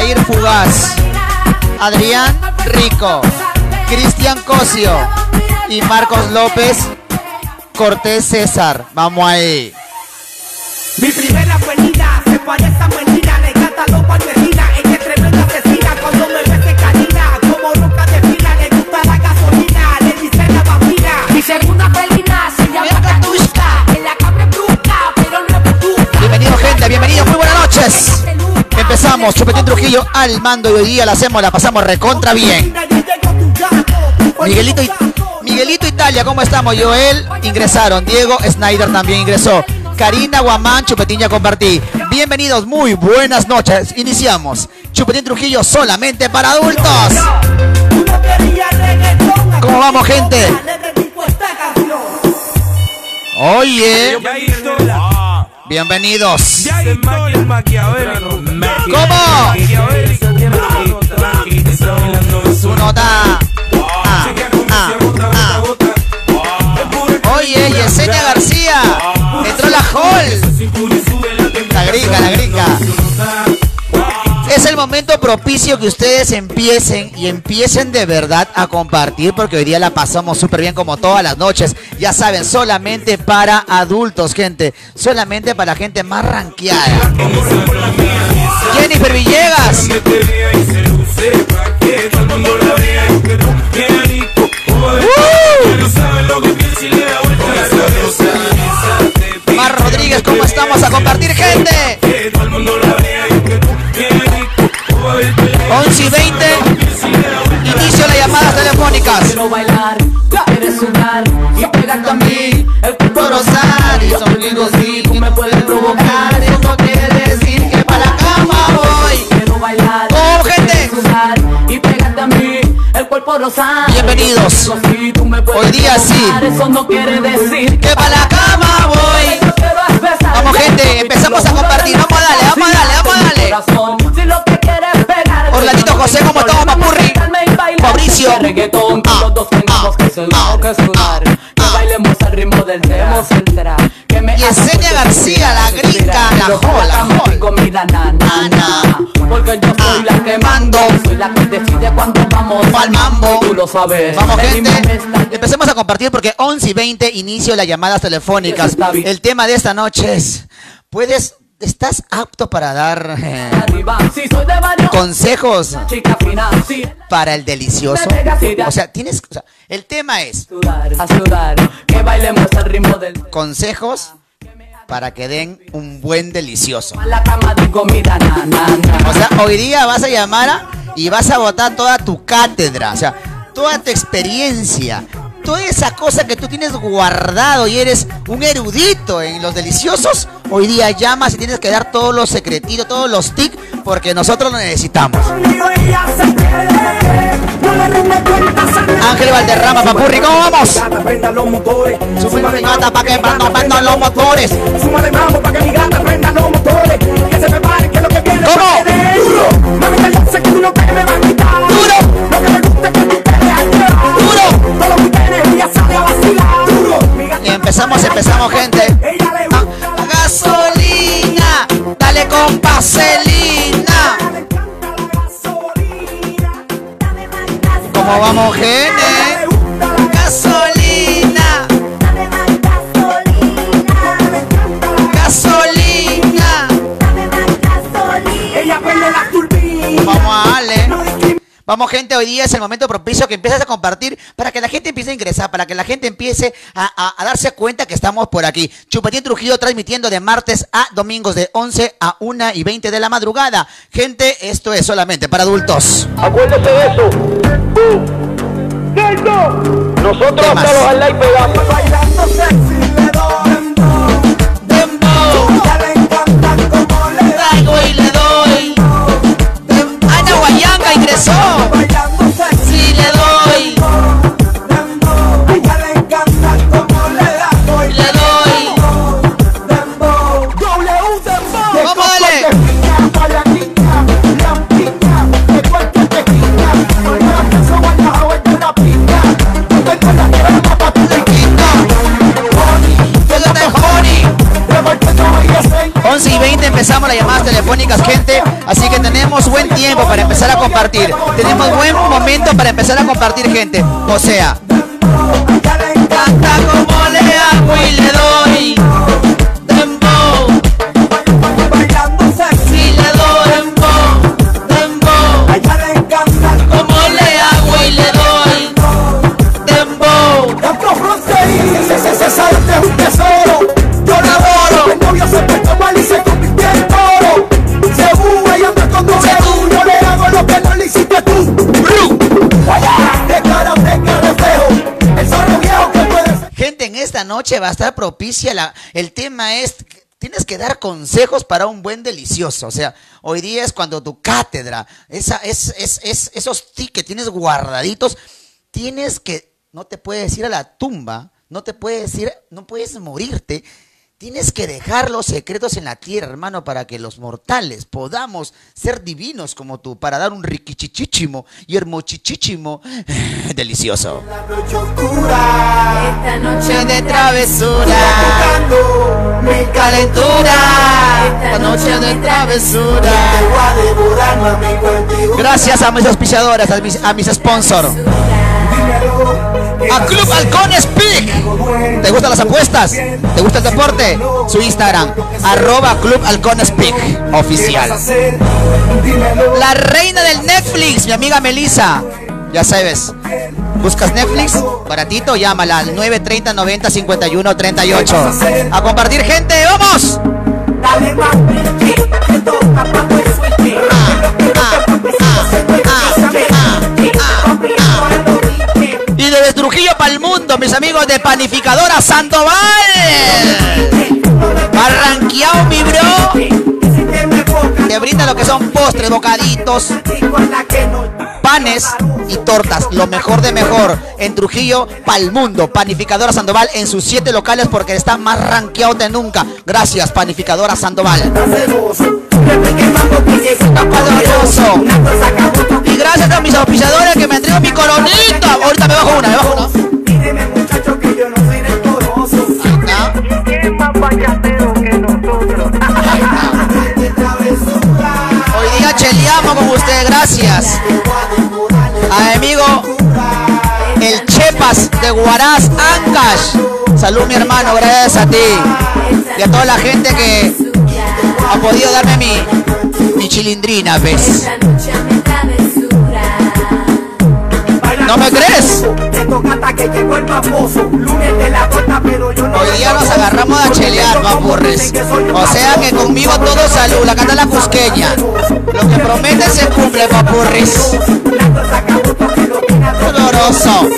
Aldair Fugaz, Adrián Rico, Cristian Cosio y Marcos López Cortés César. Vamos ahí. Mi primera avenida se parece a mentira, le gata palmerinas, ella es tremenda asesina cuando me ve se canina, como nunca defina, le gusta la gasolina, le dice la vampira. Mi segunda felina se llama Katushka, en la cama es brusca, pero no es. Bienvenido gente, bienvenidos, muy buenas noches. Empezamos, Chupetín Trujillo al mando y hoy día la hacemos, la pasamos recontra bien. Miguelito, Miguelito Italia, ¿cómo estamos? Joel ingresaron, Diego Snyder también ingresó. Karina Guamán, Chupetín ya compartí. Bienvenidos, muy buenas noches. Iniciamos. Chupetín Trujillo solamente para adultos. ¿Cómo vamos, gente? Oye. Bienvenidos. ¿Cómo? Su nota. Ah, ah, ah. Oye, Yesenia García. Entró la Hall. La gringa, la gringa. Es el momento propicio que ustedes empiecen y empiecen de verdad a compartir porque hoy día la pasamos súper bien como todas las noches. Ya saben, solamente para adultos, gente. Solamente para gente más ranqueada. Jennifer Villegas. Mar Rodríguez, ¿cómo estamos a compartir, gente? Y 20. Inicio de llamadas telefónicas. Quiero bailar, quieres sudar y pegarte a mí. El cuerpo rosar y son lindos y tú me puedes provocar. Eso no quiere decir que para la cama voy. Quiero bailar, ¡Oh, gente! sudar y pegarte a mí. El cuerpo rosar. Bienvenidos. Hoy día sí. Eso no quiere decir Que para la cama voy. Vamos, gente, empezamos a compartir. Vamos a darle, vamos a darle, vamos a darle. Fabricio. Reggaetón, que Ah, los dos que sudar, que sudar. Que bailemos al ritmo del tema central. Que me Yesenia García, la gringa, la jola, la jola. Comida na, na, na. Porque yo soy la que mando, soy la que decide cuándo vamos Pa'l mambo. Tú lo sabes. Vamos, gente. Empecemos a compartir porque 11 y 20 inicio las llamadas telefónicas. El tema de esta noche es, ¿puedes, estás apto para dar eh, consejos para el delicioso? O sea, tienes, o sea, el tema es consejos para que den un buen delicioso. O sea, hoy día vas a llamar a- y vas a botar toda tu cátedra, o sea, toda tu experiencia, toda esa cosa que tú tienes guardado y eres un erudito en los deliciosos. Hoy día llamas y tienes que dar todos los secretitos, todos los tics, porque nosotros lo necesitamos. Ángel Valderrama, papurri, ¿cómo vamos? Los motores, Súbeme mi gata pa' que los motores. súmale mambo pa' que mi gata prenda los motores, que se prepare que lo que viene ¿Cómo? de duro. Mami, sé que tú no te me vas a quitar. Duro. Empezamos, empezamos, gente. Ah, gasolina, dale con gasolina. ¿Cómo vamos, gente? Gasolina, gasolina. Vamos a darle. Vamos, gente, hoy día es el momento propicio que empieces a compartir para que la gente empiece a ingresar, para que la gente empiece a, a- a darse cuenta que estamos por aquí. Chupatín Trujillo transmitiendo de martes a domingos de 11 a 1 y 20 de la madrugada. Gente, esto es solamente para adultos. Acuérdese de eso. Nosotros ¿Qué más? hasta los al like pegamos. Bailando sexy le doy. Dembow, Ya le encanta como le traigo y le doy. ingressou. Para empezar a compartir, gente. O sea, noche va a estar propicia la. El tema es. Tienes que dar consejos para un buen delicioso. O sea, hoy día es cuando tu cátedra, esa, es, es, es- esos tickets que tienes guardaditos, tienes que. No te puedes ir a la tumba, no te puedes ir, no puedes morirte. Tienes que dejar los secretos en la tierra, hermano, para que los mortales podamos ser divinos como tú, para dar un riquichichichimo y hermochichichimo delicioso. La noche oscura. Esta noche de travesura, Buscando mi calentura, esta noche de travesura. Gracias a mis auspiciadoras, a mis, a mis sponsors. A Club Halcones Peak. ¿Te gustan las apuestas? ¿Te gusta el deporte? Su Instagram, arroba Club Halcones Peak, ¿Qué vas a oficial. La reina del Netflix, mi amiga Melissa. Ya sabes, buscas Netflix, baratito, llámala al 930 90 51 38. A compartir, gente, ¡vamos! Dale más toca pa' tu suerte. ah, Y desde Trujillo para el mundo, mis amigos de Panificadora Sandoval. Barranqueado, mi bro. Te brinda lo que son postres, bocaditos, panes y tortas. Lo mejor de mejor. En Trujillo, para el mundo. Panificadora Sandoval en sus siete locales porque está más ranqueado de nunca. Gracias, Panificadora Sandoval. Y gracias a mis auspiciadores que me traído mi coronita. Ahorita me bajo una, me bajo una. Muchacho que yo no soy retoroso. ¿Quién más payasero que nosotros? Con usted, gracias. A mi amigo el Chepas de Huaraz, Ancash. Salud mi hermano, gracias a ti. Y a toda la gente que ha podido darme mi, mi chilindrina, ¿ves? ¿No me crees? Que llegó el. Lunes de la torta, pero yo no Hoy día nos agarramos a chelear, papurres. O sea que conmigo todo salud, la canta la cusqueña. Lo que promete se cumple, papurris. Doloroso.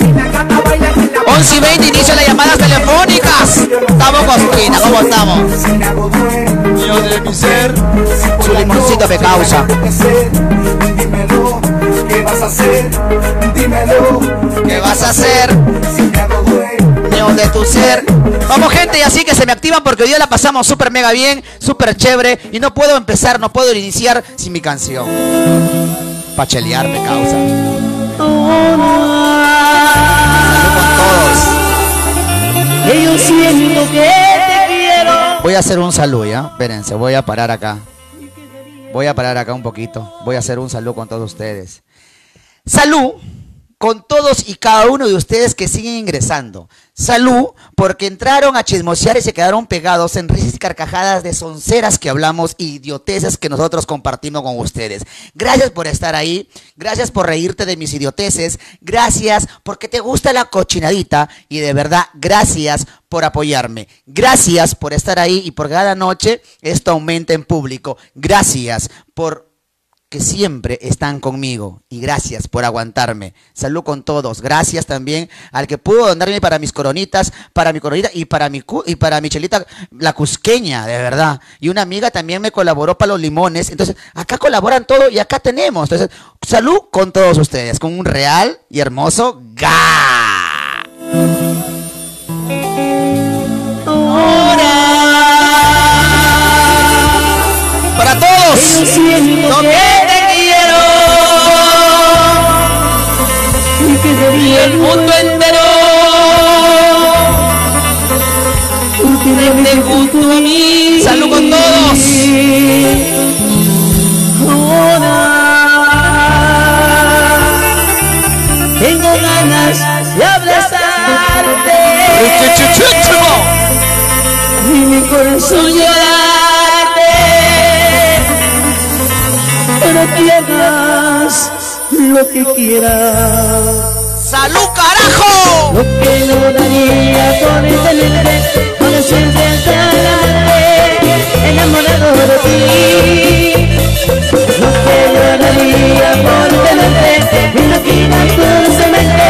11 y 20 inicio las llamadas telefónicas. Estamos cosquina, ¿cómo estamos? Mío de mi ser, su limoncito me causa. Dímelo, ¿qué vas a hacer? Dímelo, ¿Qué vas a hacer? si me hago dueño. De tu ser. Vamos gente, y así que se me activan porque hoy día la pasamos súper mega bien, súper chévere. Y no puedo empezar, no puedo iniciar sin mi canción. Pa' chelear me causa. Salud con todos. yo siento que te quiero. Voy a hacer un saludo, ¿ya? Espérense, voy a parar acá. Voy a parar acá un poquito. Voy a hacer un saludo con todos ustedes. Salud con todos y cada uno de ustedes que siguen ingresando. Salud porque entraron a chismosear y se quedaron pegados en risas y carcajadas de sonceras que hablamos y idioteces que nosotros compartimos con ustedes. Gracias por estar ahí. Gracias por reírte de mis idioteces. Gracias porque te gusta la cochinadita. Y de verdad, gracias por apoyarme. Gracias por estar ahí y por cada noche esto aumenta en público. Gracias por que siempre están conmigo y gracias por aguantarme. Salud con todos. Gracias también al que pudo donarme para mis coronitas, para mi coronita y para mi cu- y para mi chelita la cusqueña, de verdad. Y una amiga también me colaboró para los limones. Entonces, acá colaboran todo y acá tenemos. Entonces, salud con todos ustedes, con un real y hermoso ga. Para todos. y el mundo entero. Vente junto a mí. Salud con todos. Ahora tengo ganas de abrazarte. Y mi corazón llorarte. Pero pierdas lo que quieras. ¡Salud, carajo! Lo que no daría por tenerte Para siempre hasta la muerte Enamorado de ti Lo que no daría por tenerte Imagina dulcemente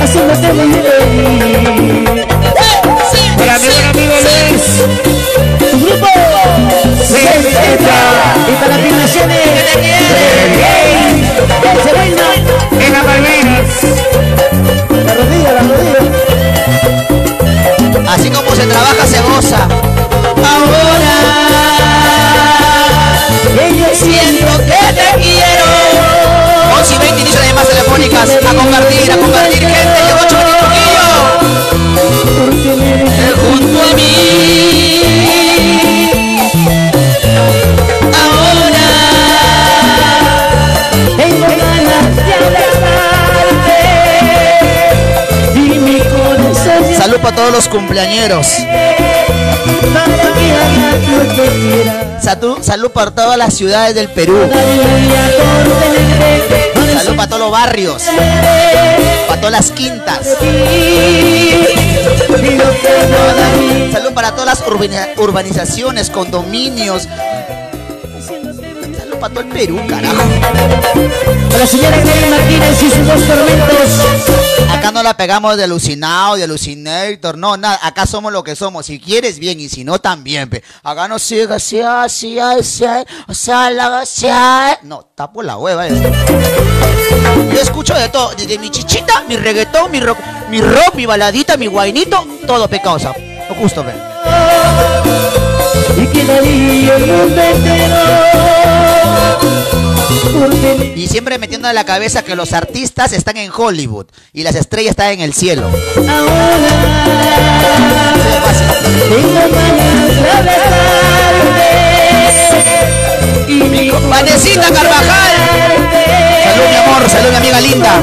Haciéndote muy feliz Para mi buen amigo Luis. Y para afirmaciones Se baila En las Malvinas. La rodilla, la rodilla Así como se trabaja, se goza. Ahora siento que te quiero 11 y 20 inicio de llamadas telefónicas. A compartir, a compartir, gente. Llegó Trujillo. Porque Junto a mí. Salud para todos los cumpleañeros. Salud, salud para todas las ciudades del Perú. Salud para todos los barrios. Para todas las quintas. Salud para todas las urbanizaciones, condominios. Para todo el Perú, carajo. La señora Martínez y sus dos tormentos Acá no la pegamos de alucinado, de alucinator, no, nada. Acá somos lo que somos. Si quieres, bien, y si no, también, pe. Acá no siga así, así, así, o sea, la así. No, tapo la hueva. eh. Yo escucho de todo, desde mi chichita, mi reggaetón, mi rock, mi rock, mi baladita, mi guainito, todo lo justo, ve. Y que daría el mundo entero Y siempre metiendo en la cabeza que los artistas están en Hollywood y las estrellas están en el cielo. ahora Tengo ganas de abrazarte Y mi Vanecita Carvajal. Salud, mi amor, salud, mi amiga linda.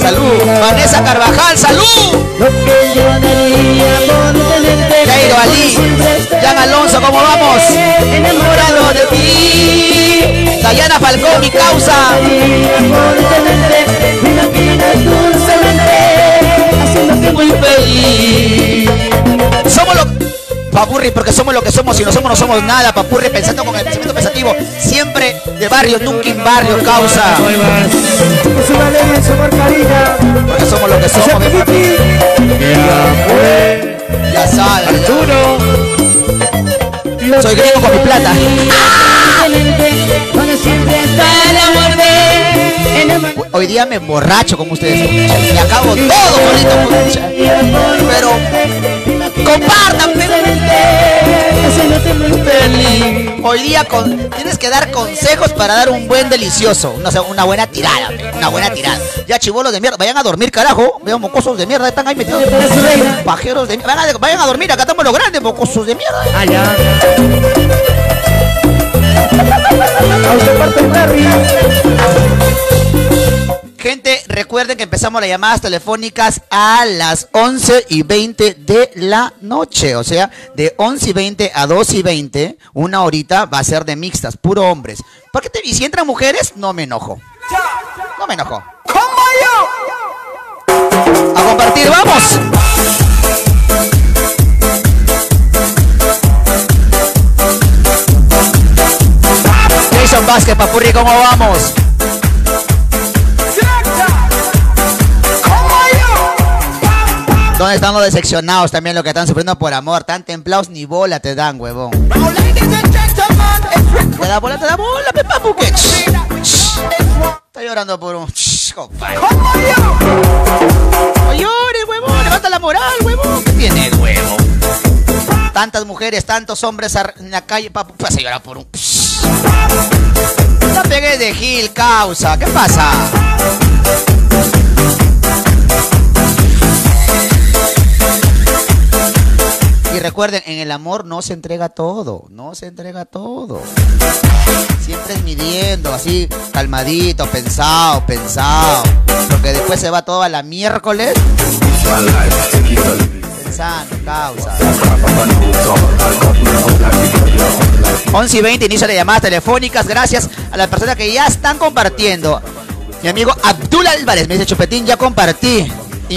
Salud. Vanessa Carvajal, salud. Lo que yo daría por tenerte Jairo Ali, Jan Alonso, ¿cómo vamos? Enamorado de ti Dayana Falcón, mi causa. Dulcemente Haciéndote muy feliz Somos lo Papurri, porque somos lo que somos, si no somos, no somos nada, Papurri, pensando con el pensamiento pensativo, siempre de barrio, nunca en barrio, causa, porque somos lo que somos. Ya sabes, Arturo. soy gringo con mi plata. Enamorado Hoy día me emborracho, como ustedes y acabo todo bonito, pero compartan, Hoy día con, tienes que dar consejos para dar un buen delicioso. Una, una buena tirada, una buena tirada. Ya chivolos de mierda, vayan a dormir, carajo. Vean mocosos de mierda, están ahí metidos. Pajeros de mierda. Vayan a, vayan a dormir, acá estamos los grandes, mocosos de mierda. Allá. Gente, recuerden que empezamos las llamadas telefónicas a las 11 y 20 de la noche. O sea, de 11 y 20 a 2 y 20, una horita va a ser de mixtas, puro hombres. ¿Por qué te, y si entran mujeres, no me enojo. No me enojo. A compartir, vamos. Jason Vázquez, Papurri, ¿cómo vamos? ¿Dónde están los decepcionados también, los que están sufriendo por amor? Tan templados ni bola te dan, huevón. Te da bola, te da bola, pe papu, que ch- ch- Está llorando por un... compadre. No llores, huevón, levanta la moral, huevón. ¿Qué tiene, huevón? Tantas mujeres, tantos hombres en la calle, papu, vas a llorar por un... No pegué de Gil, causa, ¿qué pasa? Y recuerden, en el amor no se entrega todo, no se entrega todo. Siempre es midiendo, así, calmadito, pensado, pensado. Porque después se va todo a la miércoles. conversando, causa. 11 y 20, inicio de llamadas telefónicas. Gracias a las personas que ya están compartiendo. Mi amigo Abdul Álvarez me dice, Chupetín, ya compartí.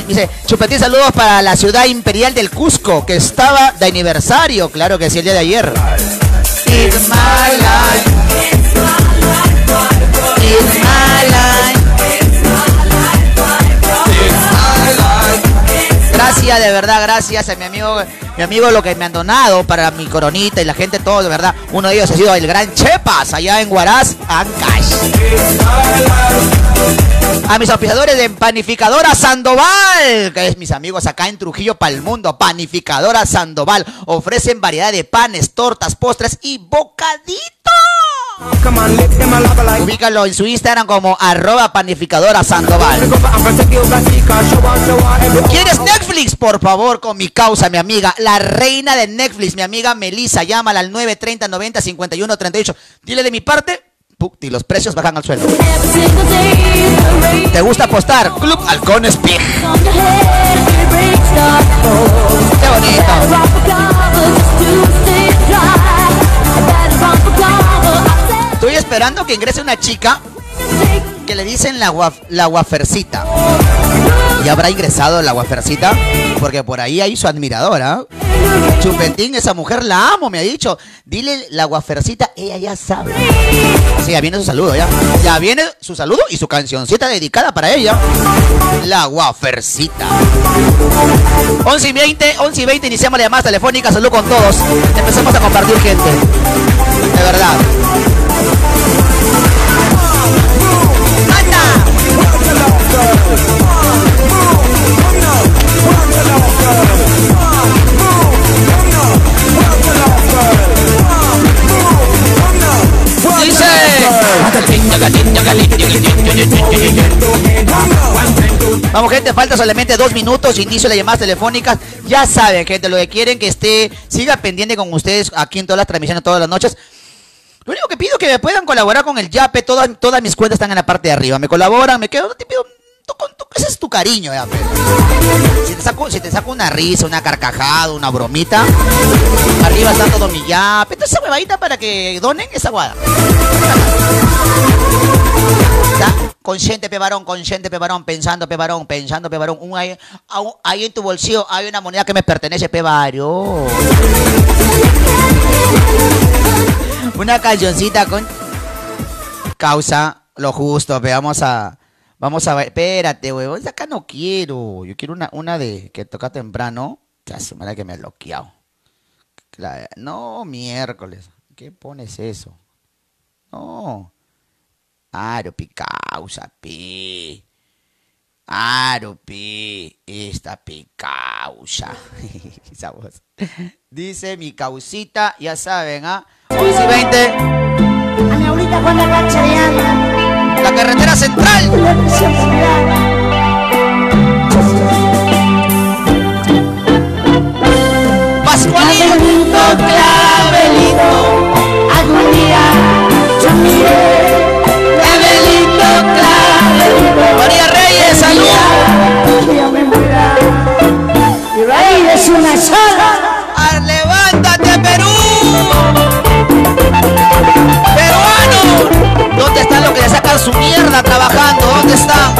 Dice, Chupetín, saludos para la ciudad imperial del Cusco, que estaba de aniversario. Claro que sí, el día de ayer. Gracias, de verdad, gracias a mi amigo, mi amigo lo que me han donado para mi coronita y la gente, todo, de verdad. Uno de ellos ha sido el gran Chepas, allá en Huaraz, Ancash. A mis auspiciadores de Panificadora Sandoval, que es mis amigos acá en Trujillo para el mundo. Panificadora Sandoval. Ofrecen variedad de panes, tortas, postres y bocaditos. Ubícalo en su Instagram como arroba panificadora Sandoval. ¿Quieres Netflix? Por favor, con mi causa, mi amiga, la reina de Netflix, mi amiga Melissa, llámala al 930 90 51 38. Dile de mi parte, y los precios bajan al suelo. ¿Te gusta apostar? Club Halcones Pig. Qué bonito. Estoy esperando que ingrese una chica que le dicen la, guaf, la guafercita. ¿Ya habrá ingresado la guafercita? Porque por ahí hay su admiradora. Chupetín, esa mujer la amo, me ha dicho. Dile la guafercita, ella ya sabe. Sí, ya viene su saludo, ya. Ya viene su saludo y su cancioncita dedicada para ella. La guafercita. 11 y 20, 11 y 20, iniciamos la llamada telefónica. Salud con todos. Empezamos a compartir gente. De verdad. Vamos gente, falta solamente dos minutos, inicio de las llamadas telefónicas. Ya saben, gente, lo que quieren que esté, siga pendiente con ustedes aquí en todas las transmisiones, todas las noches. Lo único que pido es que me puedan colaborar con el Yape, todas, todas mis cuentas están en la parte de arriba. Me colaboran, me quedo, te pido ese es tu cariño, ya, Si te, saco, si te saco una risa, una carcajada, una bromita, arriba está todo mi yape. Entonces esa huevadita para que donen esa guada. Consciente, pevarón, consciente, pevarón, pensando, pevarón, pensando, pevarón. Un, ahí, ahí en tu bolsillo hay una moneda que me pertenece, pevarón. Una cancioncita con causa lo justo, veamos a Vamos a ver, espérate, huevón, acá no quiero. Yo quiero una, una de que toca temprano. Que hace que me ha bloqueado. no, miércoles. ¿Qué pones eso? No. Aro, causa, pi. Aro, pi. Esta causa. Esa voz. Dice mi causita, ya saben, ¿ah? 11 y 20. A mi abuelita Juana Cachareana la carretera central. Pascualito clavelito, algún día yo miré. Clavelito, clavelito. María Reyes, salud. Yo me muera. Raíz una sola. ¿Dónde están los que le sacan su mierda trabajando? ¿Dónde están?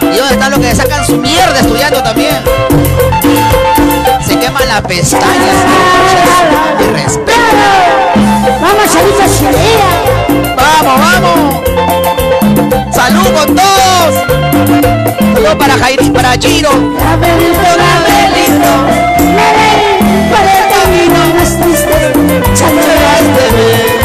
¿Y dónde están los que le sacan su mierda estudiando también? Se queman las pestañas. Y respeto. Vamos, chavita. Vamos, vamos. Salud con todos. Salud para Jairi, para Giro. Por el camino más triste. Chateas de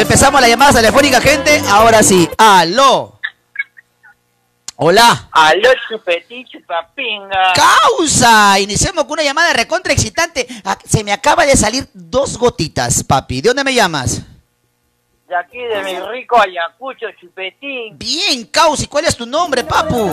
Empezamos la llamada telefónica, gente. Ahora sí, aló. Hola. Aló, chupetín, chupapinga. ¡Causa! Iniciamos con una llamada recontra excitante. Ah, se me acaba de salir dos gotitas, papi. ¿De dónde me llamas? de aquí de mi rico Ayacucho, Chupetín. Bien, Causi, ¿cuál es tu nombre, papu?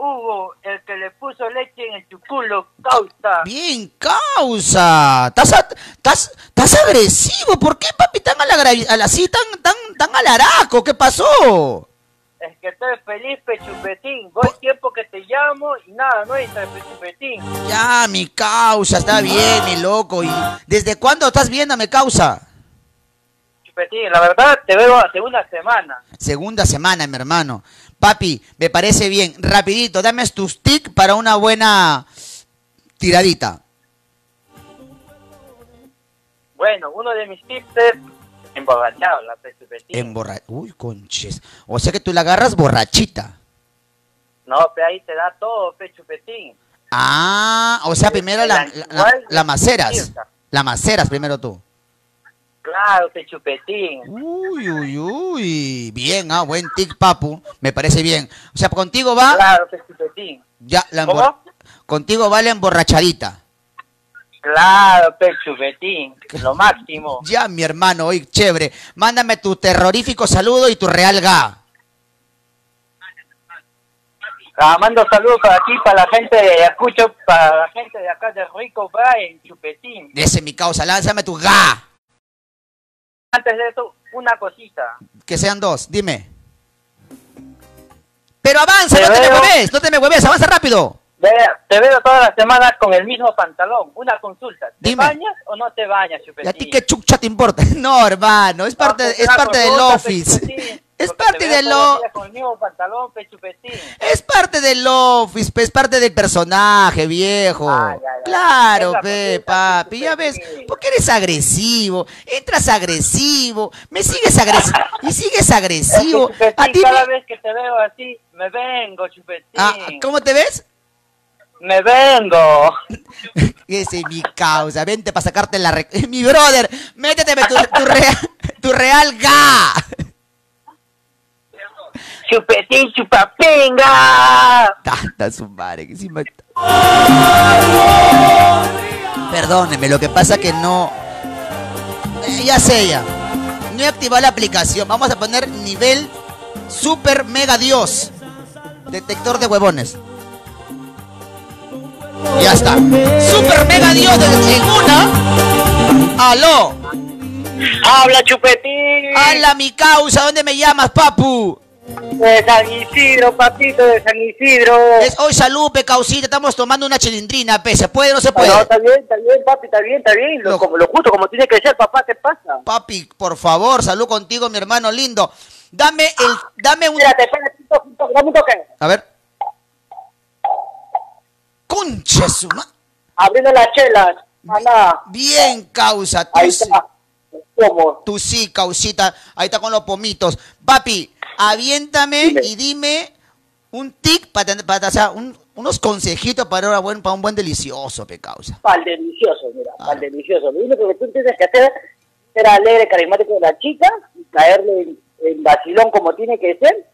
Hugo, el que le puso leche en su culo, causa. Bien, causa. Estás, a- estás, estás agresivo. ¿Por qué, papi, tan, alagra- al- así, tan, tan, tan alaraco? ¿Qué pasó? Es que estoy feliz, Pechupetín. Voy tiempo que te llamo y nada, no entra Pechupetín. Ya, mi causa, está bien, mi loco. ¿Y desde cuándo estás viéndome, causa? Chupetín, la verdad te veo hace una semana. Segunda semana, mi hermano. Papi, me parece bien. Rapidito, dame tus tics para una buena tiradita. Bueno, uno de mis tips es emborrachado, la Pechupetín. Emborra... Uy, conches. O sea que tú la agarras borrachita. No, pero ahí te da todo, Pechupetín. Ah, o sea, primero la, la, la- la maceras. La maceras primero tú. Claro, Pechupetín. Uy, uy, uy. Bien, ah, buen tic, papu. Me parece bien. O sea, contigo va Claro, Pechupetín. ya la ¿Cómo? Contigo va la emborrachadita. Claro, Pechupetín. Lo máximo. Ya, mi hermano, hoy chévere. Mándame tu terrorífico saludo y tu real ga. Ah, mando saludos para aquí, para la gente de Ayacucho, para la gente de acá de Rico Brian, Chupetín. Ese es mi causa, lánzame tu ga. Antes de eso, una cosita. Que sean dos, dime. Pero avanza, Te no te me mueves, no te me mueves, avanza rápido. Te veo todas las semanas con el mismo pantalón. Una consulta. ¿Te Dime. bañas o no te bañas, ¿Y Chupetín? a ti qué chucha te importa? No, hermano, es parte, pues, es parte del office. Pechupetín, Es porque parte del todos los o- días Con el mismo pantalón, Pechupetín. Es parte del office, es parte del personaje, viejo. Ah, ya, ya. Claro, pe, papi, ya ves, sí. ¿por qué eres agresivo? Entras agresivo, me sigues agresivo y sigues Es que, agresivo. Chupetín, A ti cada me- vez que te veo así, me vengo, Chupetín. Ah, ¿Cómo te ves? Me vengo. Ese es mi causa, vente para sacarte la... re- Mi brother, méteteme tu, tu, real, tu real ga. Chupetín, chupapinga. Tanta su madre, que me- Perdóneme, lo que pasa que no... Eh, ya sé ya. No he activado la aplicación. Vamos a poner nivel super mega dios. Detector de huevones. Ya está. Super mega dios de- una. Aló. Habla, Chupetín. Hala mi causa. ¿Dónde me llamas, papu? De San Isidro, papito, de San Isidro. Es hoy salud, pe, causita. Estamos tomando una chilindrina, pe. ¿Se puede o no se puede? No, está bien, está bien, papi, está bien, está bien. Lo, Lo- como, lo justo, como tiene que ser, papá, ¿qué pasa? Papi, por favor, salud contigo, mi hermano lindo. Dame el, dame un, Espérate, espérate, un toque, dame un toque. a ver. Concha su Abriendo las chelas. Ana, Bien, causa. Tú, ahí está. ¿Cómo? tú sí, causita. Ahí está con los pomitos. Papi, aviéntame Dime. y dime un tic para, para o sea, un- unos consejitos para, una buen, para un buen delicioso, pe causa. Pal delicioso, mira, Ah. pal delicioso. Lo único que tú tienes que hacer es ser alegre, carismático de la chica, y caerle en, en vacilón como tiene que ser,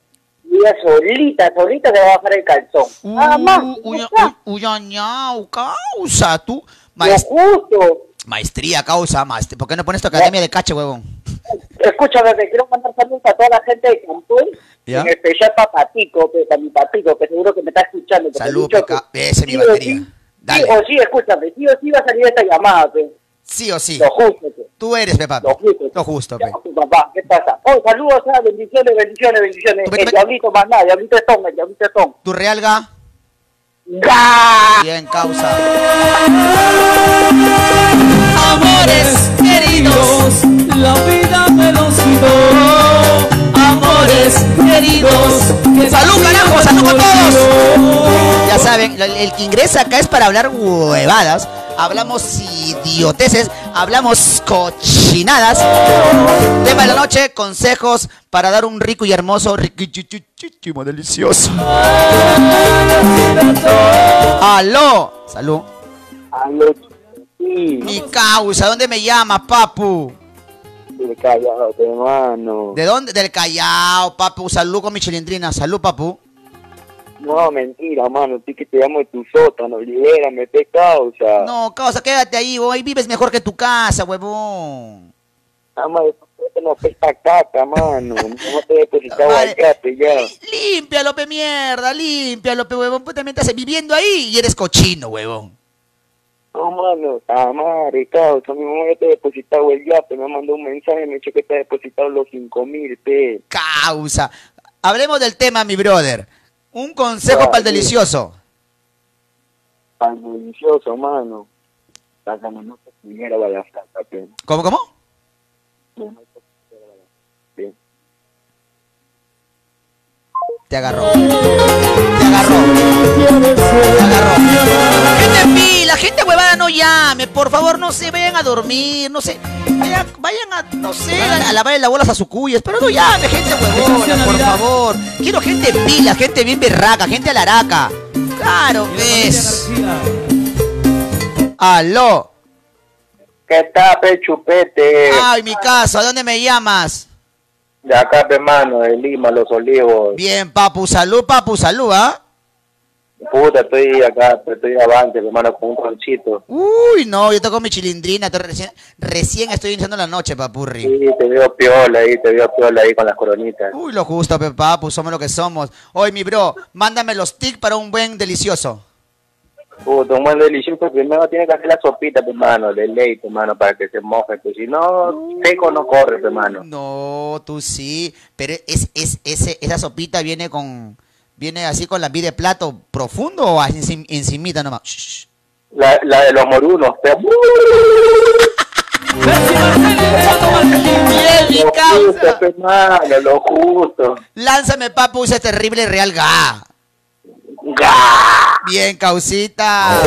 y ella solita, solita te va a bajar el calzón. Nada más. Uh, uy, está. uy, uy, ñau, causa, tú. Lo Maest- justo. maestría, causa, maestría. ¿Por qué no pones tu academia de cache, huevón? Escúchame, te quiero mandar saludos a toda la gente de Cancún, ¿Ya? en especial para Patico, para mi Patico, que seguro que me está escuchando. porque Salud, he dicho peca- ese es mi batería. Sí, Dale. Sí o sí, escúchame, sí o sí va a salir esta llamada, pe. Sí o sí. lo justo. pe. Tú eres, pe, papi. Lo justo. Lo justo, pe. tu papá, ¿qué pasa? Oh, saludos, ah, bendiciones, bendiciones, bendiciones. El diablito más nada, diablito Stone, el diablito Stone. Tu real ga. ¡Ga! Bien, causa. Amores queridos, La vida me los quitó. amores queridos. ¡Salud, carajo! ¡Salud con todos! Ya saben, el, que ingresa acá es para hablar huevadas. Hablamos idioteces, hablamos cochinadas. Tema de la noche, consejos para dar un rico y hermoso, riquichichichimo, delicioso. Aló. Salud. Aló, sí, Mi causa, ¿dónde me llamas, papu? Callado, hermano. ¿De dónde? Del Callao, papu. Salud con mi chilindrina. Salud, papu. No, mentira, mano, tú que te llamo de tu sótano, libérame, te causa. No, causa, quédate ahí. Ahí vives mejor que tu casa, huevón. Yape no pesta caca, mano. No te he depositado al yape ya. Límpialo, pe mierda, límpialo, pe huevón. Pues también estás viviendo ahí y eres cochino, huevón. No, mano, está madre, causa. Mi mamá ya te ha depositado el yape. Me mandó un mensaje, me dicho que te ha depositado los cinco mil, pe. Causa. Hablemos del tema, mi brother. Un consejo para el delicioso. Tan delicioso, mano. Sácame no te primero a la flaca, pe. ¿Cómo, cómo? Te agarró. Te agarró. Por favor, no se vayan a dormir. No sé. Vayan, vayan a, no sé, a, a lavarle las bolas a sus cuyas. Pero no llame, gente huevona, por favor. Quiero gente pila, gente bien berraca, gente alaraca. Claro, ves. Aló. ¿Qué tal, pe, chupete? Ay, mi casa, ¿a dónde me llamas? De acá, pe, mano, de Lima, Los Olivos. Bien, papu, salud, papu, salud, ¿ah? Puta, estoy acá, estoy avante, pe, mano, con un conchito. Uy, no, yo tengo mi chilindrina, estoy recién, recién estoy iniciando la noche, papurri. Sí, te veo piola ahí, te veo piola ahí con las coronitas. Uy, lo justo, pe papu, somos lo que somos. Oye, mi bro, mándame los tics para un buen delicioso. Puta, un buen delicioso, primero tiene que hacer la sopita, pe, mano, de ley, pe, mano, para que se moje, pues si no, seco no corre, pe, mano. No, tú sí, pero es, es, ese, esa sopita viene con, viene así con la vida de plato profundo o así encim- encimita nomás. Shh. La, la de los morunos, pe. Bien, mi Lo justo, pe, mano, lo justo. Lánzame, papu, ese terrible real ga. Bien, causita.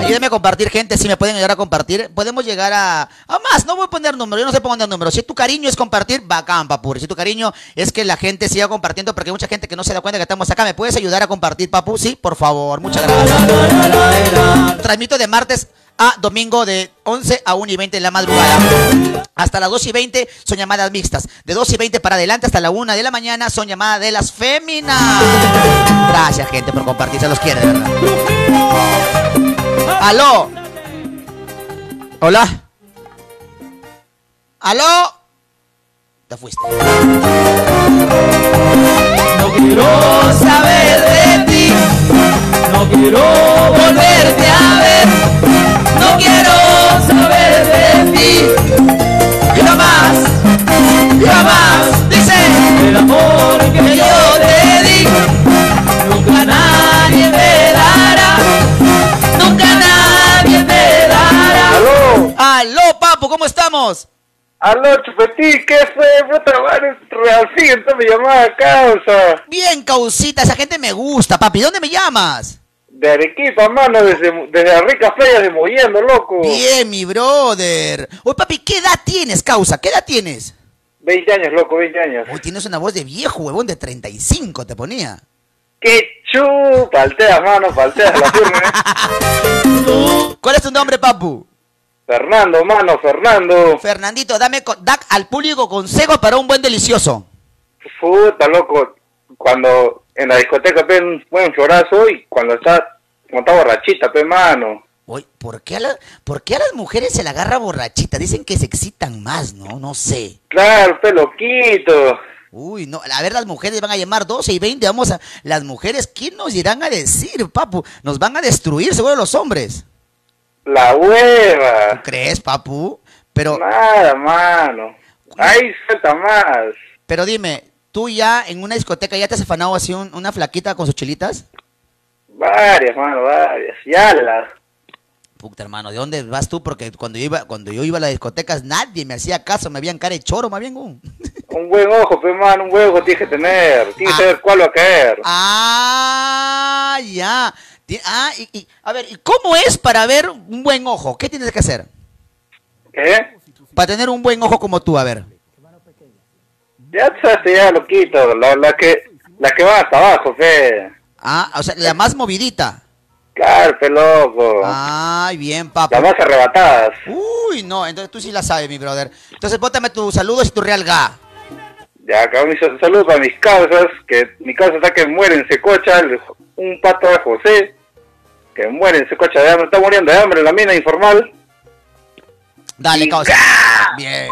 Ayúdame a compartir, gente, si me pueden ayudar a compartir. Podemos llegar a... A más, no voy a poner número, yo no sé poner número. Si tu cariño es compartir, bacán, papurri. Si tu cariño es que la gente siga compartiendo, porque hay mucha gente que no se da cuenta que estamos acá. ¿Me puedes ayudar a compartir, papu? Sí, por favor, muchas gracias. Transmito de martes a domingo de 11 a 1 y 20 de la madrugada. Hasta las 2 y 20 son llamadas mixtas. De 2 y 20 para adelante hasta la 1 de la mañana son llamadas de las féminas. Gracias, gente, por compartir. Se los quiere, de verdad. ¡Aló! ¿Hola? ¿Aló? Te fuiste. No quiero Saber de ti, no quiero volverte a ver. Quiero saber de ti. Jamás, jamás, dice. el amor que yo te di, nunca nadie me dará, nunca nadie me dará. ¡Aló! Aló, papu, ¿cómo estamos? ¡Aló, chupetín! ¿Qué fue? Puta madre, real, siguiente mi llamada causa. Bien, causita, esa gente me gusta, papi. ¿Dónde me llamas? De Arequipa, mano, desde, desde las ricas playas de Mollendo, loco. Bien, mi brother. Oye, papi, ¿qué edad tienes, causa? ¿Qué edad tienes? 20 años, loco, 20 años. Hoy tienes una voz de viejo, huevón, de 35, te ponía. ¡Qué chu! Palteas, mano, palteas la firme. ¿Cuál es tu nombre, papu? Fernando, mano, Fernando. Fernandito, dame da al público consejos para un buen delicioso. Puta, loco. Cuando en la discoteca pe un buen florazo y cuando está, cuando está borrachita, pe, mano. Oye, ¿por qué, a la- ¿por qué a las mujeres se la agarra borrachita? Dicen que se excitan más, ¿no? No sé. Claro, pe, loquito. Uy, no, a ver, las mujeres van a llamar 12 y 20, vamos a... Las mujeres, ¿quién nos irán a decir, papu? Nos van a destruir, seguro los hombres. La hueva. ¿Crees, papu? Pero, Nada, mano. Ahí suelta más. pero dime, ¿tú ya en una discoteca ya te has afanado así un- una flaquita con sus chelitas? Varias, mano, varias. Ya la. Puta, hermano, ¿de dónde vas tú? Porque cuando yo iba, cuando yo iba a las discotecas nadie me hacía caso, me habían cara de choro, más bien. uh. Un buen ojo, pe, mano, un buen ojo tienes que tener. Tienes que Ah. saber cuál va a caer. Ah, ya. Ti- Ah, y, y- a ver, ¿y cómo es para ver un buen ojo? ¿Qué tienes que hacer? ¿Qué? Para tener un buen ojo como tú, a ver. Ya tú sabes, ya, loquito. La, la que, la que va hasta abajo, fe. Ah, o sea, la más movidita. Claro, pe, loco. Ay, bien, papu. Las más arrebatadas. Uy, no, entonces tú sí la sabes, mi brother. Entonces, bótame tus saludos y tu real ga. Ya, acá mis saludos para mis causas, que mi causa está que muere en Secocha, el- un pato de José, que muere en Secocha de hambre, está muriendo de hambre en la mina informal. Dale, causa. Bien.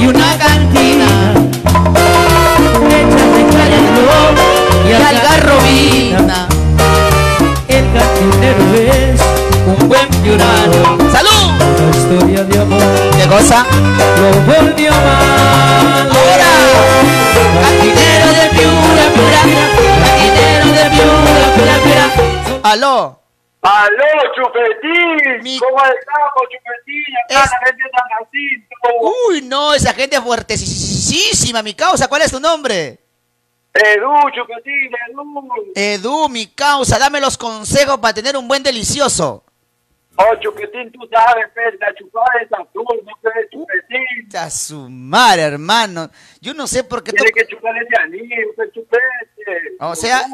Y una cantina Échale calentón y Y algarrobina. El cantinero es un buen piurano ¡Salud! Una historia de amor ¿Qué cosa? lo volvió mal Ahora. Cantinero de Piura, Piura, Cantinero de Piura, Piura, Piura Aló. ¡Aló, Chupetín! Mi- ¿Cómo estamos, Chupetín? Acá Es- la gente de San Jacinto. Uy, no, esa gente es fuertesísima, mi causa. ¿Cuál es tu nombre? Edu, Chupetín, Edu. Edu, mi causa. Dame los consejos para tener un buen delicioso. Oh, Chupetín, tú sabes, pues, la chupada es azul, no sé, Chupetín. A su madre, hermano. Yo no sé por qué tú... Tiene que chupar ese anillo, ese chupete. O sea-.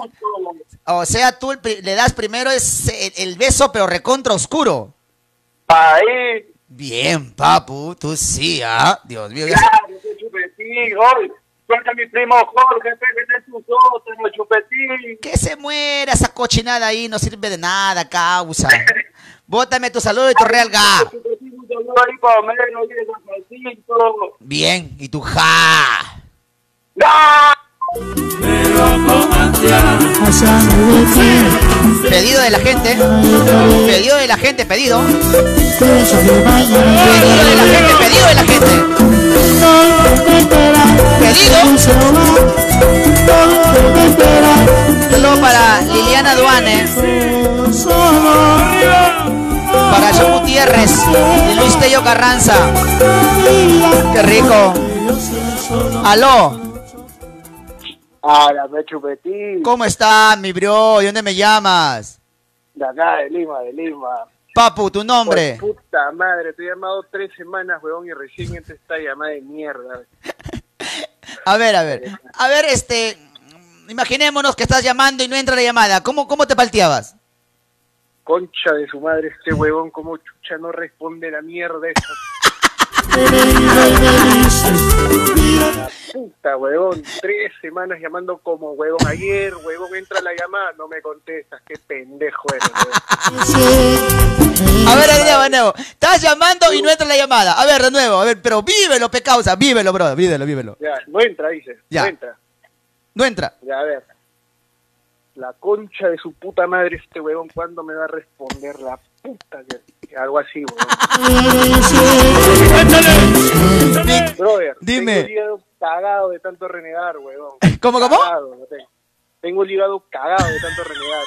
O sea, tú le das primero ese- el, el beso, pero recontra oscuro. Ahí, Bien, papu, tú sí, ¿ah? Dios mío, claro, ese Chupetín. Hoy, suelta a mi primo Jorge, que está en su sótano, Chupetín. Que se muera esa cochinada ahí, no sirve de nada, causa. Bótame tu saludo y tu. Bien, y tu ja. ¡No! Pedido de la gente. Pedido de la gente, pedido. Pedido de la gente, pedido de la gente. Pedido. Saludo para Liliana Duane. Para John Gutiérrez y Luis Tello Carranza. Qué rico. Aló. Háblame, Chupetín. ¿Cómo estás, mi bro? ¿De dónde me llamas? De acá, de Lima, de Lima. Papu, tu nombre. Por puta madre, te he llamado tres semanas, huevón, y recién entra esta llamada de mierda. A ver, a ver. A ver, este. Imaginémonos que estás llamando y no entra la llamada. ¿Cómo, cómo te palteabas? Concha de su madre, este huevón, como chucha no responde la mierda esa. Puta, huevón, tres semanas llamando como huevón. Ayer, huevón, entra la llamada, no me contestas, qué pendejo eres, huevón. A ver, de nuevo, de nuevo. Estás llamando y no entra la llamada. A ver, de nuevo, a ver, pero vívelo, pecausa. Vívelo, bro. Vívelo, vívelo. Ya, no entra, dice, Ya. no entra. No entra. Ya, a ver. La concha de su puta madre este huevón, ¿cuándo me va a responder la puta? que- Algo así, huevón. Brother, Dime. tengo el hígado cagado de tanto renegar, huevón. ¿Cómo, cómo? Cagado, tengo. Tengo el hígado cagado de tanto renegar,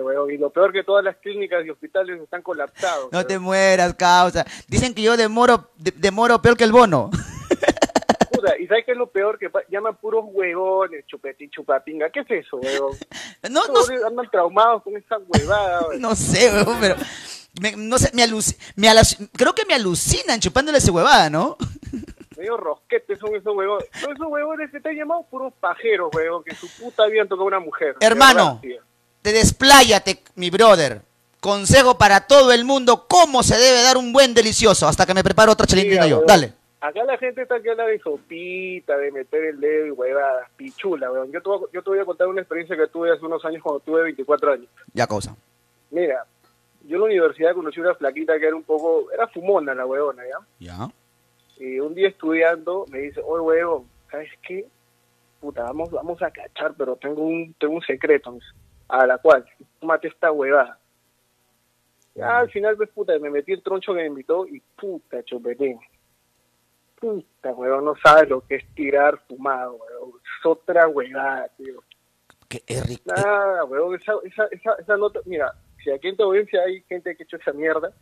huevón. Y lo peor que todas las clínicas y hospitales están colapsados. No te mueras, causa. Dicen que yo demoro, de- demoro peor que el bono. ¿Y sabes qué es lo peor? Que llaman puros huevones, chupetín, chupapinga. ¿Qué es eso, huevón? No, no, andan traumados con esa huevada, huevón. no sé, weón, pero. me- no sé, me, aluc- me creo que me alucinan chupándole esa huevada, ¿no? Medio rosquetes son esos huevones. Son esos huevones que te han llamado puros pajeros, huevón, que su puta habían tocado una mujer. Hermano. Te despláyate, mi brother. Consejo para todo el mundo, cómo se debe dar un buen delicioso. Hasta que me preparo otra chelindrina Mira, yo. huevón, Dale. Acá la gente está que habla de sopita, de meter el dedo y huevadas, pichula, weón. Yo te, voy a- yo te voy a contar una experiencia que tuve hace unos años cuando tuve 24 años. Ya, cosa. Mira, yo en la universidad conocí una flaquita que era un poco, era fumona la huevona, ¿ya? Ya. Y un día estudiando me dice, oye, huevón, ¿sabes qué? Puta, vamos, vamos a cachar, pero tengo un, tengo un secreto, a la cual, mate esta huevada. Ya al final, pues, puta, me metí el troncho que me invitó y puta, chupetín. Puta, huevón, no sabes lo que es tirar fumado, huevón. Es otra huevada, tío. Que es rico. Nada, huevón, esa, esa, esa, esa nota, mira, si aquí en tu audiencia hay gente que ha hecho esa mierda,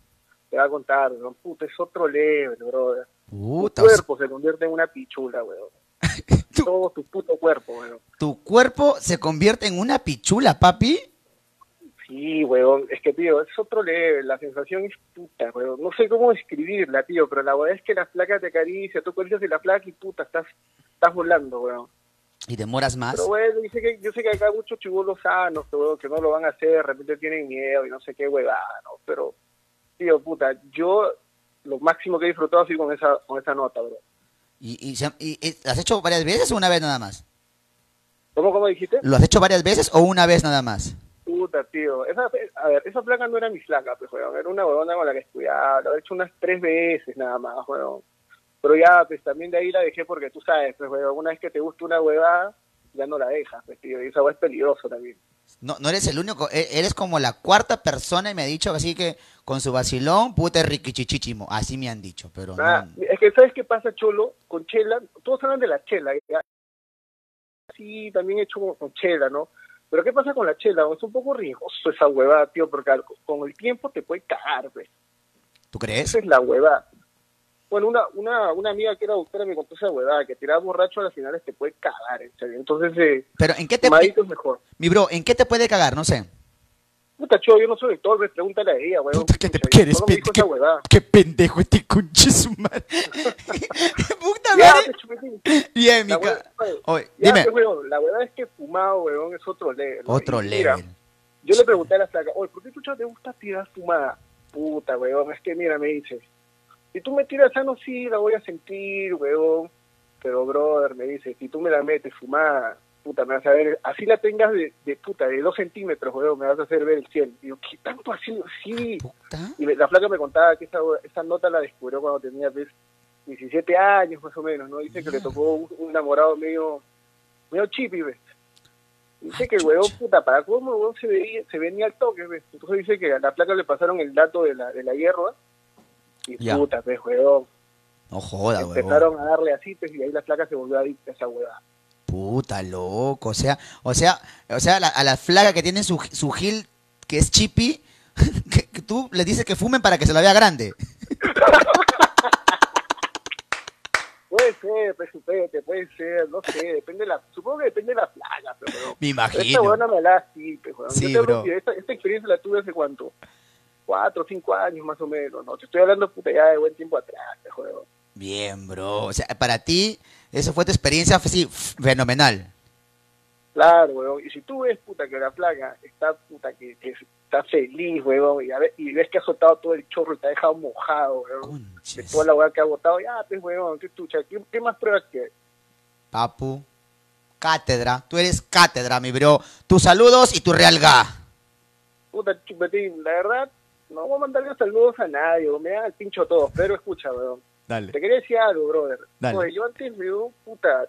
te va a contar, huevón, puta, es otro level, brother. Puta, tu o sea, cuerpo se convierte en una pichula, weón. Tu- Todo tu puto cuerpo, weón. ¿Tu cuerpo se convierte en una pichula, papi? Sí, weón. Es que, tío, es otro level. La sensación es puta, weón. No sé cómo describirla, tío, pero la verdad es que la flaca te acaricia, tú acaricias y la flaca y puta, estás, estás volando, weón. ¿Y demoras más? Pero, bueno, yo sé que, yo sé que acá hay muchos chivolos sanos, weón, que no lo van a hacer, de repente tienen miedo y no sé qué huevada, ¿no? Pero, tío, puta, yo lo máximo que he disfrutado así con esa, con esa nota, bro. ¿Y, y, y- y- ¿Has hecho varias veces o una vez nada más? ¿Cómo, cómo dijiste? ¿Lo has hecho varias veces o una vez nada más? Puta, tío. Esa, a ver, esa placa no era mi flaca, pues, weón. Era una huevona con la que estudiaba. Lo he hecho unas tres veces nada más, weón. Pero ya, pues también de ahí la dejé porque tú sabes, pues, weón. Una vez que te gusta una huevada, ya no la dejas, pues, tío. Y esa hueá es peligroso también. No, no eres el único, e- eres como la cuarta persona y me ha dicho así que con su vacilón, puta, es riquichichichimo. Así me han dicho, pero Ah, no. es que, ¿sabes qué pasa, Cholo? Con Chela, todos hablan de la Chela. ¿ya? Sí, también he hecho con Chela, ¿no? Pero ¿qué pasa con la Chela? Es un poco riesgoso esa huevada, tío, porque con el tiempo te puede cagar, pues. ¿Tú crees? Esa es la huevada. Bueno, una, una, una amiga que era doctora me contó esa huevada, que tirar borracho a las finales te puede cagar, en serio. Entonces, eh, Pero ¿en qué te... mejor. Mi bro, ¿en qué te puede cagar? No sé. Puta, Cholo, yo no soy doctor, pues, pregúntale a ella, huevón. Puta, ¿qué te Pucha, quieres? me qué pendejo este conche su madre. Puta madre. Bien, mi La ca... Oye, Ya, dime. la verdad es que fumado, huevón, es otro level. Otro mira, level. Yo le pregunté a la flaca, oye, ¿por qué tú te gusta tirar fumada? Puta, weón, es que mira, me dice, si tú me tiras sano, sí, la voy a sentir, weón. Pero, brother, me dice, si tú me la metes fumada, puta, me vas a ver, así la tengas de, de puta, de dos centímetros, weón, me vas a hacer ver el cielo. Y yo, ¿qué tanto así? Sí. Puta. Y la flaca me contaba que esa, esa nota la descubrió cuando tenía, pues, 17 años, más o menos, ¿no? Dice que le tocó un, un enamorado medio, medio chipi, ¿ves? Dice que el huevón, puta, para cómo el huevón se, veía, se venía al toque, ¿ves? Entonces dice que a la placa le pasaron el dato de la, de la hierba y Ya. puta, pues, huevón. No joda, huevón. Empezaron a darle así, pues, y ahí la placa se volvió adicta a esa huevada. Puta, loco. O sea, o sea, o sea, la- a la flaga que tiene su, su gil que es chippy, que, que tú le dices que fumen para que se la vea grande. Puede ser, pues, supete, puede ser, no sé, depende de la, supongo que depende de la plaga, pero. Me Pero Esta imagino. huevona me la pues. Sí, Yo te bro. que esta, esta experiencia la tuve hace cuánto, cuatro, cinco años más o menos, ¿no? Te estoy hablando, puta, ya de buen tiempo atrás, pues, huevón. Bien, bro. O sea, para ti, eso fue tu experiencia sí, fenomenal. Claro, weón. Y si tú ves, puta, que la plaga está, puta, que, que está feliz, weón, y, a ver- y ves que ha soltado todo el chorro y te ha dejado mojado, weón. De Conches. toda la weá que ha botado, ya, pues, weón, qué tucha, ¿qué, qué más pruebas que Papu, cátedra. Tú eres cátedra, mi bro. Tus saludos y tu real ga. Puta, chupetín, la verdad, no voy a mandarle saludos a nadie, me dan el pincho a todos, pero escucha, weón. Dale. Te quería decir algo, brother. Dale. Oye, yo antes veo, puta,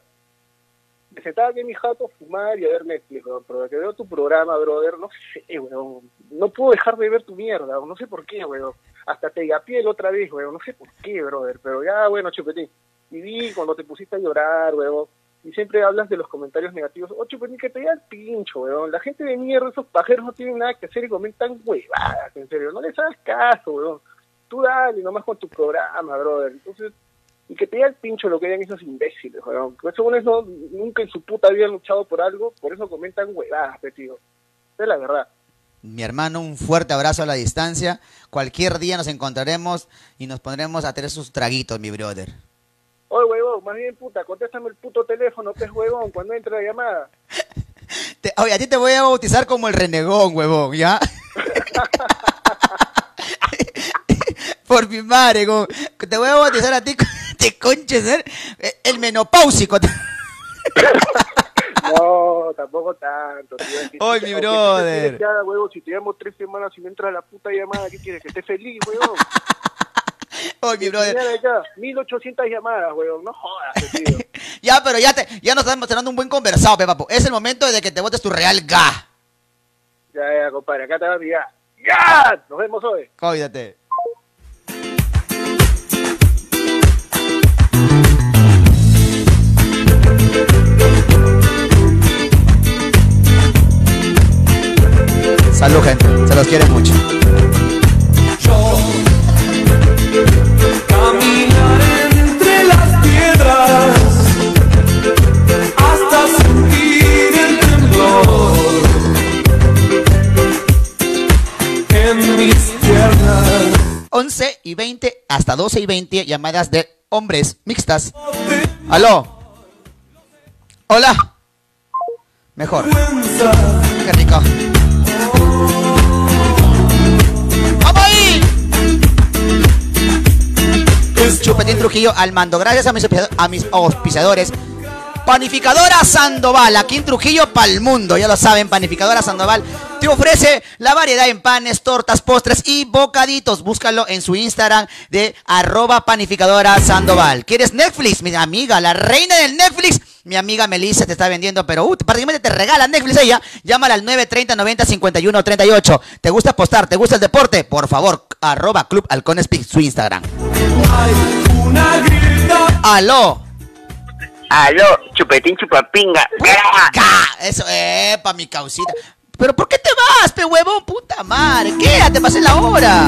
me sentaba aquí en mi jato a fumar y a ver Netflix, weón, pero que veo tu programa, brother, no sé, weón. No puedo dejar de ver tu mierda, no sé por qué, weón. Hasta te a piel otra vez, weón, no sé por qué, brother, pero ya, bueno, chupetín. Y vi cuando te pusiste a llorar, weón, y siempre hablas de los comentarios negativos. Oh, chupetín, que te da el pincho, weón. La gente de mierda, esos pajeros no tienen nada que hacer y comentan huevadas, en serio. No les hagas caso, weón. Tú dale nomás con tu programa, brother. Entonces, y que te da el pincho lo que hayan esos imbéciles, weón. Porque esos buenos no, nunca en su puta habían luchado por algo, por eso comentan huevadas, pe, tío. Esa es la verdad. Mi hermano, un fuerte abrazo a la distancia. Cualquier día nos encontraremos y nos pondremos a tener sus traguitos, mi brother. Oye, huevón, más bien, puta, contéstame el puto teléfono, pez huevón, cuando entre la llamada. Te- oye, a ti te voy a bautizar como el renegón, huevón, ¿ya? Por mi madre, te voy a bautizar a ti, te conches, ¿eh? el menopáusico. No, tampoco tanto, Oye, mi ¿qué- qué brother. haga, huevón? Si te llamo tres semanas y no entra la puta llamada, ¿qué quieres? Que esté feliz, huevón. Oye, mi brother. Acá, 1800 llamadas, huevón, no jodas, tío. Ya, pero ya, te, ya nos estamos teniendo un buen conversado, pe, papo. Es el momento de que te votes tu real ga. Ya, ya, compadre, acá te va a mirar. ¡Ya! Nos vemos hoy. Cuídate. Salud, gente. Se los quiere mucho. Caminar entre las piedras hasta sentir el temblor en mis piernas. 11 y 20 hasta 12 y 20 llamadas de hombres mixtas. Aló. Hola. Mejor. Qué rico. Chupetín Trujillo al mando. Gracias a mis, a auspiciadores. Panificadora Sandoval, aquí en Trujillo para el mundo, ya lo saben, Panificadora Sandoval. te ofrece la variedad en panes, tortas, postres y bocaditos. Búscalo en su Instagram de arroba panificadora Sandoval. ¿Quieres Netflix? Mi amiga, la reina del Netflix. Mi amiga Melissa te está vendiendo, pero uh, prácticamente te regala Netflix ella. Llámala al 930 90 51 38. ¿Te gusta apostar? ¿Te gusta el deporte? Por favor, arroba Club Halcones Pic, su Instagram. Aló. Aló, chupetín chupapinga. Eso, epa, mi causita. Pero ¿por qué te vas, pe huevón? Puta madre. Quédate, pasé la hora.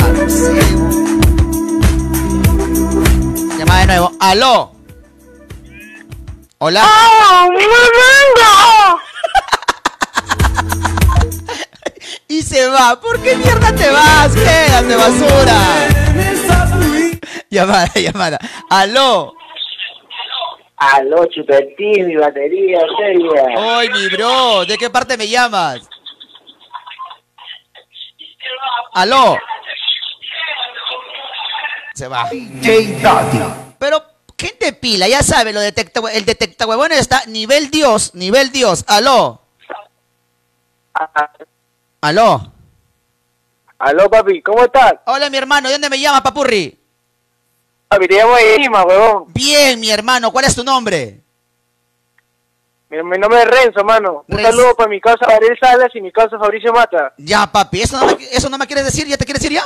Llamada de nuevo. Aló. Hola. Y se va. ¿Por qué mierda te vas? Quédate, basura. Llamada, llamada. Aló. Aló, chupetín, mi batería, seria. Ay, mi bro. ¿De qué parte me llamas? Aló. Se va. Pero, gente pila, ya sabe, lo detecta, el detecta huevones está nivel Dios, nivel Dios. Aló. Aló. Aló, papi, ¿cómo estás? Hola, mi hermano, ¿de dónde me llamas, papurri? Papi, te llamo de Lima, huevón. Bien, mi hermano, ¿cuál es tu nombre? Mi, mi nombre es Renzo, mano. Un Renzo. saludo para mi causa Gabriel Salas y mi causa Fabricio Mata. Ya, papi, ¿eso no, me, ¿eso no me quieres decir? ¿Ya te quieres decir ya?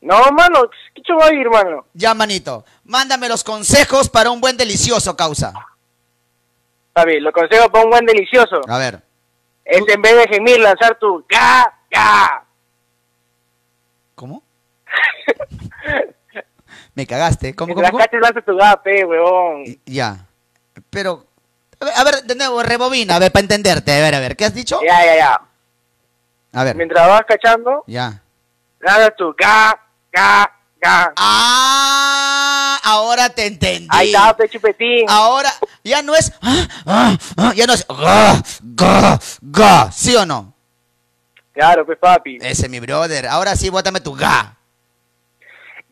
No, mano, ¿qué chulo ir, mano? Ya, manito. Mándame los consejos para un buen delicioso, causa. Papi, lo consejo para un buen delicioso. A ver. Es en vez de gemir, lanzar tu ga, ga. ¿Cómo? Me cagaste. ¿Cómo, cómo, cómo? cachas lanza tu ga, pe, huevón. Ya. Pero, a ver, a ver, de nuevo, rebobina, a ver, para entenderte. A ver, a ver, ¿qué has dicho? Ya, ya, ya. A ver, Mientras vas cachando, ya. lanza tu ga, ga, ga. Ah, ahora te entendí. Ahí está, pe, chupetín. Ahora, ya no es. ah, ah, ah, ya no es. Ga, ga, ga. ¿Sí o no? Claro, pues, papi. Ese, mi brother. Ahora sí, bótame tu ga.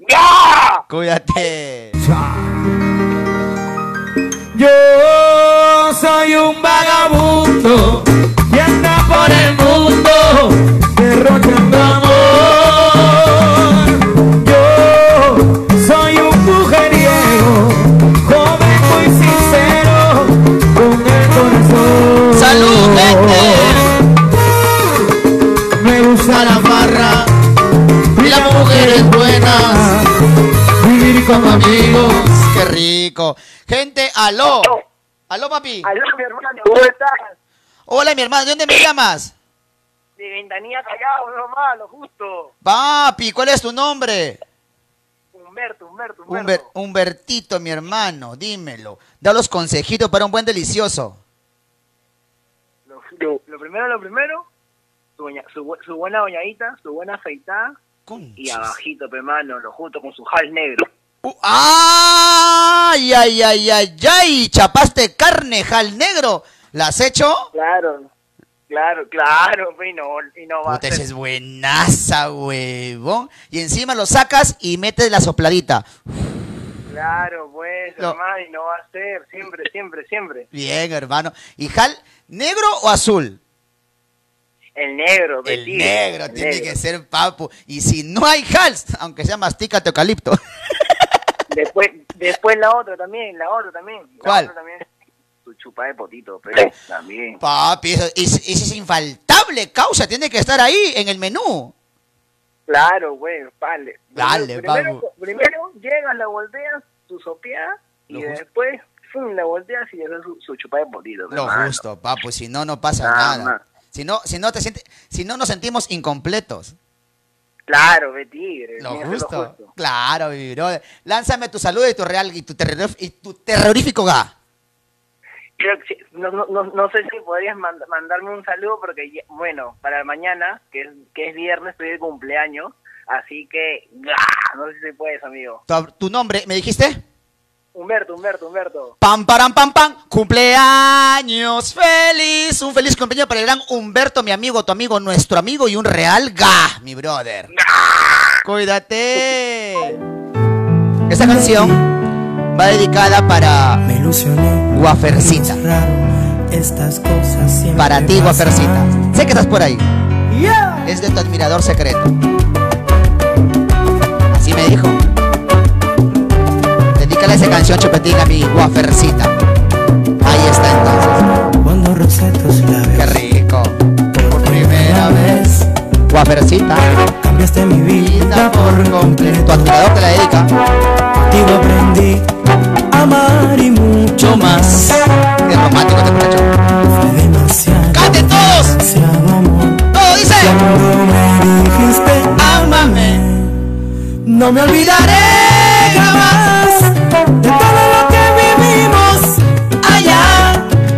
¡Ya! Cuídate. Yo soy un vagabundo que anda por el mundo derrochando amor. Mujeres buenas, vivir con amigos. Qué rico. Gente, aló. Aló, papi. Aló, mi hermano, ¿cómo estás? Hola, mi hermano. ¿De dónde me llamas? De ventanilla callado, no malo, justo. Papi, ¿cuál es tu nombre? Humberto, Humberto, Humber- Humberto. Humbertito, mi hermano, dímelo. Da los consejitos para un buen delicioso. Lo, lo- lo primero, lo primero, su, buena bañadita, su buena afeitada y abajito, pe mano, lo junto con su jal negro. Uh, ¡Ay, ay, ay, ay, ay! Chapaste carne, jal negro. ¿La has hecho? Claro, claro, claro, y no, y no va Puta, a ser. es buenaza, huevón. Y encima lo sacas y metes la sopladita. Claro, pues, No. hermano, y no va a ser, siempre, siempre, siempre. Bien, hermano. ¿Y jal negro o azul? El negro, El negro el tiene negro. que ser papu. Y si no hay jal, aunque sea mastícate eucalipto. Después, después la otra también, la otra también. la ¿Cuál? otra también. Su chupa de potito, pero también. Papi, eso, eso- eso es infaltable, causa. Tiene que estar ahí en el menú. Claro, güey, vale. Dale, primero, primero llegas, la volteas, tu sopeada, y después la volteas y le das su, su chupa de potito. Lo hermano. justo, papu. Si no, no pasa Nada nada. Si no, si no te sientes, si no nos sentimos incompletos. Claro, tigre. Lo justo. Claro, mi. Lánzame tu saludo y tu real y tu, terror- y tu terrorífico ga. Creo que no, no, no, no sé si podrías mand- mandarme un saludo porque, bueno, para mañana, que es, que es viernes, estoy de cumpleaños, así que, ¡ah! no sé si se puede eso, amigo. Tu, tu nombre, ¿me dijiste? Humberto, Humberto, Humberto. Pam, param, pam, pam. Cumpleaños feliz. Un feliz cumpleaños para el gran Humberto, mi amigo, tu amigo, nuestro amigo y un real ga, mi brother. Cuídate. Esta canción va dedicada para Me ilusioné. Guafercita. Raro, Estas cosas siempre Para ti. Guafercita. Sé que estás por ahí. Yeah. Es de tu admirador secreto. Así me dijo. Dedícale esa canción, Chupetín, a mi Guafercita. Ahí está entonces. Cuando rocé tus Qué labios rico. por primera vez, Guafercita. cambiaste mi vida por Tu completo. admirador te la dedica. Contigo aprendí a amar y mucho más. Qué romántico este muchacho. Fue demasiado, ¡Canten todos! demasiado amor. ¡Todo dice! Cuando me dijiste, ámame, no me olvidaré jamás de todo lo que vivimos allá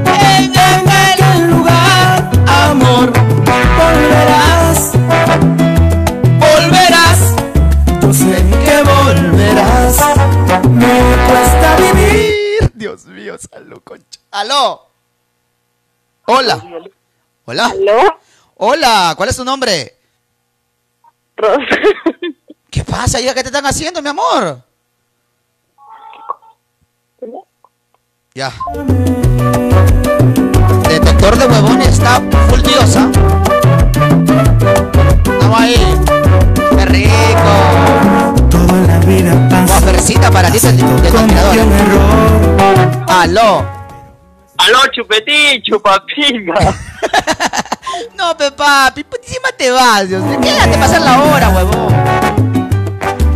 en aquel lugar. Amor, volverás, volverás. Yo sé que volverás. Me cuesta vivir. Dios mío, salud, concha. ¡Aló! Hola. Hola. ¿Aló? Hola, ¿cuál es tu nombre? Rosa. ¿Qué pasa, hija? ¿Qué te están haciendo, mi amor? Ya. Detector de huevones está full diosa. Vamos ahí. ¡Qué rico! Toda la vida pasa. Guafercita para ti del, error. ¡Aló! Aló, chupetín, chupapinga. No, pe papi, pues encima te vas, Dios mío. Quédate, pasar la hora, huevón.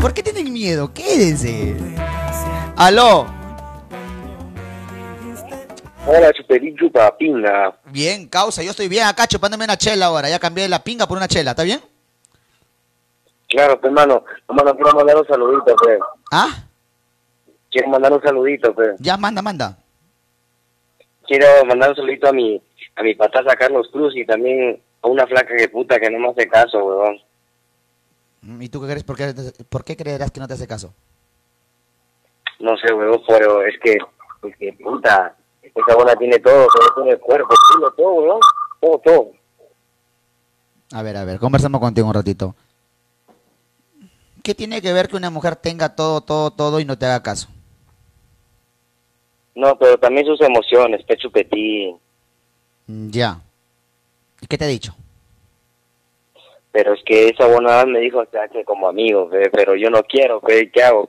¿Por qué tienen miedo? Quédense. ¡Aló! Hola, chupetín chupapinga. Bien, causa, yo estoy bien acá chupándome una chela ahora. Ya cambié la pinga por una chela, ¿está bien? Claro, pues, hermano. Hermano, quiero mandar un saludito, pues. ¿Ah? Quiero mandar un saludito, pues. Ya, manda, manda. Quiero mandar un saludito a mi, a mi pataza Carlos Cruz y también a una flaca que puta que no me hace caso, weón. Mm, ¿Y tú qué crees? ¿Por qué, por qué creerás que no te hace caso? No sé, weón, pero es que, es que puta, esa buena tiene todo, todo tiene el cuerpo, culo, todo, weón. Todo, todo. A ver, a ver, conversamos contigo un ratito. ¿Qué tiene que ver que una mujer tenga todo, todo, todo y no te haga caso? No, pero también sus emociones, pe chupetín. Mm, Ya. ¿Y qué te ha dicho? Pero es que esa buena me dijo, o sea, que como amigo, pe, pero yo no quiero, ¿qué hago?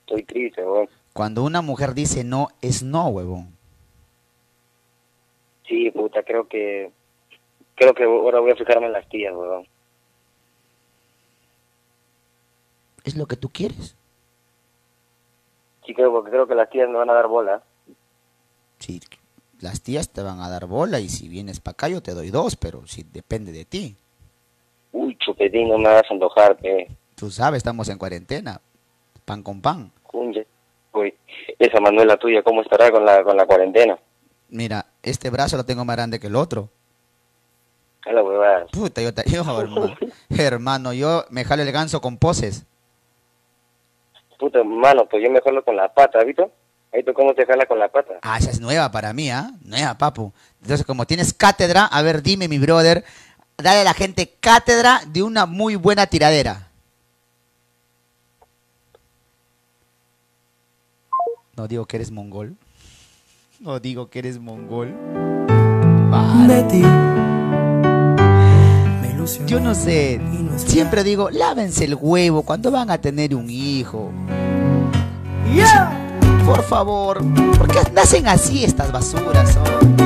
Estoy triste, weón. Cuando una mujer dice no, es no, huevón. Sí, puta, creo que, creo que ahora voy a fijarme en las tías, weón. Es lo que tú quieres. Sí, creo, porque creo que las tías me van a dar bola. Si las tías te van a dar bola y si vienes para acá yo te doy dos, pero si depende de ti. Uy, chupetín, no me hagas antojar, pe. Tú sabes, estamos en cuarentena. Pan con pan. Uy, esa Manuela tuya, ¿cómo estará con la, con la cuarentena? Mira, este brazo lo tengo más grande que el otro. A la huevada. Puta, yo, te- yo, hermano, hermano, yo me jalo el ganso con poses. Puta, mano, pues yo me jalo con la pata, ¿viste? Ahí tú cómo te jala con la pata. Ah, esa es nueva para mí, ¿ah? Nueva, papu. Entonces, como tienes cátedra, a ver, dime, mi brother, dale a la gente cátedra de una muy buena tiradera. No digo que eres mongol. No digo que eres mongol. Me ilusioné Yo no sé, siempre digo, lávense el huevo cuando van a tener un hijo. Yeah. Por favor, ¿por qué nacen así estas basuras? son?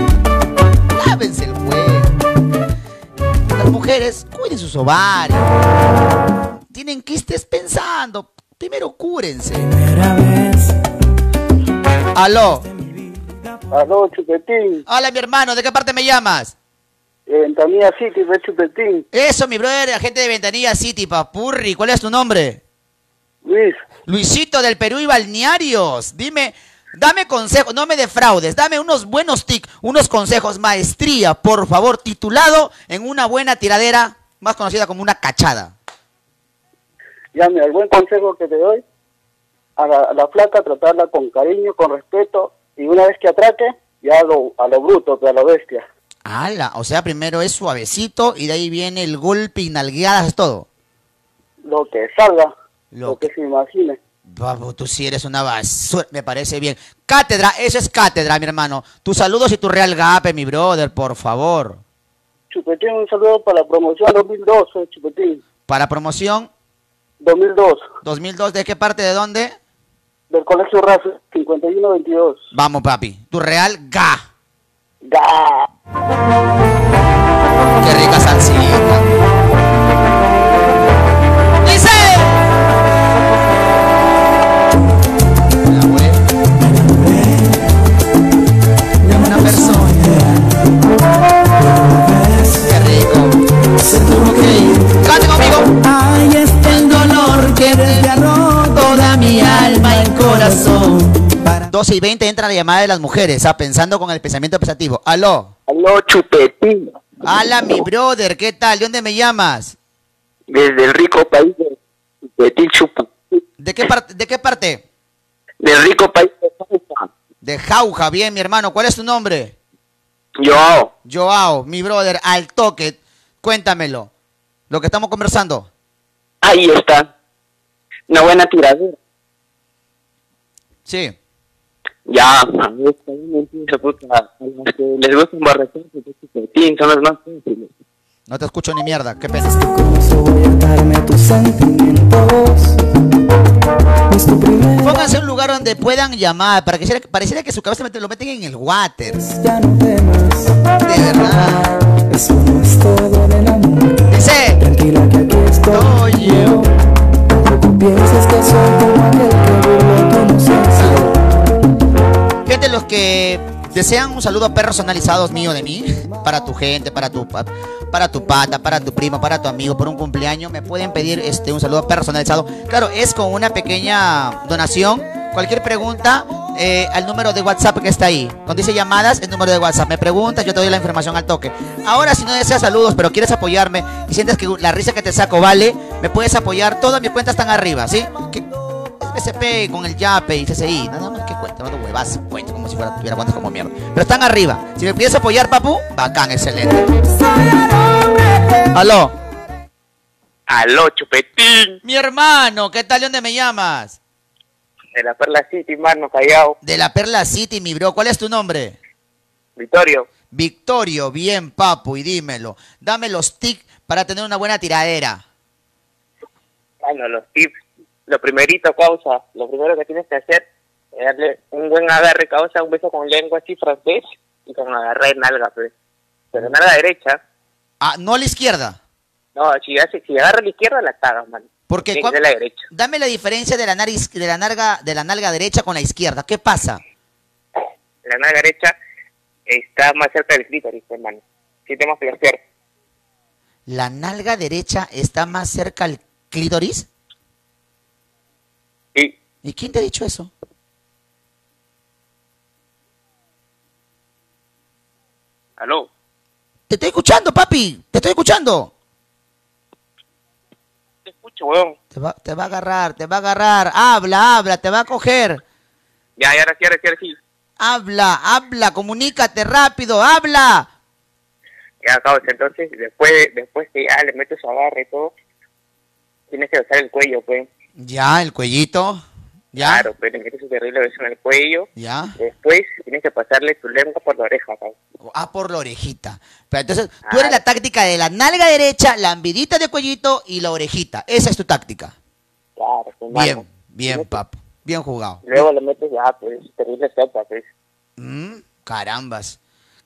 Lávense el huevo. Las mujeres, cuiden sus ovarios. Tienen quistes pensando. Primero cúrense. Primera vez. Aló. Aló, chupetín. Hola, mi hermano, ¿de qué parte me llamas? Ventanilla City, ve chupetín. Eso, mi brother, la gente de Ventanilla City, papurri. ¿Cuál es tu nombre? Luis, Luisito del Perú y Balnearios. Dime, dame consejos, no me defraudes, dame unos buenos tics, unos consejos, maestría, por favor, titulado en una buena tiradera, más conocida como una cachada. ya mira, el buen consejo que te doy, a la, a la flaca tratarla con cariño, con respeto, y una vez que atraque, ya a lo, a lo bruto, a lo bestia. Ala, o sea, primero es suavecito y de ahí viene el golpe y nalgueadas, todo. Lo que salga, Lo lo, que se imagine. Papu, tú sí eres una basura. Me parece bien. Cátedra, eso es cátedra, mi hermano. Tus saludos y tu real gape, mi brother, por favor. Chupetín, un saludo para la promoción 2002, eh, Chupetín. Para promoción 2002, 2002, ¿de qué parte, de dónde? Del Colegio Rafa, 5122. Vamos, papi. Tu real ga. ¡Ga! Qué rica salsita. Corazón. Para 12 y 20 entra la llamada de las mujeres, ah, pensando con el pensamiento pensativo. Aló. Aló, Chupetín. Hola, mi brother, ¿qué tal? ¿De dónde me llamas? Desde el rico país de Chupetín Chupa. ¿De qué parte? ¿De qué parte? Del rico país de Salsa. De Jauja, bien, mi hermano. ¿Cuál es tu nombre? Yo, Joao, mi brother, al toque. Cuéntamelo. Lo que estamos conversando. ahí está. Una buena tiradera. Sí. Ya, a ver, también empiezo, puta. A los que les gusta emborracharse, pues, Chupetín, son los más fáciles. No te escucho ni mierda, qué pena. con eso voy a darme tus sentimientos. Tu Pónganse un lugar donde puedan llamar, para que pareciera, pareciera que su cabeza mete- lo meten en el water. ya no temas. De verdad. Eso no es todo del amor. Dice. Tranquila que aquí estoy yo. Tampoco pienses que soy como que desean un saludo personalizado mío de mí, para tu gente, para tu pa- para tu pata, para tu primo, para tu amigo, por un cumpleaños, me pueden pedir este un saludo personalizado. Claro, es con una pequeña donación. Cualquier pregunta, eh, al número de WhatsApp que está ahí. Cuando dice llamadas, el número de WhatsApp. Me preguntas, yo te doy la información al toque. Ahora, si no deseas saludos, pero quieres apoyarme y sientes que la risa que te saco vale, me puedes apoyar. Todas mis cuentas están arriba, ¿sí? SP con el Yape y CCI, nada más que cuenta, no huevas, cuenta como si fuera, tuviera cuentas como mierda. Pero están arriba. Si me quieres apoyar, papu, bacán, excelente. Aló. Aló, Chupetín. Mi hermano, ¿qué tal? ¿De dónde me llamas? De la Perla City, mano, Callao. De la Perla City, mi bro. ¿Cuál es tu nombre? Victorio. Victorio, bien, papu, y dímelo. Dame los tics para tener una buena tiradera. Bueno, los tips. Lo primerito, causa. Lo primero que tienes que hacer es darle un buen agarre, causa, un beso con lengua así francés y con agarre de nalga, pues. Pero nalga derecha. Ah, no a la izquierda. No, si, hace, si agarra a la izquierda, la cagas, man. Porque que la derecha. Dame la diferencia de la nariz, de la nalga, de la nalga derecha con la izquierda. ¿Qué pasa? La nalga derecha está más cerca del clítoris, hermano. Siente más placer. ¿La nalga derecha está más cerca al clítoris? ¿Y quién te ha dicho eso? Aló. Te estoy escuchando, papi. Te estoy escuchando. Te escucho, weón. Te va, te va a agarrar, te va a agarrar. Habla, habla, te va a coger. Ya, ya, ahora sí, ahora sí, ahora sí. Habla, habla, comunícate rápido, habla. Ya, causa. Entonces, después, después que ya le metes su agarre y todo, tienes que besar el cuello, pues. Ya, el cuellito. Ya. Claro, pues le metes su terrible beso en el cuello. Ya. Después tienes que pasarle tu lengua por la oreja, causa. Ah, por la orejita. Pero entonces, tú eres la táctica de la nalga derecha, la ambidita de cuellito y la orejita. Esa es tu táctica. Claro, pues, Bien, mano. bien, papu. Bien jugado. Luego le metes ya, pues, terrible sopa, pues. Mm, carambas.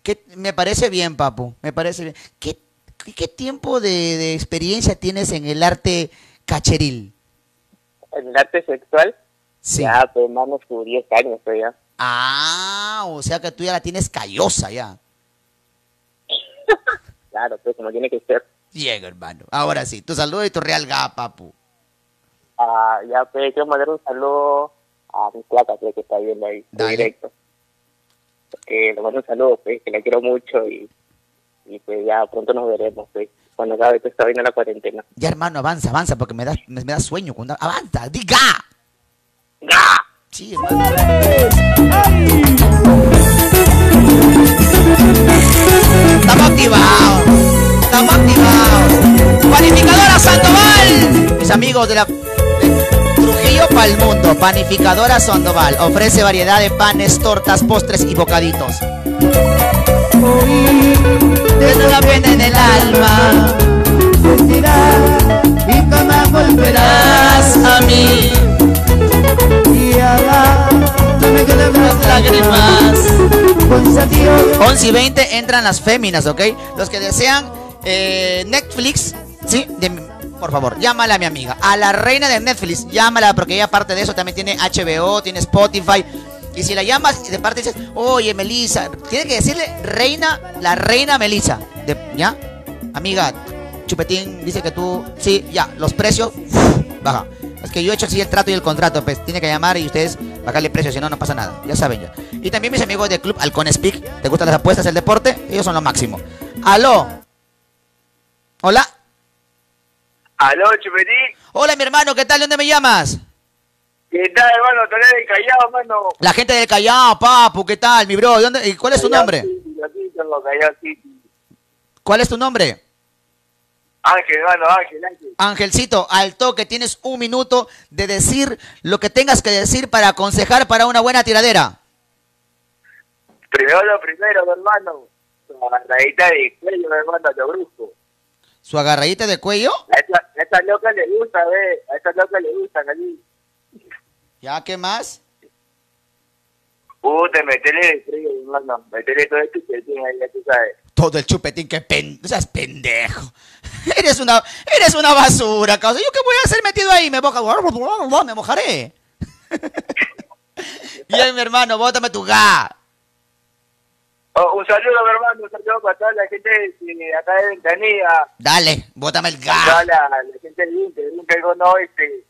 ¿Qué, me parece bien, papu. Me parece bien. ¿Qué, qué, qué tiempo de, de experiencia tienes en el arte cacheril? En el arte sexual, Sí. ya, pues, hermano, sus 10 años, pues, ya. Ah, o sea que tú ya la tienes callosa ya. Claro, pues, como tiene que ser. Bien, hermano. Ahora sí, tu saludo y tu real ga, papu. Ah, ya, pues, quiero mandar un saludo a mi placa, pues, que está viendo ahí, Dale. directo. Que le mando un saludo, pues, que la quiero mucho y, y pues, ya pronto nos veremos, pues, cuando acabe toda esta vaina la cuarentena. Ya, hermano, avanza, avanza, porque me da, me, me da sueño. Cuando, avanza, diga. Sí, hermano. Estamos activados. Estamos activados. Panificadora Sandoval. Mis amigos de la Trujillo Río Pal Mundo, panificadora Sandoval. Ofrece variedad de panes, tortas, postres y bocaditos. El. Me lágrimas. Adiós. 11 y 20 entran las féminas, ¿ok? Los que desean eh, Netflix, ¿sí? De- por favor, llámala a mi amiga. A la reina de Netflix, llámala porque ella aparte de eso también tiene HBO, tiene Spotify. Y si la llamas y de parte dices, oye, Melissa, tiene que decirle reina, la reina Melissa. De- ¿Ya? Amiga, Chupetín dice que tú, sí, ya, los precios, baja. Es que yo he hecho así el trato y el contrato, pues tiene que llamar y ustedes bajarle precio, si no, no pasa nada. Ya saben ya. Y también mis amigos de Club Halcón Speak, ¿te gustan las apuestas, el deporte? Ellos son lo máximo. Aló. Hola. Aló, Chupetín. Hola, mi hermano, ¿qué tal? ¿De dónde me llamas? ¿Qué tal, hermano? Toledo del Callao, mano. La gente del Callao, papu, ¿qué tal, mi bro? ¿De dónde- y ¿Cuál es tu nombre? Aquí en los Callao City. ¿Cuál es tu nombre? Ángel, hermano, Ángel, Ángel. Angelcito, al toque, tienes un minuto de decir lo que tengas que decir para aconsejar para una buena tiradera. Primero lo primero, hermano. La agarradita de cuello, hermano, lo brusco. ¿Su agarradita de cuello? A esta, a esta loca le gusta, ve. A esta loca le gusta, allí. ¿Ya qué más? Puta, metele de frío, hermano. Metele todo que tiene ahí, ya tú sabes. Todo el chupetín, que no seas pendejo. Eres una, eres una basura, causa. ¿Yo qué voy a hacer metido ahí? Me moja... me mojaré. Bien, mi hermano, bótame tu ga. Oh, un saludo, mi hermano, un saludo para toda la gente de acá de Ventanilla. Dale, bótame el Para toda ga. la, la gente de Inter, digo no, este.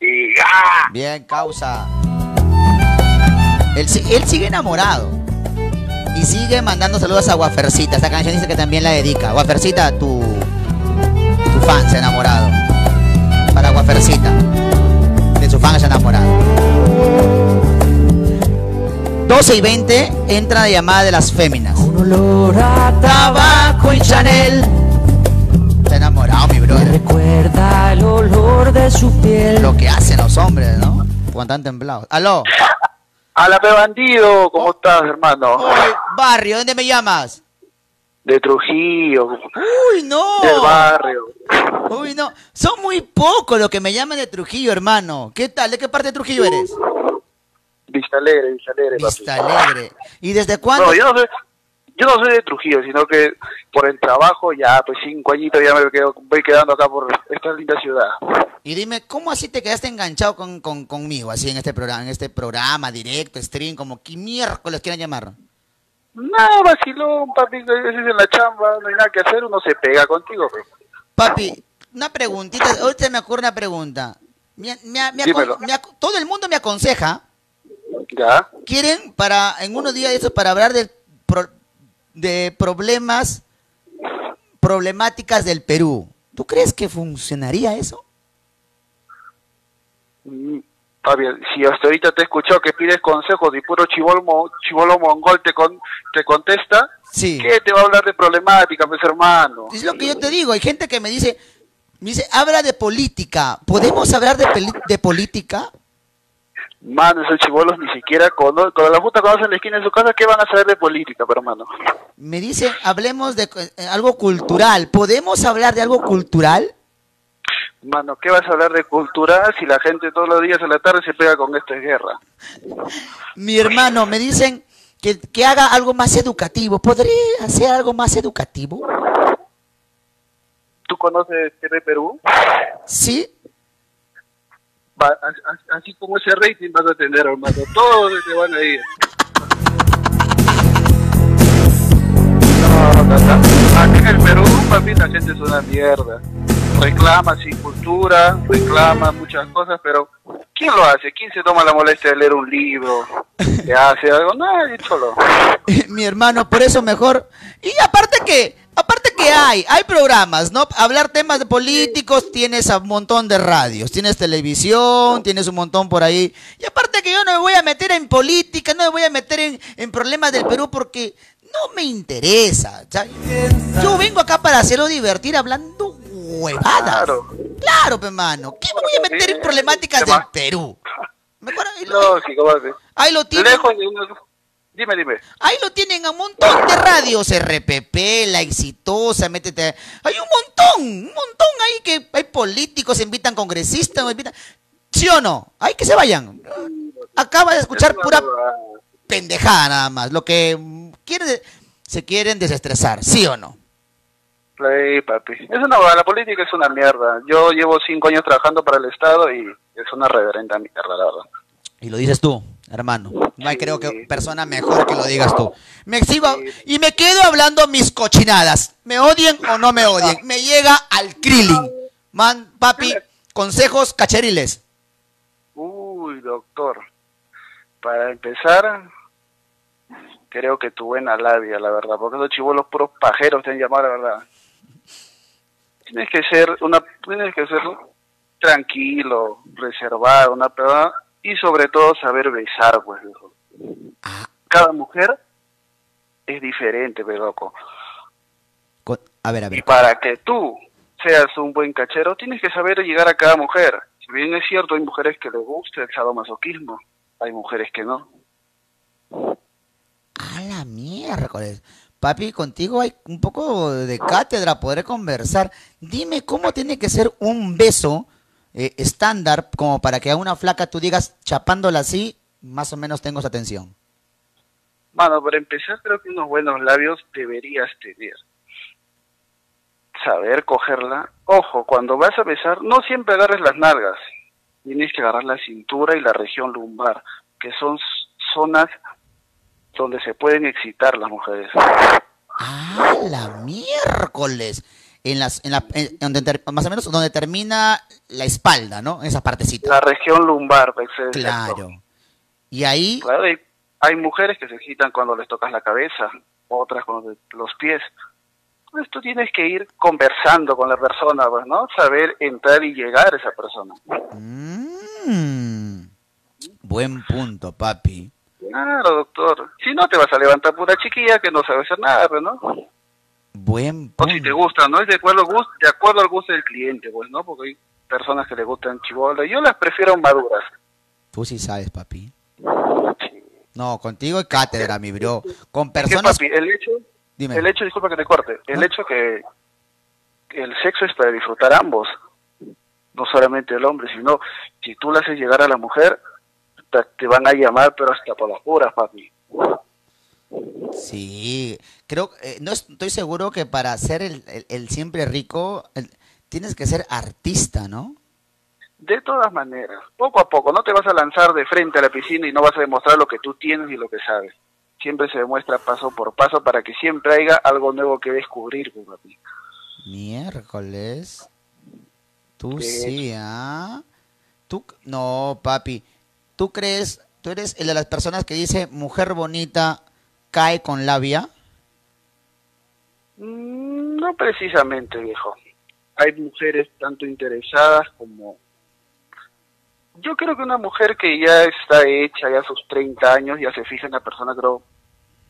Y ¡ah! Bien, causa. Él, él sigue enamorado. Y sigue mandando saludos a Guafercita. Esta canción dice que también la dedica. Guafercita, tu, tu fan se ha enamorado. Para Guafercita. De su fan se ha enamorado. 12 y 20 entra la llamada de las féminas. Un olor a tabaco y Chanel. Está enamorado, mi Me brother. recuerda el olor de su piel. Lo que hacen los hombres, ¿no? Cuando están templados. Aló. A la pe bandido, ¿cómo estás, hermano? Barrio, ¿dónde me llamas? De Trujillo, Uy, no. del barrio. Uy, no. Son muy pocos los que me llaman de Trujillo, hermano. ¿Qué tal? ¿De qué parte de Trujillo eres? Vista Alegre, Vista Alegre, papi. Vista Alegre. ¿Y desde cuándo? No, yo no soy, yo no soy de Trujillo, sino que por el trabajo ya, pues cinco añitos ya me quedo, voy quedando acá por esta linda ciudad. Y dime, ¿cómo así te quedaste enganchado con, con- conmigo, así en este programa, en este programa, directo, stream, como que miércoles quieran llamar? No, vacilón, papi, a veces en la chamba no hay nada que hacer, uno se pega contigo. pues. Papi, una preguntita, ahorita me ocurre una pregunta. Me- todo el mundo me aconseja, Ya. quieren para, en unos días eso, para hablar de, pro- de problemas, problemáticas del Perú. ¿Tú crees que funcionaría eso? Mm, Papi, si hasta ahorita te escuchó que pides consejos y puro chivolo, mo- chivolo mongol te, con, te contesta, Sí. ¿qué te va a hablar de problemática, pues hermano? Es lo que yo te digo, hay gente que me dice, me dice, habla de política. ¿Podemos hablar de, de política? Mano, esos chivolos ni siquiera conocen, cuando la puta conocen la esquina de su casa, ¿qué van a saber de política, pero hermano? Me dice, hablemos de eh, algo cultural. ¿Podemos hablar de algo cultural? Mano, ¿qué vas a hablar de cultura si la gente todos los días a la tarde se pega con esta guerra? Mi hermano, me dicen que, que haga algo más educativo. ¿Podría hacer algo más educativo? ¿Tú conoces TV Perú? Sí. Va- as- as- así como ese rating vas a tener, hermano. Todos se te van a ir. No, no, no. Aquí en el Perú, papi, la gente es una mierda. Reclama sin cultura, reclama muchas cosas, pero ¿quién lo hace? ¿Quién se toma la molestia de leer un libro? ¿Que hace algo? Nadie, solo. Mi hermano, por eso mejor. Y aparte que, aparte que hay, hay programas, ¿no? Hablar temas de políticos, tienes un montón de radios, tienes televisión, tienes un montón por ahí. Y aparte que yo no me voy a meter en política, no me voy a meter en, en problemas del Perú porque no me interesa. yo vengo acá para hacerlo divertir hablando huevadas. Claro. Claro, pe mano. ¿Qué me voy a meter en problemáticas del Perú? Lógico, papi. Ahí lo tienen. Lejos de uno- Dime, dime. Ahí lo tienen a un montón de radios, RPP, La Exitosa, métete. Hay un montón, un montón ahí que hay políticos, invitan congresistas, invitan... ¿Sí o no? Hay que se vayan. Acaba de escuchar pura pendejada nada más. Lo que mm, quiere, se quieren desestresar, ¿sí o no? Sí, papi. Es una, la política es una mierda. Yo llevo cinco años trabajando para el Estado y es una reverenda mierda, la verdad. Y lo dices tú, hermano. No hay creo que persona mejor que lo digas tú. Me sigo y me quedo hablando mis cochinadas. ¿Me odien o no me odien? Me llega al Krillin. Man, papi, consejos cacheriles. Uy, doctor. Para empezar, creo que tu buena labia, la verdad, porque esos chivolos puros pajeros te han llamado, la verdad. Tienes que ser una, tienes que ser tranquilo, reservado, una persona y sobre todo saber besar, pues, viejo. Cada mujer es diferente, pe, loco. Con- a ver, a Y ver. para que tú seas un buen cachero, tienes que saber llegar a cada mujer. Si bien es cierto, hay mujeres que les gusta el sadomasoquismo, hay mujeres que no. A la miércoles. Papi, contigo hay un poco de cátedra, podré conversar. Dime cómo tiene que ser un beso eh, estándar como para que a una flaca tú digas, chapándola así, más o menos tengo esa atención. Mano, para empezar, creo que unos buenos labios deberías tener. Saber cogerla. Ojo, cuando vas a besar, no siempre agarres las nalgas. Tienes que agarrar la cintura y la región lumbar, que son zonas donde se pueden excitar las mujeres. ¡Ah, la miércoles! En las, en la, en donde ter- más o menos donde termina la espalda, ¿no? Esa partecita. La región lumbar, pues, exacto. Claro. Y ahí, Claro, hay, hay mujeres que se excitan cuando les tocas la cabeza, otras con los, los pies. Entonces tú tienes que ir conversando con la persona, pues, ¿no? Saber entrar y llegar a esa persona. mm, buen punto, papi. Claro, doctor. Si no, te vas a levantar pura chiquilla que no sabe hacer nada, pues, ¿no? Buen O si te gusta, ¿no? Es de acuerdo, al gusto, de acuerdo al gusto del cliente, pues, ¿no? Porque hay personas que le gustan chibolas. Yo las prefiero maduras. Tú sí sabes, papi. No, contigo hay cátedra, mi bro. Con Es que, personas... papi, el hecho, Dime. el hecho, disculpa que te corte, el hecho que que el sexo es para disfrutar ambos, no solamente el hombre, sino si tú le haces llegar a la mujer, te, te van a llamar, pero hasta por las puras, papi. Sí, creo, eh, no es- estoy seguro que para ser el, el- el siempre rico el- tienes que ser artista, ¿no? De todas maneras, poco a poco, no te vas a lanzar de frente a la piscina y no vas a demostrar lo que tú tienes y lo que sabes. Siempre se demuestra paso por paso para que siempre haya algo nuevo que descubrir, papi. Miércoles. Tú Sí. sí, ¿ah? Tú, no, papi. ¿Tú crees, tú eres el de las personas que dice mujer bonita cae con labia? Mm, No precisamente, viejo. Hay mujeres tanto interesadas como... Yo creo que una mujer que ya está hecha, ya sus 30 años, ya se fija en la persona, creo,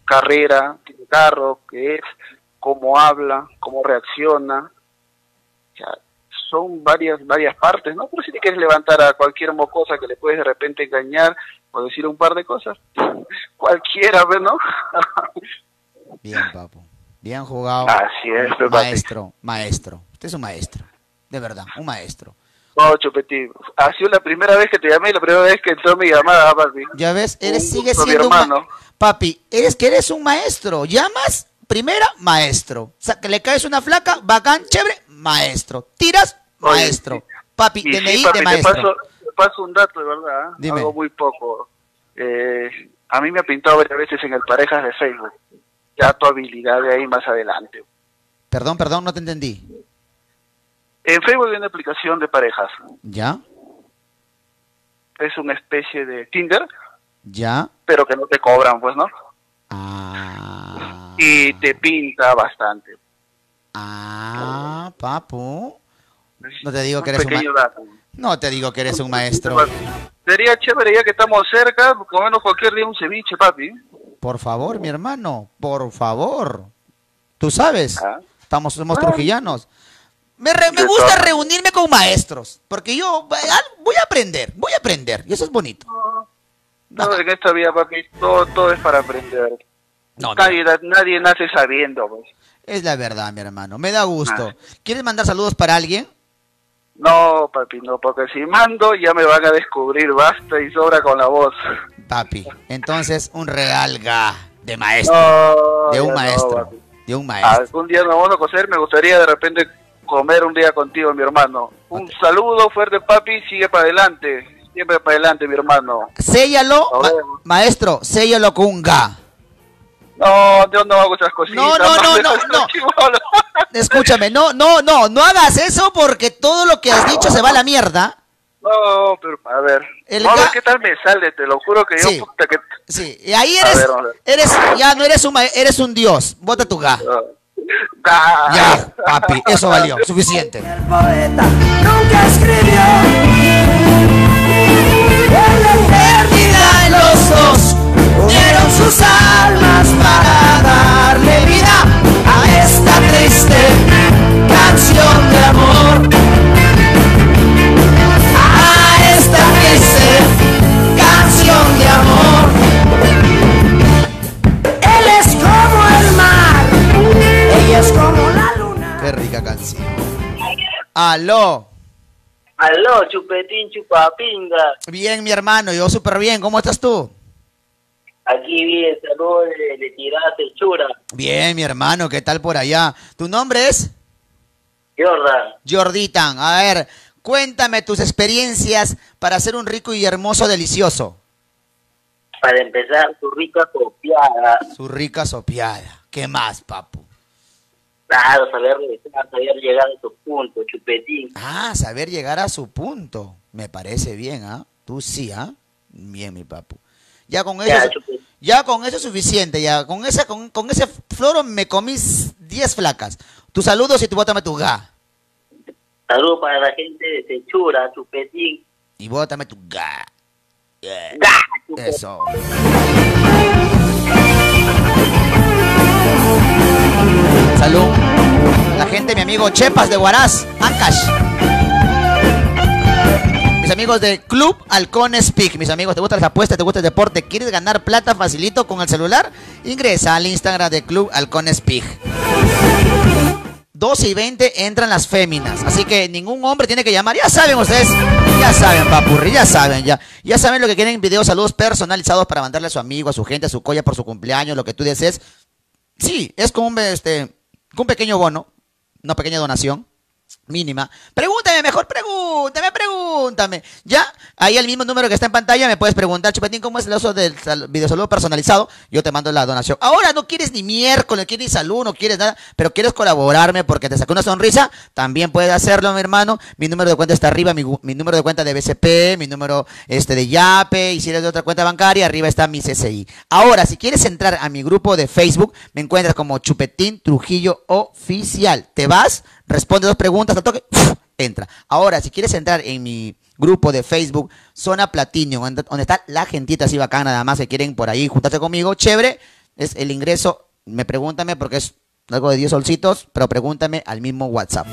carrera, tiene carro, que es, cómo habla, cómo reacciona. O son varias varias partes, ¿no? Pero si te quieres levantar a cualquier mocosa que le puedes de repente engañar o decir un par de cosas, cualquiera, ¿ves, ¿no? Bien, papu. Bien jugado. Así es, papi. Maestro, maestro. Usted es un maestro. De verdad, un maestro. No, Chupetín, ha sido la primera vez que te llamé y la primera vez que entró mi llamada, papi. Ya ves, eres, gusto, mi siendo un hermano. Papi, eres que eres un maestro. Llamas, primera, maestro. O sea, que le caes una flaca, bacán, chévere, maestro. Tiras, Oye, maestro. Papi, Y DNI sí, papi, de maestro. te paso un dato, de verdad, ¿ah? Dime. algo muy poco. Eh, a mí me ha pintado varias veces en el parejas de Facebook. Ya tu habilidad de ahí más adelante. Perdón, perdón, no te entendí. En Facebook hay una aplicación de parejas. ¿Ya? Es una especie de Tinder, ¿Ya? pero que no te cobran, pues, ¿no? Ah. Y te pinta bastante. Ah, papu. No te digo que Un eres un dato. No te digo que eres un maestro. Sería chévere ya que estamos cerca, comernos cualquier día un ceviche, papi. Por favor, mi hermano, por favor. Tú sabes, Ah. estamos, somos Ah. trujillanos. Me, re- me gusta reunirme con maestros, porque yo ah, voy a aprender, voy a aprender, y eso es bonito. No, en esta vida, papi, todo, todo es para aprender. No, nadie, nadie nace sabiendo, pues. Es la verdad, mi hermano, me da gusto. ¿Quieres mandar saludos para alguien? No, papi, no, porque si mando ya me van a descubrir, basta y sobra con la voz. Papi, entonces un real ga de maestro, No, de un no, maestro, de un maestro. Algún día nos vamos a conocer, me gustaría de repente comer un día contigo, mi hermano. Un saludo fuerte, papi, sigue para adelante, siempre para adelante, mi hermano. Séllalo, ma- maestro, séllalo con un ga. No, yo no hago esas cositas. No, no, no, no, no. Escúchame, no, no, no, no hagas eso porque todo lo que has dicho se va a la mierda. No, pero a ver. El a ver qué tal me sale, te lo juro que yo, Sí. puta, que... Sí, y ahí A eres, ver, vamos a ver. eres, ya no eres un, ma- eres un dios. Bota tu ga. Ah. Ya, papi, eso valió, suficiente. Nunca escribió En la pérdida los dos sus almas para darle vida a esta triste canción de amor. A esta triste canción de amor. Él es como el mar, ella es como la luna. Qué rica canción. Aló. Aló, chupetín, chupapinga. Bien, mi hermano, yo súper bien. ¿Cómo estás tú? Aquí bien, saludos de, de tiraste chura. Bien, mi hermano, ¿qué tal por allá? ¿Tu nombre es? Jordan. Jorditan. A ver, cuéntame tus experiencias para hacer un rico y hermoso delicioso. Para empezar, tu rica copiada. Su rica sopiada. ¿Qué más, papu? Claro, saber saber llegar a tu punto, chupetín. Ah, saber llegar a su punto. Me parece bien, ¿ah? Tú sí, ¿ah? Bien, mi papu. Ya con eso, Ya, con eso es suficiente, ya. Con esa, con, con ese floro me comí 10 flacas. Tus saludos y tú bótame tu ga. Saludos para la gente de Sechura, chupetín. Y bótame tu ga. Yeah. Ga, chupetín. Eso. Salud. La gente, mi amigo Chepas de Huaraz, Ancash. Amigos de Club Halcones Peak. Mis amigos, ¿te gustan las apuestas? ¿Te gusta el deporte? ¿Quieres ganar plata facilito con el celular? Ingresa al Instagram de Club Halcones Peak. 12 y 20 entran las féminas. Así que ningún hombre tiene que llamar. Ya saben ustedes. Ya saben, papurri. Ya saben, ya. Ya saben lo que quieren. Videos, saludos personalizados para mandarle a su amigo, a su gente, a su colla por su cumpleaños, lo que tú desees. Sí, es como un, este, un pequeño bono. Una pequeña donación. Mínima. Pregúntame, mejor pregúntame, pregúntame. Ya, ahí el mismo número que está en pantalla me puedes preguntar, Chupetín, ¿cómo es el uso del sal- videosaludo personalizado? Yo te mando la donación. Ahora no quieres ni miércoles, no quieres ni salud, no quieres nada, pero quieres colaborarme porque te saqué una sonrisa, también puedes hacerlo, mi hermano. Mi número de cuenta está arriba, mi, mi número de cuenta de BCP, mi número este de Yape, y si eres de otra cuenta bancaria, arriba está mi CCI. Ahora, si quieres entrar a mi grupo de Facebook, me encuentras como Chupetín Trujillo Oficial. Te vas, responde dos preguntas, al toque, entra. Ahora, si quieres entrar en mi grupo de Facebook, Zona Platinum, donde está la gentita así bacana, nada más que quieren por ahí juntarse conmigo, chévere, es el ingreso, me pregúntame porque es algo de 10 solcitos, pero pregúntame al mismo WhatsApp.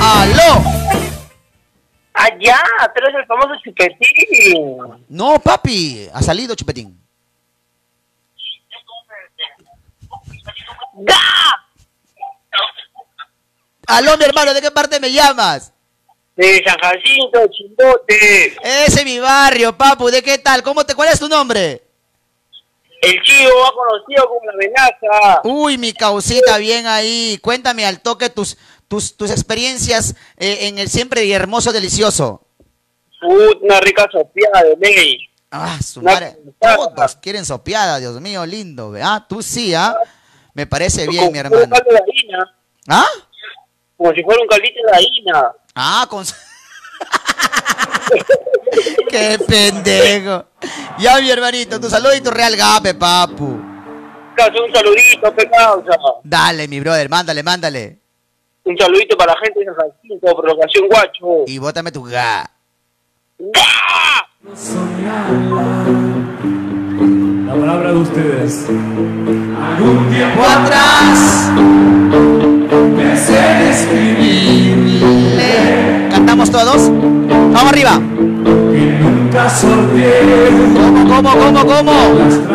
¡Aló! Ah, ya, pero es el famoso chupetín. No, papi, ha salido Chupetín. ¡Ga! Aló, mi hermano, ¿de qué parte me llamas? De San Jacinto, Chimbote. Ese es mi barrio, papu, ¿de qué tal? ¿Cómo te, ¿Cuál es tu nombre? El chivo ha conocido como la amenaza. Uy, mi causita, bien ahí. Cuéntame al toque tus, tus, tus experiencias eh, en el siempre y hermoso delicioso. Una rica sopiada de ley. Ah, su Una madre. sopiada. Todos quieren sopeada, Dios mío, lindo. Ah, tú sí, ¿ah? Me parece bien, mi hermano. ¿Ah? Como si fuera un caldito de harina. Ah, con... Qué pendejo. Ya, mi hermanito, tu tu real gape, papu. Un saludito, pe causa. Dale, mi brother, mándale, mándale. Un saludito para la gente de San Jacinto, prolongación guacho. Y bótame tu ga. Palabra de ustedes. Algún tiempo atrás pensé en escribirle. ¿Cantamos todos? Vamos arriba. Nunca ¿Cómo, cómo, cómo.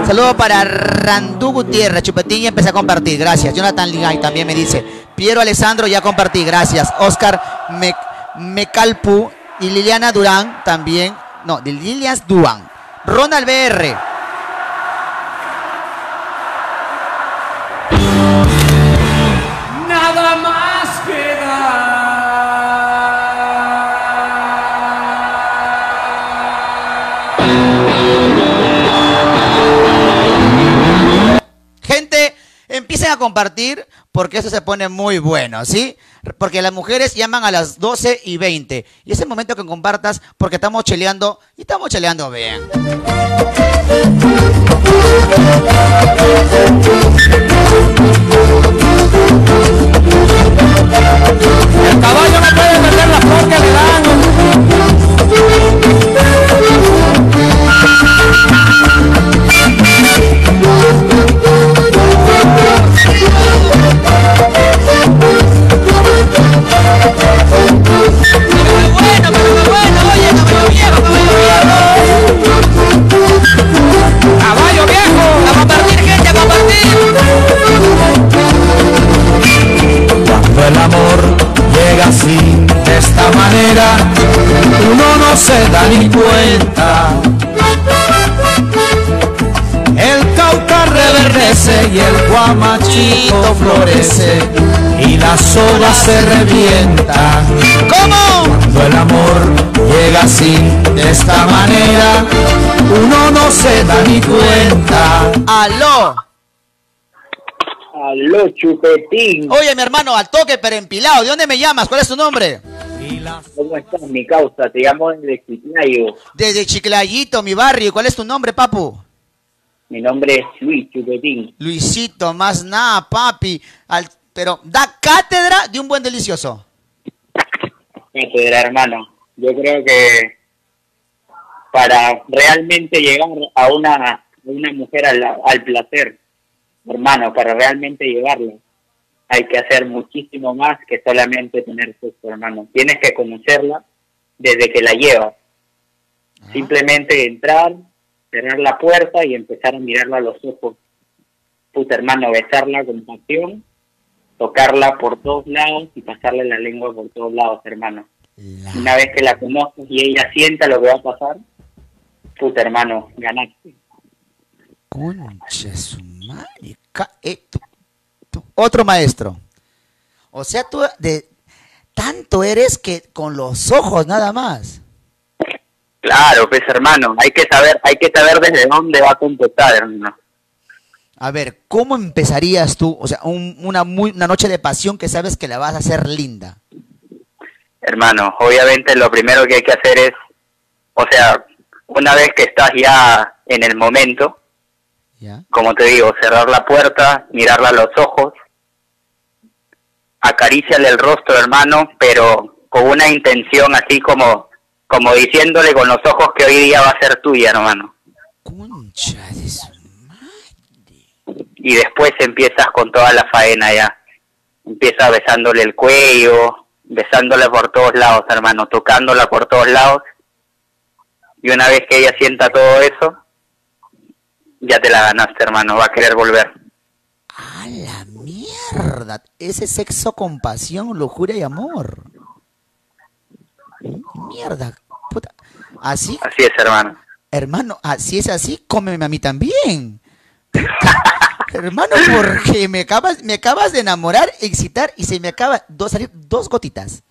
Saludo para Randú Gutiérrez, Chupetín, y empecé a compartir. Gracias. Jonathan Ligay también me dice. Piero Alessandro, ya compartí. Gracias. Oscar Mec Mecalpu y Liliana Durán también. No, Lilias Duan. Ronald BR. Más Gente, empiecen a compartir porque eso se pone muy bueno, ¿sí? Porque las mujeres llaman a las 12 y 20. Y es el momento que compartas porque estamos cheleando y estamos cheleando bien. El caballo no puede perder la flor que le dan. ¡Caballo así, de esta manera, uno no se da ni cuenta. El cauca reverdece y el guamachito florece y la soga se revienta. ¿Cómo? Cuando el amor llega así, de esta manera, uno no se da ni cuenta. ¡Aló! Aló, chupetín. Oye, mi hermano, al toque, pero empilado. ¿De dónde me llamas? ¿Cuál es tu nombre? ¿Cómo estás, mi causa? Te llamo desde Chiclayo. Desde Chiclayito, mi barrio. ¿Cuál es tu nombre, papu? Mi nombre es Luis Chupetín. Luisito, más nada, papi. Al- pero da cátedra de un buen delicioso. Cátedra, hermano. Yo creo que para realmente llegar a una, una mujer al, al placer, hermano, para realmente llegarla, hay que hacer muchísimo más que solamente tener sexo, hermano. Tienes que conocerla desde que la llevas. Simplemente entrar, cerrar la puerta y empezar a mirarla a los ojos. Puta, hermano, besarla con pasión, tocarla por todos lados y pasarle la lengua por todos lados, hermano. Una vez que la conoces y ella sienta lo que va a pasar, puta, hermano, ganaste. Concha su madre. Eh, otro maestro. O sea, tú de tanto eres que con los ojos nada más. Claro, pues hermano, hay que saber, hay que saber desde dónde va a contestar, hermano. A ver, ¿cómo empezarías tú? O sea, un- una, muy, una noche de pasión que sabes que la vas a hacer linda. Hermano, obviamente lo primero que hay que hacer es, o sea, una vez que estás ya en el momento, como te digo, cerrar la puerta, mirarla a los ojos, acaríciale el rostro, hermano, pero con una intención así como, como diciéndole con los ojos que hoy día va a ser tuya, hermano. Y después empiezas con toda la faena ya. Empiezas besándole el cuello, besándola por todos lados, hermano, tocándola por todos lados. Y una vez que ella sienta todo eso, ya te la ganaste, hermano, va a querer volver. Mierda, ese sexo con pasión, lujuria y amor. Mierda, puta. Así, Así es, hermano. hermano, así es así, cómeme a mí también. hermano, porque me acabas, me acabas de enamorar, excitar y se me acaba dos salir dos gotitas.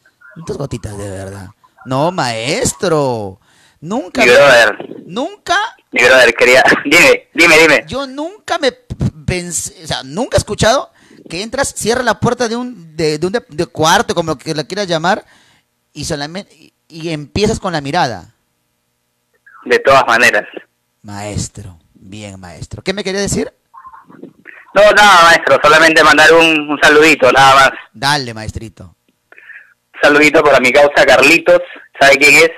Dos gotitas de verdad. No, maestro. Nunca Mi me- brother, nunca mi brother, quería... Dime, dime, dime. Yo nunca me pensé, o sea, nunca he escuchado que entras, cierras la puerta de un, de, de un de- de cuarto, como que la quieras llamar, y solamente y, y empiezas con la mirada. De todas maneras. Maestro, bien maestro. ¿Qué me quería decir? No, nada, maestro, solamente mandar un, un saludito, nada más. Dale, maestrito. Un saludito para mi causa Carlitos, ¿sabe quién es?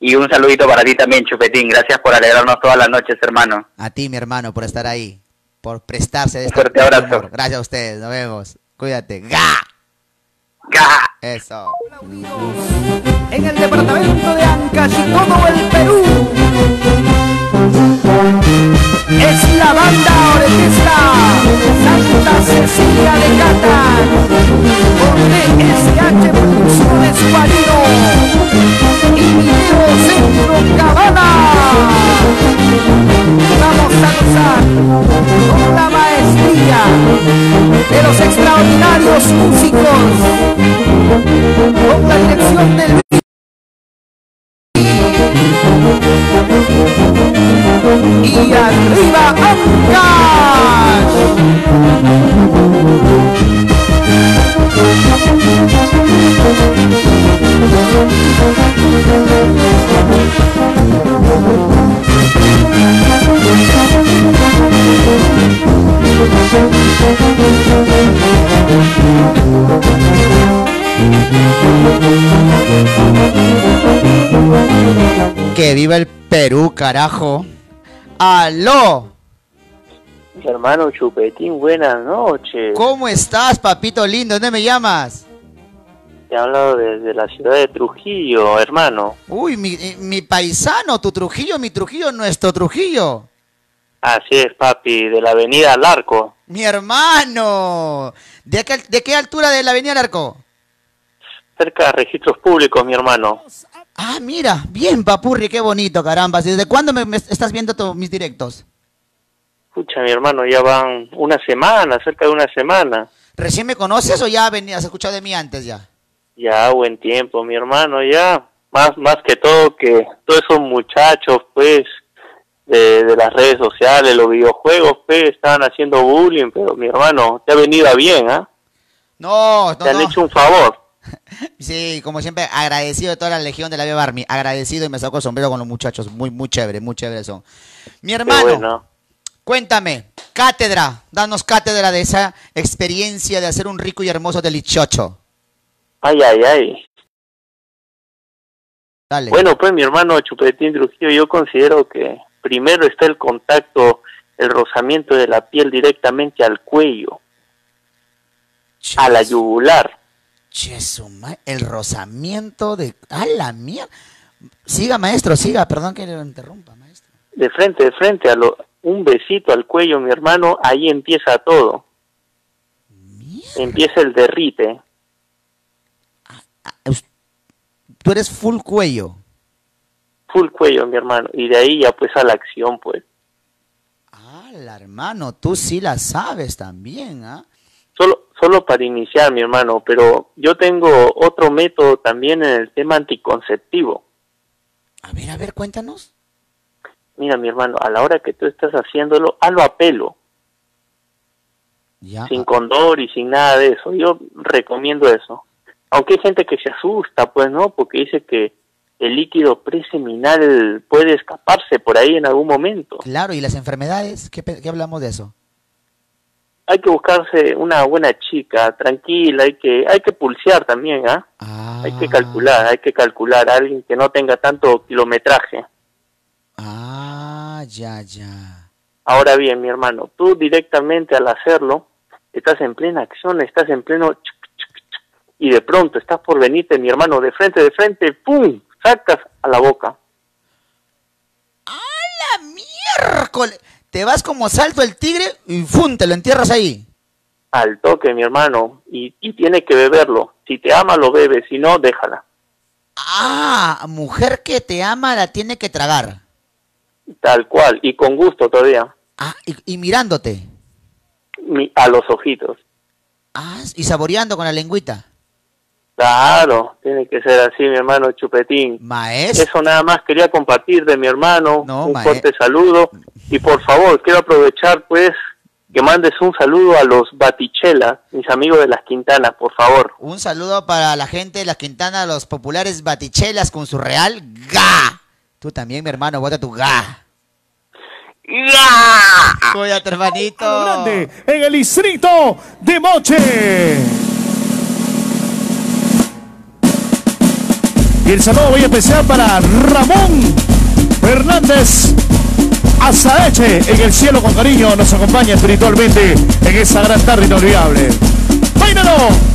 Y un saludito para ti también, Chupetín. Gracias por alegrarnos todas las noches, hermano. A ti, mi hermano, por estar ahí, por prestarse de este fuerte abrazo. humor. Gracias a ustedes, nos vemos. Cuídate. ¡Ga! ¡Ga! Eso. en el departamento de Ancash y todo el Perú. Es la banda orquesta Santa Cecilia de Cata con DSH Producciones Guarino y Video Centro Cabana. Vamos a gozar con la maestría de los extraordinarios músicos con la dirección del y arriba. Que viva el Perú, carajo. ¡Aló! Hermano Chupetín, buenas noches. ¿Cómo estás, papito lindo? ¿Dónde me llamas? Te he hablado desde la ciudad de Trujillo, hermano. Uy, mi, eh, mi paisano, tu Trujillo, mi Trujillo, nuestro Trujillo. Así es, papi, de la avenida Larco. Mi hermano. ¿De qué, de qué altura de la Avenida Arco? Cerca de registros públicos, mi hermano. Ah, mira, bien, papurri, qué bonito, caramba. ¿Desde cuándo me, me estás viendo tu- mis directos? Escucha, mi hermano, ya van una semana, cerca de una semana. ¿Recién me conoces o ya venías, has escuchado de mí antes ya? Ya, buen tiempo, mi hermano, ya. Más, más que todo que todos esos muchachos, pues, de, de las redes sociales, los videojuegos, pues, estaban haciendo bullying, pero mi hermano, te ha venido a bien, ¿ah? No, no, Te han no. hecho un favor. Sí, como siempre, agradecido de toda la legión de la Vía Barmi. Agradecido y me saco el sombrero con los muchachos. Muy, muy chévere, muy chévere son. Mi hermano, bueno. cuéntame, cátedra, danos cátedra de esa experiencia de hacer un rico y hermoso delichocho. Ay, ay, ay. Dale. Bueno, pues mi hermano Chupetín Trujillo, yo considero que primero está el contacto, el rozamiento de la piel directamente al cuello, a la yugular. Che, su ma- el rozamiento de... ¡A la mierda! Siga, maestro, siga, perdón que lo interrumpa. de frente, de frente, a lo, un besito al cuello, mi hermano, ahí empieza todo. Empieza el derrite. Tú eres full cuello. Full cuello, mi hermano. Y de ahí ya pues a la acción, pues. ¡Hala, hermano! Tú sí la sabes también, ¿ah? Solo, solo para iniciar, mi hermano, pero yo tengo otro método también en el tema anticonceptivo. A ver, a ver, cuéntanos. Mira, mi hermano, a la hora que tú estás haciéndolo, hazlo a pelo. Ya. Sin condor y sin nada de eso. Yo recomiendo eso. Aunque hay gente que se asusta, pues, ¿no? Porque dice que el líquido preseminal puede escaparse por ahí en algún momento. Claro, ¿y las enfermedades? ¿Qué, hablamos de eso? Hay que buscarse una buena chica, tranquila, hay que hay que pulsear también, ¿ah? Hay que calcular, hay que calcular a alguien que no tenga tanto kilometraje. Ah, ya, ya. Ahora bien, mi hermano, tú directamente al hacerlo, estás en plena acción, estás en pleno... y de pronto estás por venirte, mi hermano, de frente, de frente, ¡pum! Sacas a la boca. Miércoles. Te vas como salto el tigre y ¡fum! te lo entierras ahí. Al toque, mi hermano. Y, y tiene que beberlo. Si te ama, lo bebe. Si no, déjala. Ah, mujer que te ama la tiene que tragar. Tal cual. Y con gusto todavía. Ah, y, y mirándote. Mi- a los ojitos. Ah, y saboreando con la lengüita. Claro, tiene que ser así, mi hermano Chupetín. Maestro. Eso nada más quería compartir de mi hermano. un mae- fuerte saludo. Y por favor, quiero aprovechar, pues, que mandes un saludo a los Batichela, mis amigos de las Quintanas, por favor. Un saludo para la gente de las Quintanas, los populares batichelas con su real ga. Tú también, mi hermano, bota tu ga. ¡Ya! Cuídate, hermanito. Grande en el distrito de Moche. Y el saludo muy especial para Ramón Fernández Azaeche. En el cielo con cariño nos acompaña espiritualmente en esa gran tarde inolvidable. ¡Bailalo!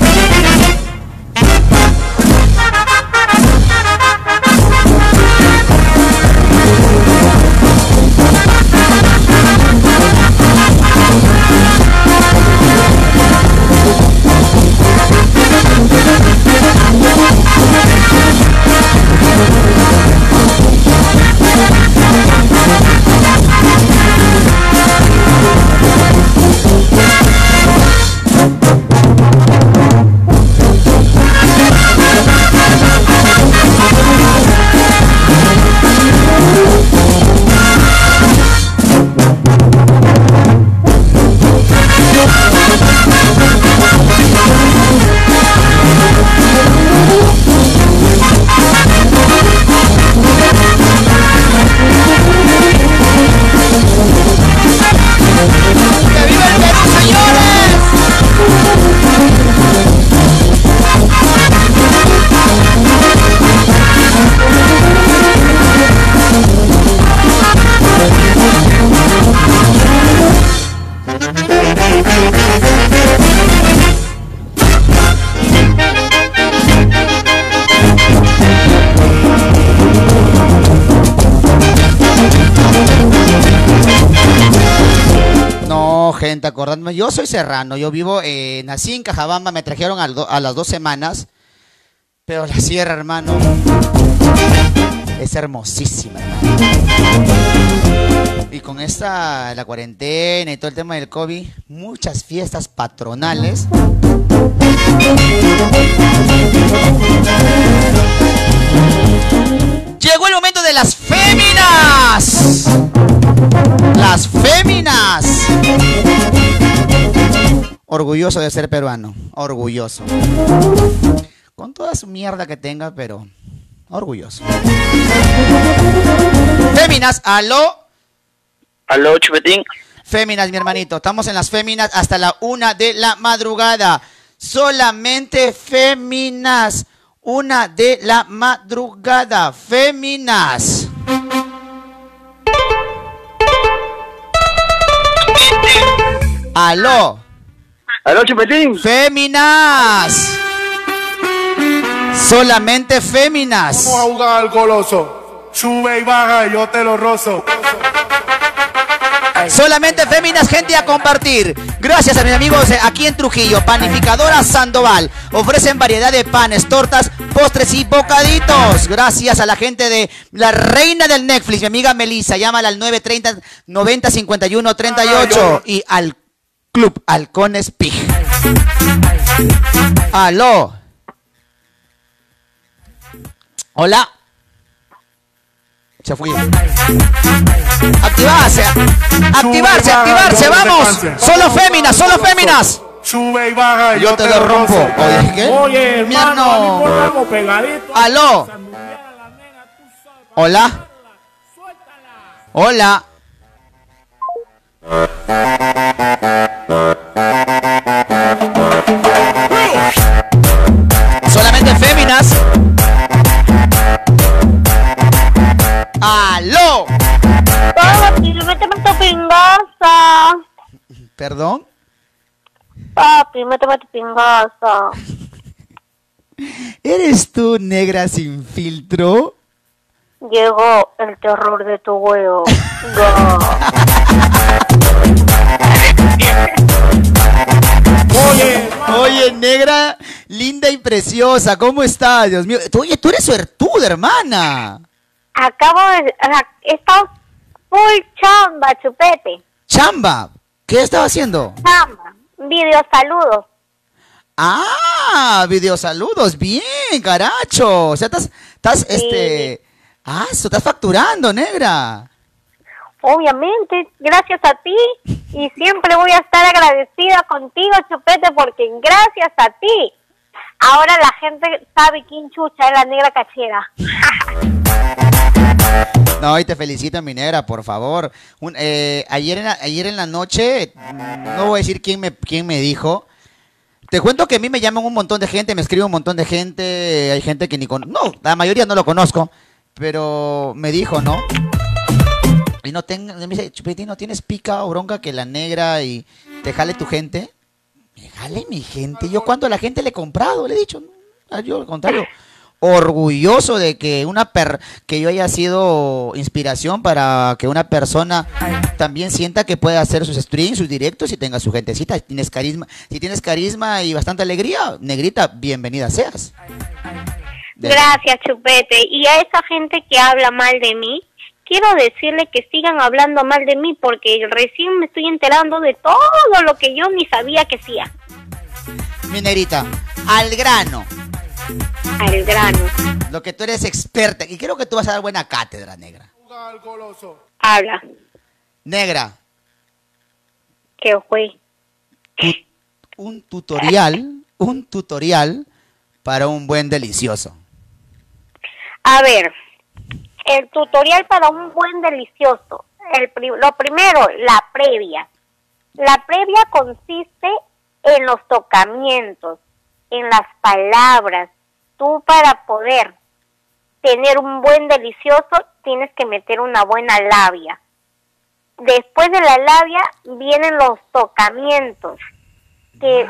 yo soy serrano, yo vivo, eh, nací en Cajabamba, me trajeron do- a las dos semanas, pero la sierra, hermano, es hermosísima, hermano. Y con esta, la cuarentena y todo el tema del COVID, muchas fiestas patronales. Llegó el momento de las féminas. Las féminas. Orgulloso de ser peruano. Orgulloso. Con toda su mierda que tenga, pero orgulloso. Féminas, aló. Aló, Chupetín. Féminas, mi hermanito. Estamos en las féminas hasta la una de la madrugada. Solamente féminas. Una de la madrugada. Féminas. Aló. Aló, Chupetín. Féminas. Solamente féminas. Vamos a jugar al goloso. Sube y baja, yo te lo rozo. Solamente féminas, gente a compartir. Gracias a mis amigos aquí en Trujillo, Panificadora Sandoval. Ofrecen variedad de panes, tortas, postres y bocaditos. Gracias a la gente de la reina del Netflix, mi amiga Melissa. Llámala al 930 90 51 38 y al Club Halcones Pig. Aló. Hola. Se fue. Activarse. Activarse, activarse, vamos. Solo féminas, solo féminas. Sube y baja, Yo te lo rompo. Oye, ¿qué? Oye, hermano. Aló. Hola. Hola. Solamente féminas. Aló. Papi, méteme tu pingaza. Perdón. Papi, méteme tu pingaza. ¿Eres tú negra sin filtro? Llegó el terror de tu huevo. Oye, oye, negra, linda y preciosa, ¿cómo estás? Dios mío, oye, tú eres suertuda, hermana. Acabo de... He estado full chamba, chupete. Chamba, ¿qué estaba haciendo? Chamba. Video saludos. Ah, videosaludos, bien, caracho. O sea, estás, estás, este, ah, estás facturando, negra. Obviamente, gracias a ti. Y siempre voy a estar agradecida contigo, Chupete, porque gracias a ti. Ahora la gente sabe quién chucha es la negra cachera. No, y te felicito, mi negra, por favor. Eh, ayer, en la, ayer en la noche, no voy a decir quién me, quién me dijo. Te cuento que a mí me llaman un montón de gente, me escribe un montón de gente, hay gente que ni con... No, la mayoría no lo conozco, pero me dijo, ¿no? Y no tengo, me dice, Chupetín, ¿no tienes pica o bronca que la negra y te jale tu gente? Me jale mi gente. Yo cuando la gente le he comprado, le he dicho, yo al contrario, orgulloso de que una per que yo haya sido inspiración para que una persona también sienta que puede hacer sus streams, sus directos y tenga su gentecita. Si tienes carisma, si tienes carisma y bastante alegría, negrita, bienvenida seas. Gracias, Chupete. Y a esa gente que habla mal de mí, quiero decirle que sigan hablando mal de mí porque recién me estoy enterando de todo lo que yo ni sabía que hacía. Mi negrita, al grano. Al grano. Lo que tú eres experta. Y creo que tú vas a dar buena cátedra, negra. Habla. Negra, ¿Qué fue? un tutorial, un tutorial para un buen delicioso. A ver, el tutorial para un buen delicioso. El lo primero, la previa. La previa consiste en los tocamientos, en las palabras. Tú para poder tener un buen delicioso tienes que meter una buena labia. Después de la labia vienen los tocamientos, que,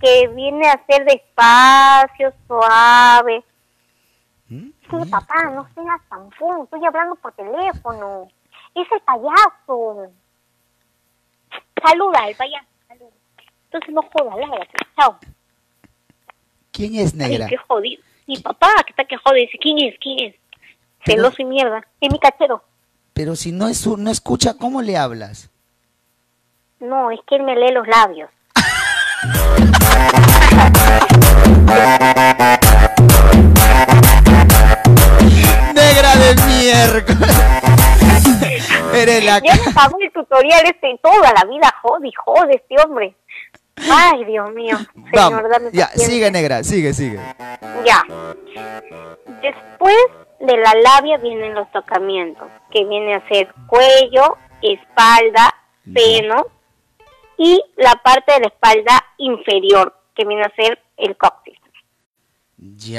que viene a ser despacio, suave. Sí, papá, no seas tampón, estoy hablando por teléfono. Es el payaso. Saluda al payaso. saluda. Entonces no jodas, lárgate. Chao. ¿Quién es Ay, negra? qué jodido. Mi papá, que está que jode, dice, ¿quién es? ¿Quién es? Celoso y mierda. Es mi cachero. Pero si no es no escucha, ¿cómo le hablas? No, es que él me lee los labios. de miércoles. Eres la Ya me pagó el tutorial este toda la vida, jode y jode este hombre. Ay, Dios mío. Señor, dame ya, paciencia. sigue negra, sigue, sigue. Ya. Después de la labia vienen los tocamientos, que viene a ser cuello, espalda, seno y la parte de la espalda inferior, que viene a ser el coxis.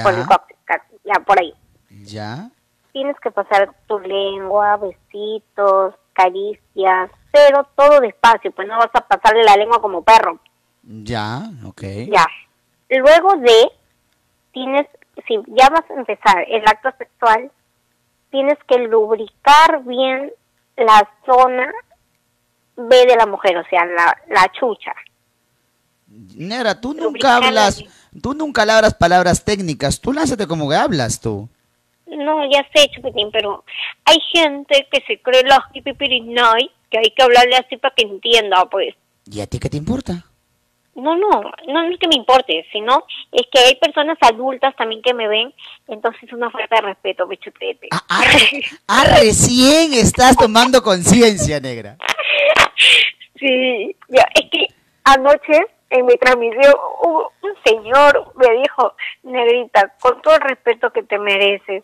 Por el Ya, ca- ya por ahí. ya. Tienes que pasar tu lengua, besitos, caricias, pero todo despacio, pues no vas a pasarle la lengua como perro. Ya, ok. Ya. Luego de, tienes, si ya vas a empezar el acto sexual, tienes que lubricar bien la zona B de la mujer, o sea, la, la chucha. Negra, tú nunca hablas, tú nunca hablas palabras técnicas, tú lánzate como que hablas tú. No, ya sé, Chupetín, pero hay gente que se cree los night que hay que hablarle así para que entienda, pues. ¿Y a ti qué te importa? No, no, no es que me importe, sino es que hay personas adultas también que me ven, entonces es una falta de respeto, bichutete. Ah, recién estás tomando conciencia, negra. Sí, ya, es que anoche en mi transmisión hubo un señor me dijo, negrita, con todo el respeto que te mereces,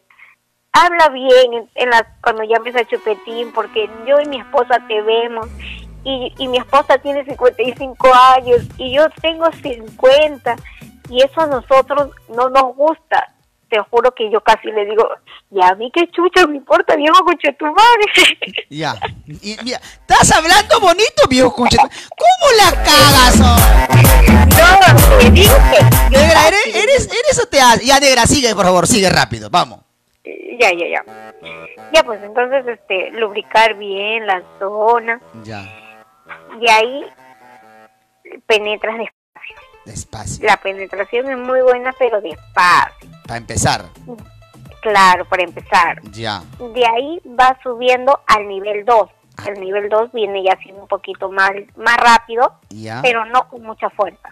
habla bien en, en las, cuando llames a Chupetín, porque yo y mi esposa te vemos, y, y mi esposa tiene 55 años, y yo tengo 50, y eso a nosotros no nos gusta. Te juro que yo casi le digo, ya a mí qué chucha me importa, viejo coche tu madre. Ya. Y mira, estás hablando bonito, viejo concha. ¿Cómo la cagas? oh? No, te dije. Negra, ¿eres, eres, eres o te haces? Ya, negra, sigue, por favor, sigue rápido, vamos. Ya, ya, ya. Ya, pues entonces, este, lubricar bien la zona Ya, y ahí penetras despacio. despacio. La penetración es muy buena, pero despacio. Para empezar. Claro, para empezar. Ya. De ahí va subiendo al nivel 2. El nivel 2 viene ya siendo un poquito más, más rápido, Ya. pero no con mucha fuerza.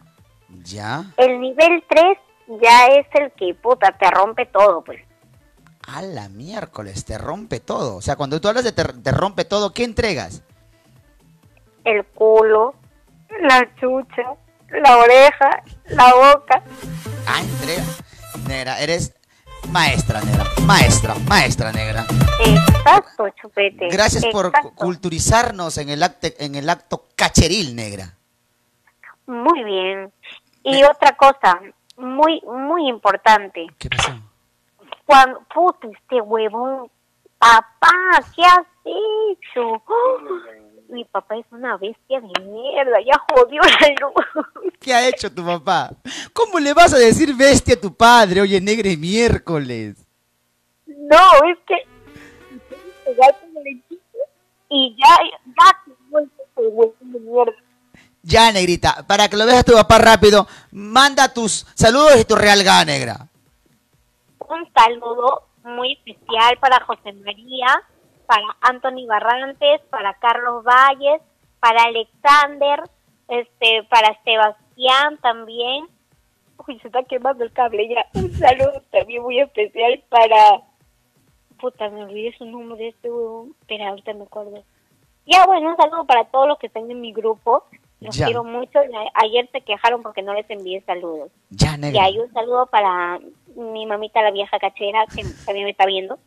Ya. El nivel 3 ya es el que, puta, te rompe todo, pues. A la miércoles, te rompe todo. O sea, cuando tú hablas de te, te rompe todo, ¿qué entregas? El culo, la chucha, la oreja, la boca. Ah, entrega. Negra, eres maestra, negra. Maestra, maestra, negra. Exacto, chupete. Gracias por Exacto. culturizarnos en el, acte- en el acto cacheril, negra. Muy bien. Y otra cosa, muy, muy importante. ¿Qué pasó? Cuando, puta, este huevón, papá, ¿qué has hecho? ¡Oh! Mi papá es una bestia de mierda, ya jodió la luz. ¿Qué ha hecho tu papá? ¿Cómo le vas a decir bestia a tu padre? Oye, negra y miércoles. No, es que y ya, ya se vuelve ese huevón de mierda. Ya, negrita, para que lo veas a tu papá rápido, manda tus saludos y tu real ga, negra. Un saludo muy especial para José María, para Anthony Barrantes, para Carlos Valles, para Alexander, este, para Sebastián también. Uy, se está quemando el cable ya. Un saludo también muy especial para... Puta, me olvidé su nombre este huevón. Espera, ahorita me acuerdo. Ya, bueno, un saludo para todos los que están en mi grupo. Los Ya. quiero mucho. Ayer se quejaron porque no les envié saludos. Ya, Y negra. hay un saludo para mi mamita, la vieja cachera, que también me está viendo.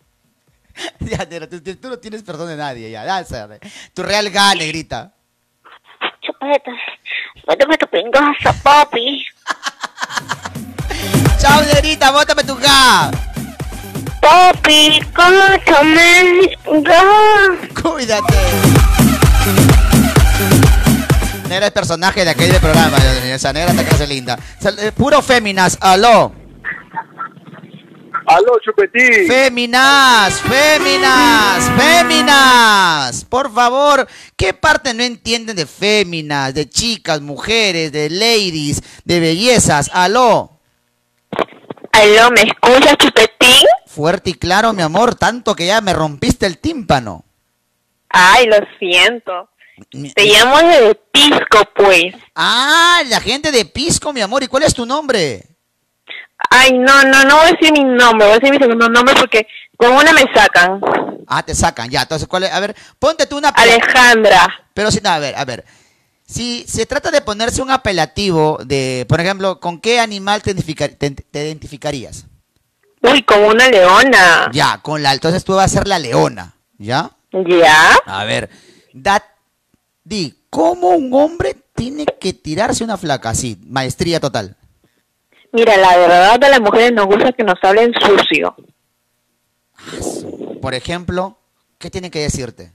Ya, negra, tú, tú no tienes perdón de nadie, ya. Dásame. Tu real ga, negrita. Chupeta, bótame tu pingaza, papi. Chao, negrita, bótame tu ga. Papi, cóchame, ga. Cuídate. Negra es personaje de aquel programa, esa negra está casi linda. Sal- eh, Puro féminas, aló. Aló, chupetín. Féminas, féminas, féminas. Por favor, ¿qué parte no entienden de féminas, de chicas, mujeres, de ladies, de bellezas? Aló. Aló, ¿me escuchas, chupetín? Fuerte y claro, mi amor, tanto que ya me rompiste el tímpano. Ay, lo siento. Te llamo de Pisco, pues. Ah, la gente de Pisco, mi amor. ¿Y cuál es tu nombre? Ay, no, no, no voy a decir mi nombre, voy a decir mi segundo nombre porque con una me sacan. Ah, te sacan, ya. Entonces, ¿cuál es? A ver, ponte tú una... Alejandra. Pero sí, no, a ver, a ver. Si se trata de ponerse un apelativo de, por ejemplo, ¿con qué animal te, identificar- te- te identificarías? Uy, con una leona. Ya, con la... Entonces tú vas a ser la leona, ¿ya? ¿Ya? A ver, da, di, ¿cómo un hombre tiene que tirarse una flaca así? Maestría total. Mira, la verdad a las mujeres nos gusta que nos hablen sucio. Por ejemplo, ¿qué tienen que decirte?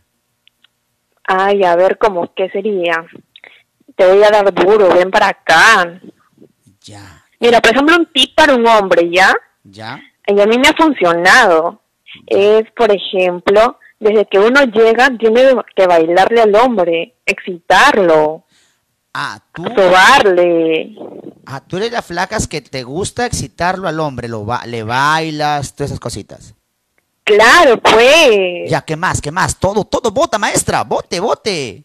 Ay, a ver, ¿cómo qué sería? Te voy a dar duro, ven para acá. Ya. Mira, por ejemplo, un tip para un hombre, ¿ya? ¿Ya? Y a mí me ha funcionado. Es, por ejemplo, desde que uno llega, tiene que bailarle al hombre, excitarlo, Ah, tú... sobarle. Ah, tú eres las flacas que te gusta excitarlo al hombre, lo ba- le bailas, todas esas cositas. Claro, pues. Ya, ¿qué más? ¿Qué más? Todo, todo, bota, maestra, bote, bote.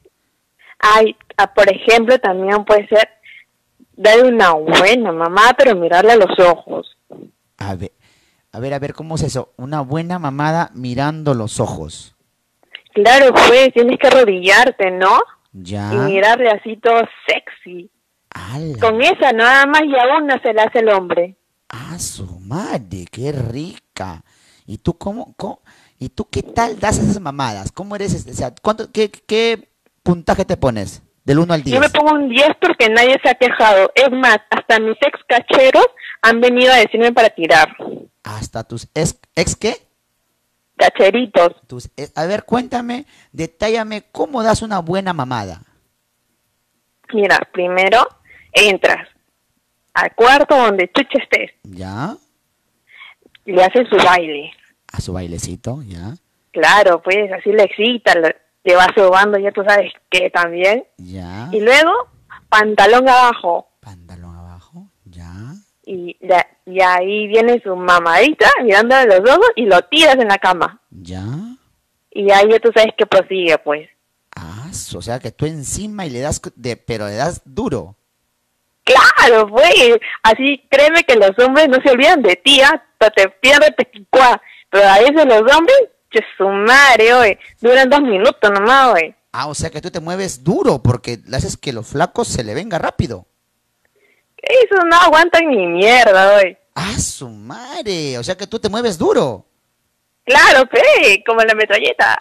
Ay, ah, por ejemplo, también puede ser darle una buena mamá, pero mirarle a los ojos. A ver, a ver, a ver, ¿cómo es eso? Una buena mamada mirando los ojos. Claro, pues, tienes que arrodillarte, ¿no? Ya. Y mirarle así todo sexy. Con esa nada más y aún no se le hace el hombre. Ah, su madre, qué rica. ¿Y tú cómo, cómo- y tú qué tal das esas mamadas? ¿Cómo eres? este- O sea, ¿cuánto, qué, qué puntaje te pones? Del 1 al 10. Yo me pongo un 10 porque nadie se ha quejado. Es más, hasta mis ex cacheros han venido a decirme para tirar. Hasta tus ex, ex qué? Cacheritos. Tus ex- a ver, cuéntame, detállame cómo das una buena mamada. Mira, primero entras al cuarto donde chucha estés. ¿Ya? Le haces su baile. A su bailecito, ¿ya? Claro, pues así le excita, le, le va sobando, ya tú sabes que también. ¿Ya? Y luego, pantalón abajo. Pantalón. Y, la- y ahí viene su mamadita mirándole los ojos y lo tiras en la cama. ¿Ya? Y ahí ya tú sabes que prosigue, pues. Ah, o sea que tú encima y le das, de, pero le das duro. Claro, pues. Así créeme que los hombres no se olvidan de ti, ¿ah? Hasta te quicua. Pero a veces los hombres, che su madre, oye, duran dos minutos nomás, oye. Ah, o sea que tú te mueves duro porque le haces que los flacos se le venga rápido. Eso no aguantan ni mierda, oye. Ah, su madre. O sea que tú te mueves duro. Claro, pe, como la metralleta.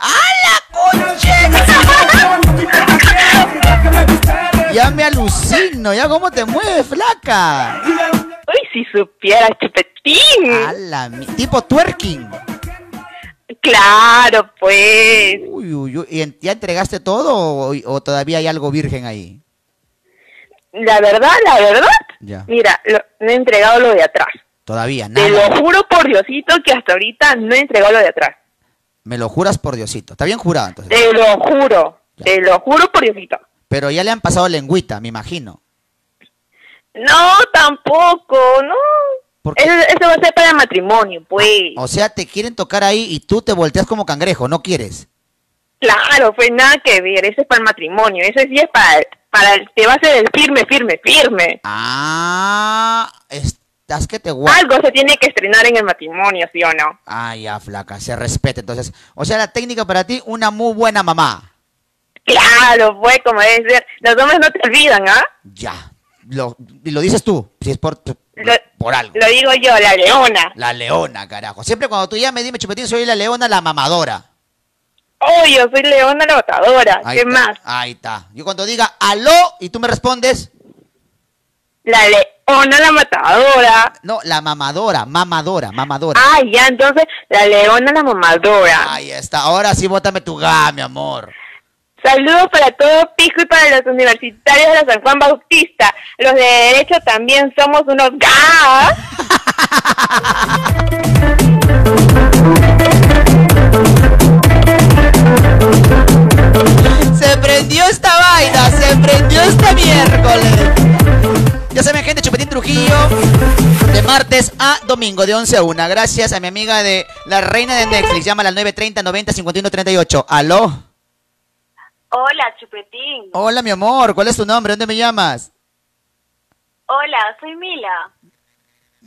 Ya me alucino, ya cómo te mueves, flaca. Uy, si supiera, chupetín. A la mi- tipo twerking. Claro, pues. Uy, uy, uy. ¿Y ya entregaste todo o, o todavía hay algo virgen ahí? La verdad, la verdad, Ya. mira, lo- no he entregado lo de atrás. Todavía, Te nada. lo juro por Diosito que hasta ahorita no he entregado lo de atrás. Me lo juras por Diosito. Está bien jurado entonces. Te lo juro, te lo juro por Diosito. Pero ya le han pasado lengüita, me imagino. No, tampoco, no. Eso, eso va a ser para matrimonio, pues. O sea, te quieren tocar ahí y tú te volteas como cangrejo, no quieres. Claro, pues nada que ver, eso es para el matrimonio, eso sí es para, para el- te va a hacer el firme, firme, firme. Ah, estás que te guardas. Algo se tiene que estrenar en el matrimonio, ¿sí o no? Ah, ya, flaca, se respeta. Entonces, o sea, la técnica para ti, una muy buena mamá. Claro, pues como debe ser. Los hombres no te olvidan, ¿ah? Ya. Lo, y lo dices tú, si es por, Lo, por algo. lo digo yo, la leona. La leona, carajo. Siempre cuando tú llames, dime, chupetín, soy la leona, la mamadora. Oh, yo soy leona la botadora. Ahí ¿Qué está, más? Ahí está. Yo cuando diga aló y tú me respondes. La leona la matadora. No, la mamadora, mamadora, mamadora. Ah, ya, entonces la leona la mamadora. Ahí está. Ahora sí, bótame tu ga, mi amor. Saludos para todo Pico y para los universitarios de la San Juan Bautista. Los de Derecho también somos unos gas. prendió esta vaina, se prendió este miércoles. Ya saben, gente, Chupetín Trujillo, de martes a domingo, de 11 a 1. Gracias a mi amiga de la reina de Netflix. Llámala al 930 90 51 38. ¿Aló? Hola, Chupetín. Hola, mi amor. ¿Cuál es tu nombre? ¿Dónde me llamas? Hola, soy Mila.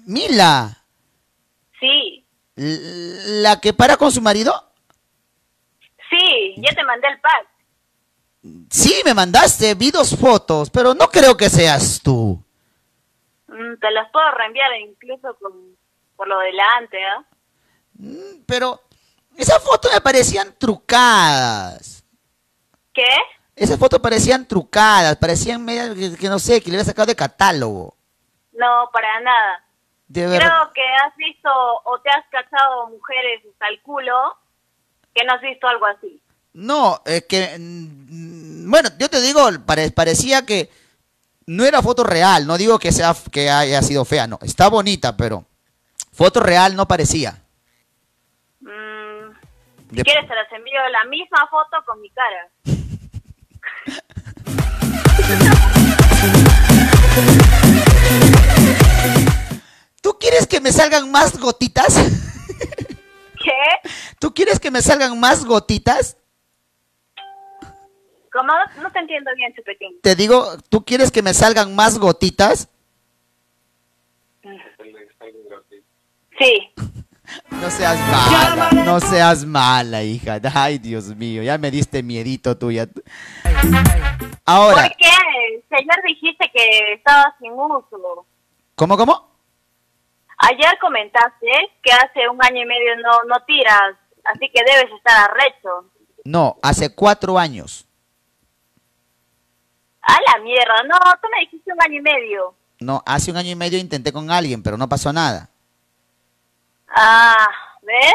Mila. Sí, ¿La que para con su marido? sí, ya te mandé el pack. Sí, me mandaste. Vi dos fotos, pero no creo que seas tú. Mm, te las puedo reenviar incluso con, por lo delante, ¿ah? Pero esas fotos me parecían trucadas. ¿Qué? Esas fotos parecían trucadas, parecían medio que, que no sé, que le había sacado de catálogo. No, para nada. De. Creo que has visto o te has cachado mujeres hasta el culo que no has visto algo así. No, es que. mm, Bueno, yo te digo, pare- parecía que no era foto real. No digo que, sea, que haya sido fea, no. Está bonita, pero foto real no parecía. Mm, si De- quieres te las envío la misma foto con mi cara. ¿Tú quieres que me salgan más gotitas? ¿Qué? ¿Tú quieres que me salgan más gotitas? ¿Cómo? No te entiendo bien, Chupetín. Te digo, ¿tú quieres que me salgan más gotitas? Sí. No seas mala, no seas mala, hija. Ay, Dios mío, ya me diste miedito tú ya. Ahora, ¿Por qué? Ayer dijiste que estabas sin uso. ¿cómo, cómo? Ayer comentaste que hace un año y medio no, no tiras, así que debes estar arrecho. No, hace cuatro años. A la mierda, no, tú me dijiste un año y medio. No, hace un año y medio intenté con alguien, pero no pasó nada. Ah, ¿ves?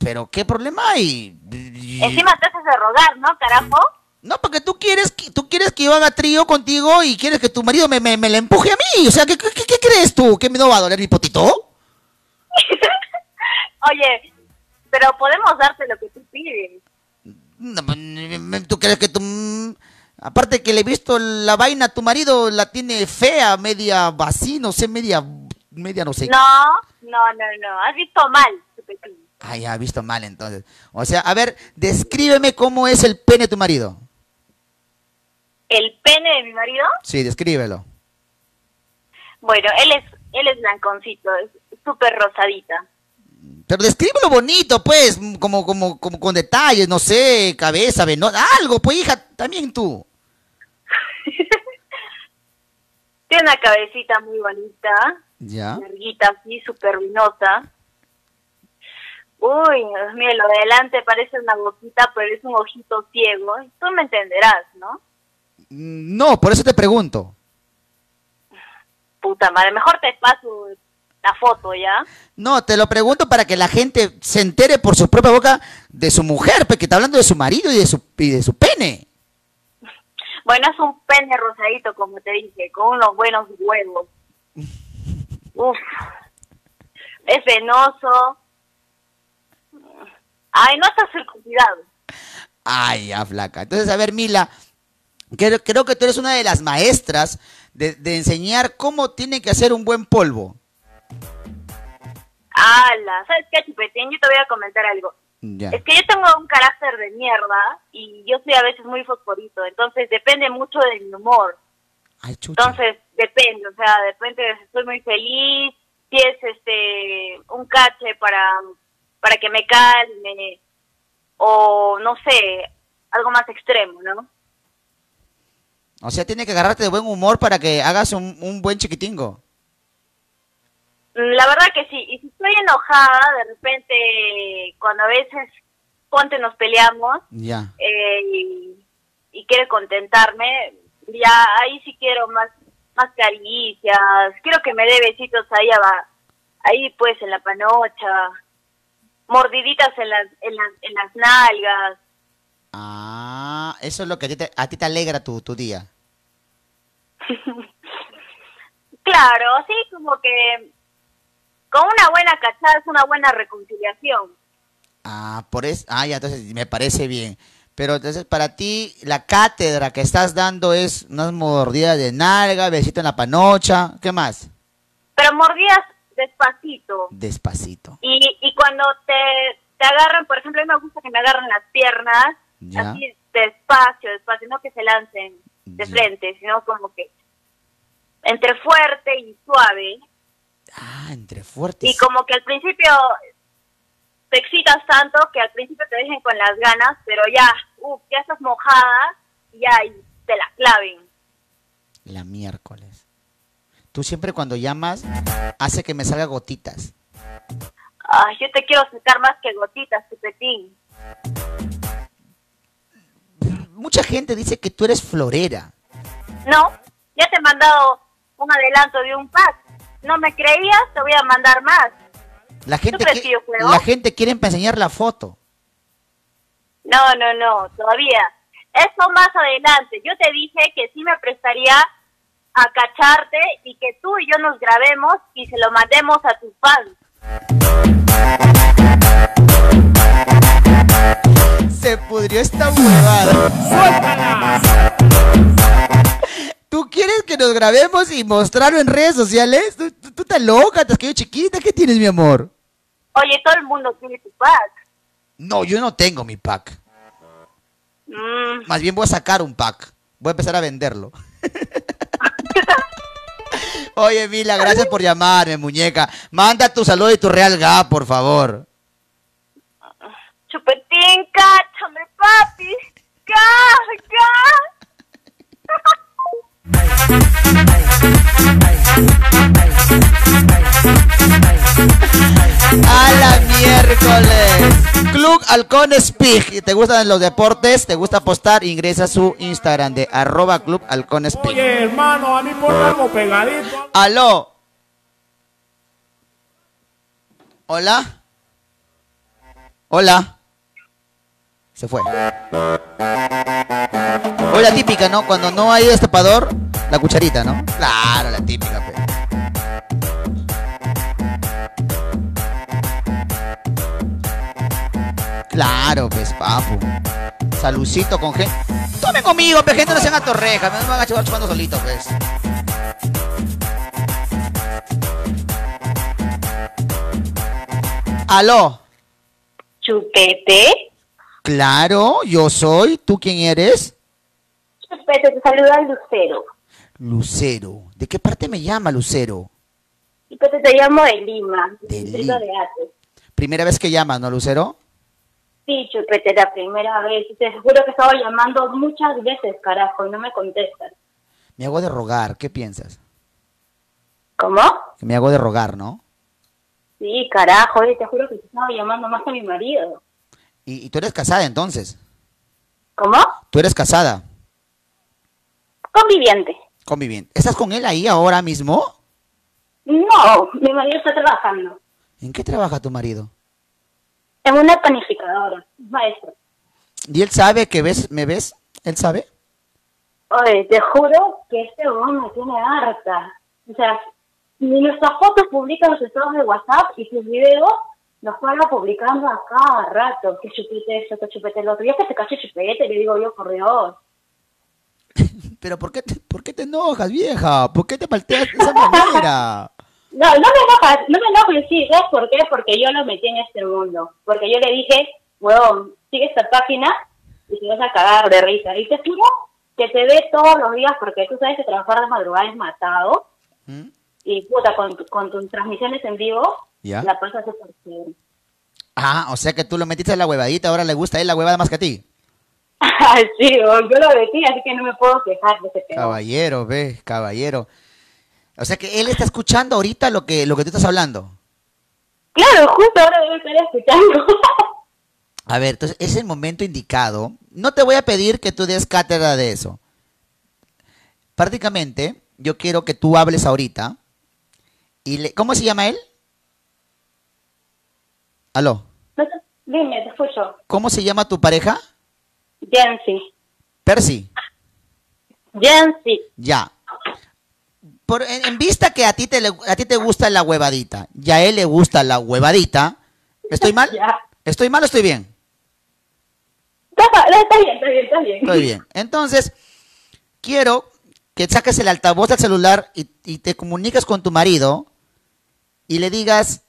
Pero, ¿qué problema hay? Encima te haces de rogar, ¿no, carajo? No, porque tú quieres que, tú quieres que yo haga trío contigo y quieres que tu marido me, me, me la empuje a mí. O sea, ¿qué, qué, qué crees tú? ¿Que me no va a doler mi potito? Oye, pero podemos darte lo que tú pides. No, mm, ¿Tú crees que tú... Aparte que le he visto la vaina a tu marido, la tiene fea, media así, no sé, media... Media no sé. No, no, no, no, has visto mal, Chupetín. Ah, ya, visto mal entonces. O sea, a ver, descríbeme cómo es el pene de tu marido. ¿El pene de mi marido? Sí, descríbelo. Bueno, él es, él es blanconcito, es súper rosadita. Pero descríbelo bonito, pues, como, como, como con detalles, no sé, cabeza, venosa, algo, pues, hija, también tú. Tiene una cabecita muy bonita, Ya. larguita así, súper vinosa. Uy, Dios mío, lo de adelante parece una boquita, pero es un ojito ciego. Tú me entenderás, ¿no? Mm, No, por eso te pregunto. Puta madre, mejor te paso la foto, ¿ya? No, te lo pregunto para que la gente se entere por su propia boca de su mujer, porque está hablando de su marido y de su, y de su pene. Bueno, es un pene rosadito, como te dije, con unos buenos huevos. Uf. Es venoso. Ay, no está circuncidado. Ay, ya, flaca. Entonces, a ver, Mila, creo, creo que tú eres una de las maestras de, de enseñar cómo tiene que hacer un buen polvo. Ala, ¿sabes qué, Chupetín? Yo te voy a comentar algo. Ya. Es que yo tengo un carácter de mierda y yo soy a veces muy fosforito, entonces depende mucho de mi humor. Entonces, depende, o sea, depende de si estoy muy feliz, si es este un cache para, para que me calme, o no sé, algo más extremo, ¿no? O sea, tiene que agarrarte de buen humor para que hagas un, un buen chiquitingo. La verdad que sí, y si estoy enojada, de repente, cuando a veces, ponte, nos peleamos, Ya. eh, y, y quiere contentarme, ya ahí sí quiero más más caricias, quiero que me dé besitos ahí ahí pues en la panocha, mordiditas en las en las, en las nalgas. Ah, eso es lo que a ti te, a ti te alegra tu, tu día. Claro, sí, como que con una buena cachada es una buena reconciliación. Ah, por eso. Ah, ya, entonces me parece bien. Pero entonces para ti la cátedra que estás dando es unas mordidas de nalga, besito en la panocha, ¿qué más? Pero mordidas despacito. Despacito. Y, y cuando te, te agarran, por ejemplo, a mí me gusta que me agarren las piernas, Ya. así despacio, despacio, no que se lancen de frente, sino como que entre fuerte y suave. Ah, entre fuertes. Y como que al principio te excitas tanto que al principio te dejen con las ganas, pero ya, uh, ya estás mojada y ya y te la claven. La miércoles. Tú siempre cuando llamas hace que me salga gotitas. Ay, yo te quiero sacar más que gotitas, chupetín. Mucha gente dice que tú eres florera. No, ya te he mandado un adelanto de un pack. ¿No me creías? Te voy a mandar más. La gente, crees qui- que yo juego? la gente quiere enseñar la foto. No, no, no, todavía. Eso más adelante. Yo te dije que sí me prestaría a cacharte y que tú y yo nos grabemos y se lo mandemos a tus fans. Se pudrió esta huevada. ¡Suéltala! ¿Tú quieres que nos grabemos y mostrarlo en redes sociales? ¿Tú, tú, tú estás loca? ¿Te has quedado chiquita? ¿Qué tienes, mi amor? Oye, todo el mundo tiene tu pack. No, yo no tengo mi pack. Mm, Más bien voy a sacar un pack. Voy a empezar a venderlo. Oye, Mila, gracias por llamarme, muñeca. Manda tu saludo y tu real ga, por favor. chupetín, cáchame, papi. Cá, cá. A la miércoles. Club Halcones Pig. ¿Te gustan los deportes? ¿Te gusta apostar? Ingresa a su Instagram de arroba Club Halcones Pig. Oye, hermano, a mí por algo pegadito. Aló. Hola. Hola. Se fue. O la típica, ¿no? Cuando no hay destapador, la cucharita, ¿no? Claro, la típica, pe. Claro, pues, papu. Salucito con gente. Tomen conmigo, pe, gente, no sean atorrejas. Me van a llevar chupando solito, pues. Aló. Chupete. Claro, yo soy. ¿Tú quién eres? Chupete, te saluda Lucero. Lucero. ¿De qué parte me llama Lucero? Chupete, te llamo de Lima, De Lima. de Ate. Primera vez que llamas, ¿no, Lucero? Sí, chupete, la primera vez. Te juro que estaba llamando muchas veces, carajo, y no me contestas. Me hago de rogar, ¿qué piensas? ¿Cómo? Que me hago de rogar, ¿no? Sí, carajo, te juro que te estaba llamando más que mi marido. Y, y tú eres casada entonces. ¿Cómo? Tú eres casada, Conviviente. conviviente. ¿Estás con él ahí ahora mismo? No, mi marido está trabajando ¿En qué trabaja tu marido? en una panificadora, maestro. ¿Y él sabe que ves, me ves? ¿Él sabe? Oye, te juro que este hombre me tiene harta. O sea, ni nuestras fotos publican los estados de WhatsApp y sus videos los para publicando a cada rato. Que chupete esto, que chupete el otro. Ya que se cache chupete, le digo yo, por Dios. Pero ¿por qué te, por qué te enojas, vieja? ¿Por qué te palteas de esa manera? No, no me enojas, no me enojes, sí, ¿sabes por qué? Porque yo lo metí en este mundo. Porque yo le dije, huevón, sigue esta página y te vas a cagar de risa. Y te juro que te ve todos los días porque tú sabes que trabajar de madrugada es matado. ¿Mm? Y puta, con, con tus transmisiones en vivo, ¿Ya? la súper chévere. Ah, o sea que tú lo metiste en la huevadita, ahora le gusta a él la huevada más que a ti. sí, yo lo metí, así que no me puedo quejar de ese tema. Caballero, ve, caballero. O sea que él está escuchando ahorita lo que, lo que tú estás hablando. Claro, justo ahora debe estar escuchando. A ver, entonces es el momento indicado. No te voy a pedir que tú des cátedra de eso. Prácticamente, yo quiero que tú hables ahorita. Y le, ¿Cómo se llama él? Aló. Dime, te escucho. ¿Cómo se llama tu pareja? Jensi. Percy. Jensi. Ya. Por, en, en vista que a ti, te, a ti te gusta la huevadita y a él le gusta la huevadita, ¿estoy mal? ¿Estoy mal o estoy bien? Está, está bien, está bien, está bien. Estoy bien. Entonces, quiero que saques el altavoz del celular y, y te comuniques con tu marido y le digas,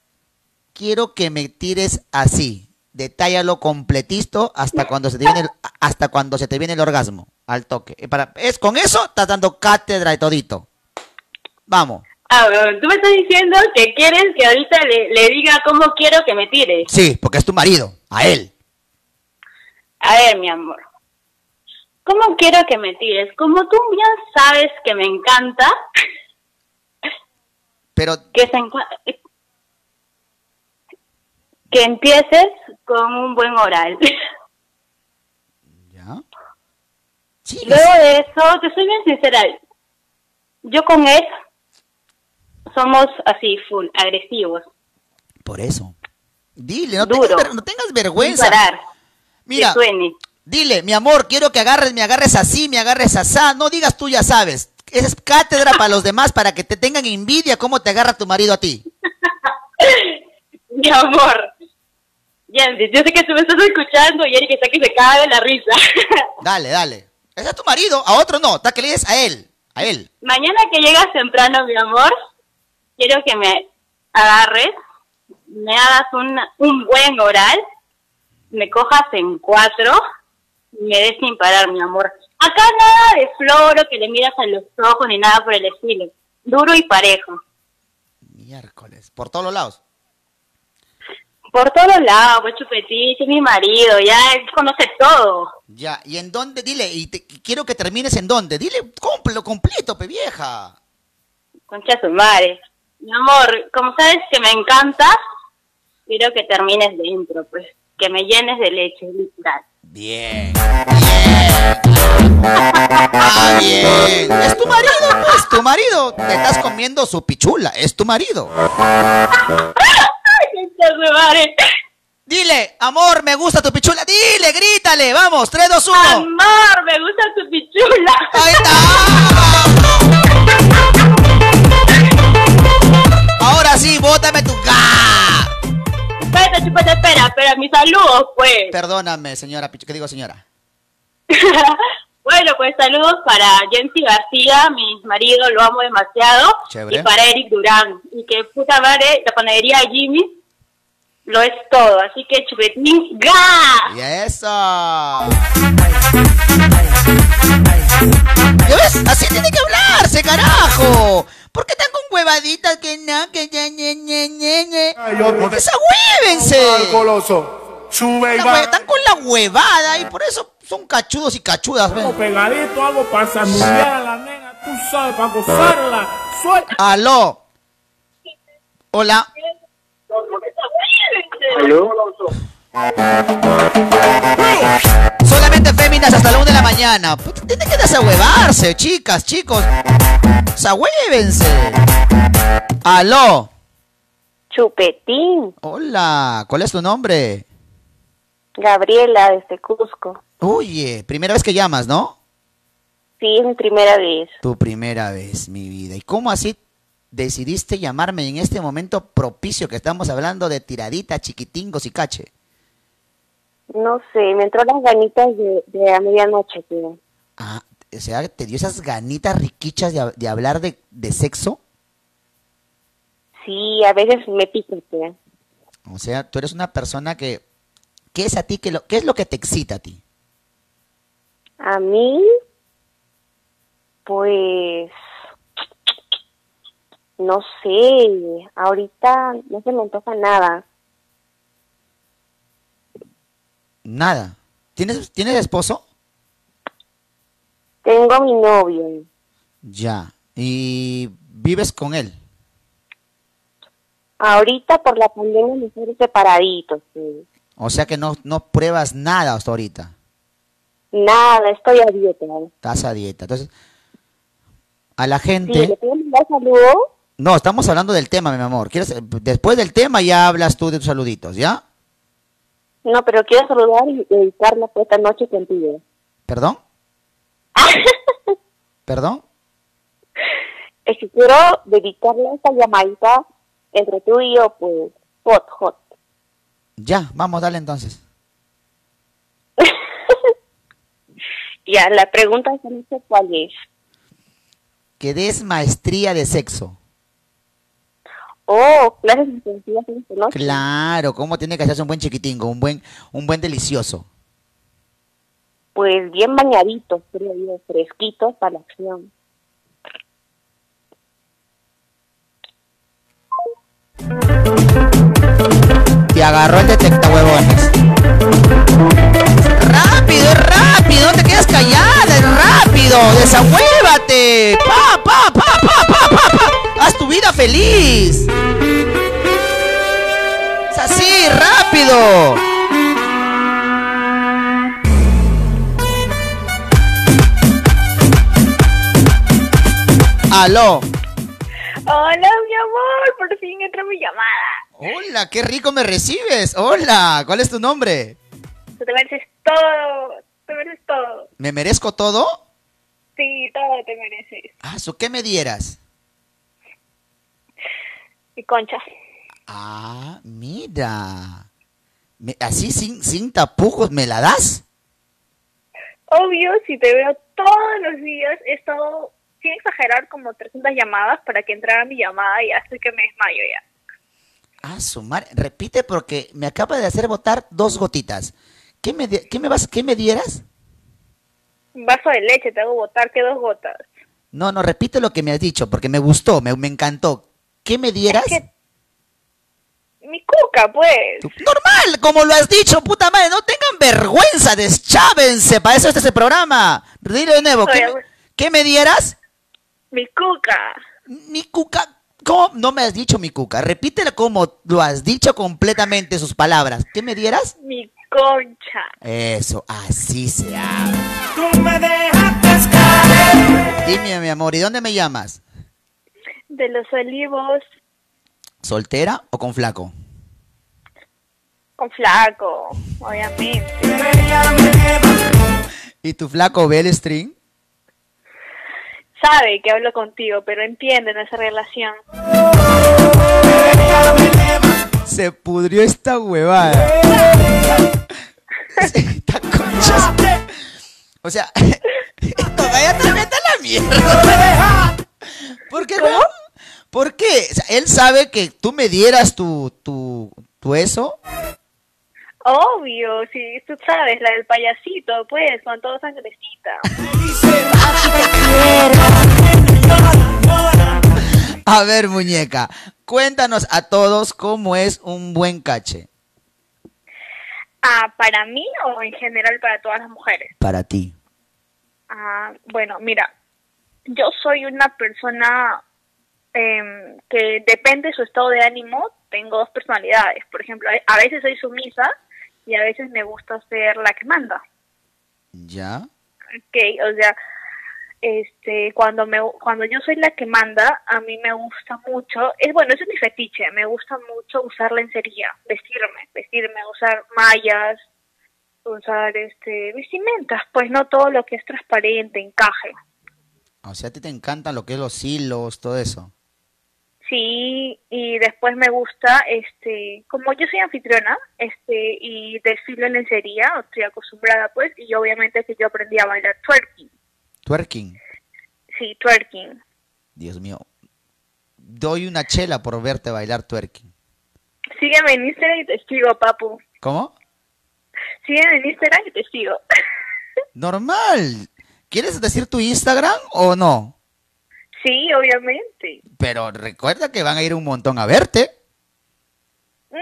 quiero que me tires así. Detállalo completito hasta cuando se te viene el, hasta cuando se te viene el orgasmo al toque. Para, es con eso estás dando cátedra y todito. Vamos. Ah, bueno, tú me estás diciendo que quieres que ahorita le, le diga cómo quiero que me tires. Sí, porque es tu marido, a él. A ver, mi amor. ¿Cómo quiero que me tires? Como tú bien sabes que me encanta Pero que se encu- que empieces con un buen oral. Luego de eso, te soy bien sincera. Yo con él somos así, full, agresivos. por eso. Dile, no, Duro. tengas, no tengas vergüenza. Sin parar. Mira, Que suene. dile, mi amor, quiero que agarres, me agarres así, me agarres asá. No digas tú ya sabes. Es cátedra para los demás, para que te tengan envidia cómo te agarra tu marido a ti. Mi amor. Yancy, yo sé que tú me estás escuchando y Eric está que se cae de la risa. Dale, dale. Ese es tu marido, a otro no. Está que le dices a él, a él. Mañana que llegas temprano, mi amor, quiero que me agarres, me hagas un, un buen oral, me cojas en cuatro y me des sin parar, mi amor. Acá nada de floro que le miras a los ojos ni nada por el estilo. Duro y parejo. Miércoles, por todos los lados. Por todos lados, pues chupetín, es mi marido, ya él conoce todo. Ya, ¿y en dónde? Dile, y te- quiero que termines en dónde. Dile, cómprelo completo, pe vieja. Concha su madre. Mi amor, como sabes que me encanta, quiero que termines dentro, pues. Que me llenes de leche, literal. Bien. Ah, bien. Es tu marido, pues, tu marido. Te estás comiendo su pichula, es tu marido. Madre. Dile, amor, me gusta tu pichula. Dile, grítale, vamos, 3, 2, 1. Amor, me gusta tu pichula. Ahí Ahora sí, bótame tu ga. Chupete, espera, espera, mis saludos, pues. Perdóname, señora ¿Qué digo, señora? Bueno, pues saludos para Jensi García, mi marido, lo amo demasiado. Chévere. Y para Eric Durán. Y que puta madre, la panadería Jimmy lo es todo. Así que chupetín, ¡ga! Y eso. ¿Ya ves? Así tiene que hablarse, carajo. ¿Por qué están con huevaditas que no, que ñe, ñe, ñe, ñe, ñe? coloso. Sube y hue- Están con la huevada y por eso son cachudos y cachudas. ven. Algo pegadito, algo para sanudear a la nena, tú sabes, para gozarla. Suelta. Aló. Hola. ¿Aló? Solamente féminas hasta la 1 de la mañana. Puta, Tienen que desahuevarse, chicas, chicos. Desahuévense. Aló. Chupetín, Hola. ¿Cuál es tu nombre? Gabriela desde Cusco. Oye, primera vez que llamas, ¿no? Sí, es mi primera vez. Tu primera vez, mi vida. ¿Y cómo así decidiste llamarme en este momento propicio que estamos hablando de tiradita, chiquitingos y cache? No sé, me entró las ganitas de, de a medianoche, tío. Ah, o sea, ¿te dio esas ganitas riquichas de, de hablar de, de sexo? Sí, a veces me pica, tío. O sea, tú eres una persona que... ¿Qué es a ti? que lo, ¿Qué es lo que te excita a ti? A mí, pues, no sé, ahorita no se me antoja nada. Nada. ¿Tienes, ¿tienes esposo? Tengo a mi novio. Ya. ¿Y vives con él? Ahorita por la pandemia me estoy separaditos, sí. O sea que no, no pruebas nada hasta ahorita. Nada, estoy a dieta. Estás a dieta. Entonces, a la Sí, gente... ¿le puedo mandar saludos? No, estamos hablando del tema, mi amor. ¿Quieres, después del tema ya hablas tú de tus saluditos, ¿ya? No, pero quiero saludar y dedicarla pues esta noche contigo. ¿Perdón? ¿Perdón? Es que quiero dedicarle esta llamadita entre tú y yo, pues, hot, hot. Ya, vamos, dale entonces. Ya, la pregunta es no sé cuál es. Que des maestría de sexo. Oh, clases intensivas en esta noche. Claro, ¿cómo tiene que hacerse un buen chiquitingo, un buen, un buen delicioso? Pues bien bañaditos, creo yo, fresquitos para la acción. Te agarró el detecta huevones. ¡Rápido, rápido! ¡No te quedes callada! ¡Es rápido! ¡Desahuévate! ¡Pa, pa, pa, pa, pa, pa, pa! ¡Haz tu vida feliz! ¡Es así, rápido! ¡Aló! Hola, mi amor, por fin entró mi llamada. ¡Hola! ¡Qué rico me recibes! ¡Hola! ¿Cuál es tu nombre? Tú te mereces todo, te mereces todo. ¿Me merezco todo? Sí, todo te mereces. Ah, ¿so qué me dieras? Mi concha. Ah, mira. Me- así sin, sin tapujos, ¿me la das? Obvio, si te veo todos los días, he estado, sin exagerar, como 300 llamadas para que entrara mi llamada y estoy que me desmayo ya. Ah, su madre. Repite porque me acaba de hacer botar dos gotitas. ¿Qué me, qué me, vas, ¿Qué me dieras? Un vaso de leche te hago botar que dos gotas. No, no, repite lo que me has dicho porque me gustó, me, me encantó. ¿Qué me dieras? Mi cuca, pues. Normal, como lo has dicho, puta madre. No tengan vergüenza, deschávense. Para eso este es el programa. Dilo de nuevo. ¿Qué, me- qué me dieras? Mi cuca. Mi cuca. ¿Cómo? No me has dicho mi cuca. Repítelo como lo has dicho completamente sus palabras. ¿Qué me dieras? Mi concha. Eso, así se habla. Tú me dejaste caer. Dime, mi amor, ¿y dónde me llamas? De los olivos ¿Soltera o con flaco? con flaco, obviamente. ¿Y tu flaco ve el string? Sabe que hablo contigo, pero entiende nuestra relación. Se pudrió esta huevada. Esta concha. O sea, esto vaya a la mierda. ¿Por qué no? ¿Por qué? O sea, él sabe que tú me dieras tu, tu, tu eso. Obvio, si tú sabes, la del payasito, pues, con todo sangrecita. A ver, muñeca, cuéntanos a todos cómo es un buen cache. Ah, ¿Para mí o en general para todas las mujeres? Para ti. Ah, bueno, mira, yo soy una persona em, que depende de su estado de ánimo, tengo dos personalidades. Por ejemplo, a veces soy sumisa y a veces me gusta ser la que manda. ¿Ya? Ok, o sea, este, cuando me, cuando yo soy la que manda, a mí me gusta mucho, es bueno, ese es mi fetiche, me gusta mucho usar lencería, vestirme, vestirme, usar mallas, usar este, vestimentas, pues no todo lo que es transparente, encaje. O sea, a ti te encantan lo que es los hilos, todo eso. Sí, y después me gusta, este, como yo soy anfitriona, este, y desfilo en lencería, estoy acostumbrada pues, y obviamente que yo aprendí a bailar twerking. Twerking. Sí, twerking. Dios mío. Doy una chela por verte bailar twerking. Sígueme en Instagram y te sigo, papu. ¿Cómo? Sígueme en Instagram y te sigo. Normal. ¿Quieres decir tu Instagram o no? Sí, obviamente. Pero recuerda que van a ir un montón a verte. Mm,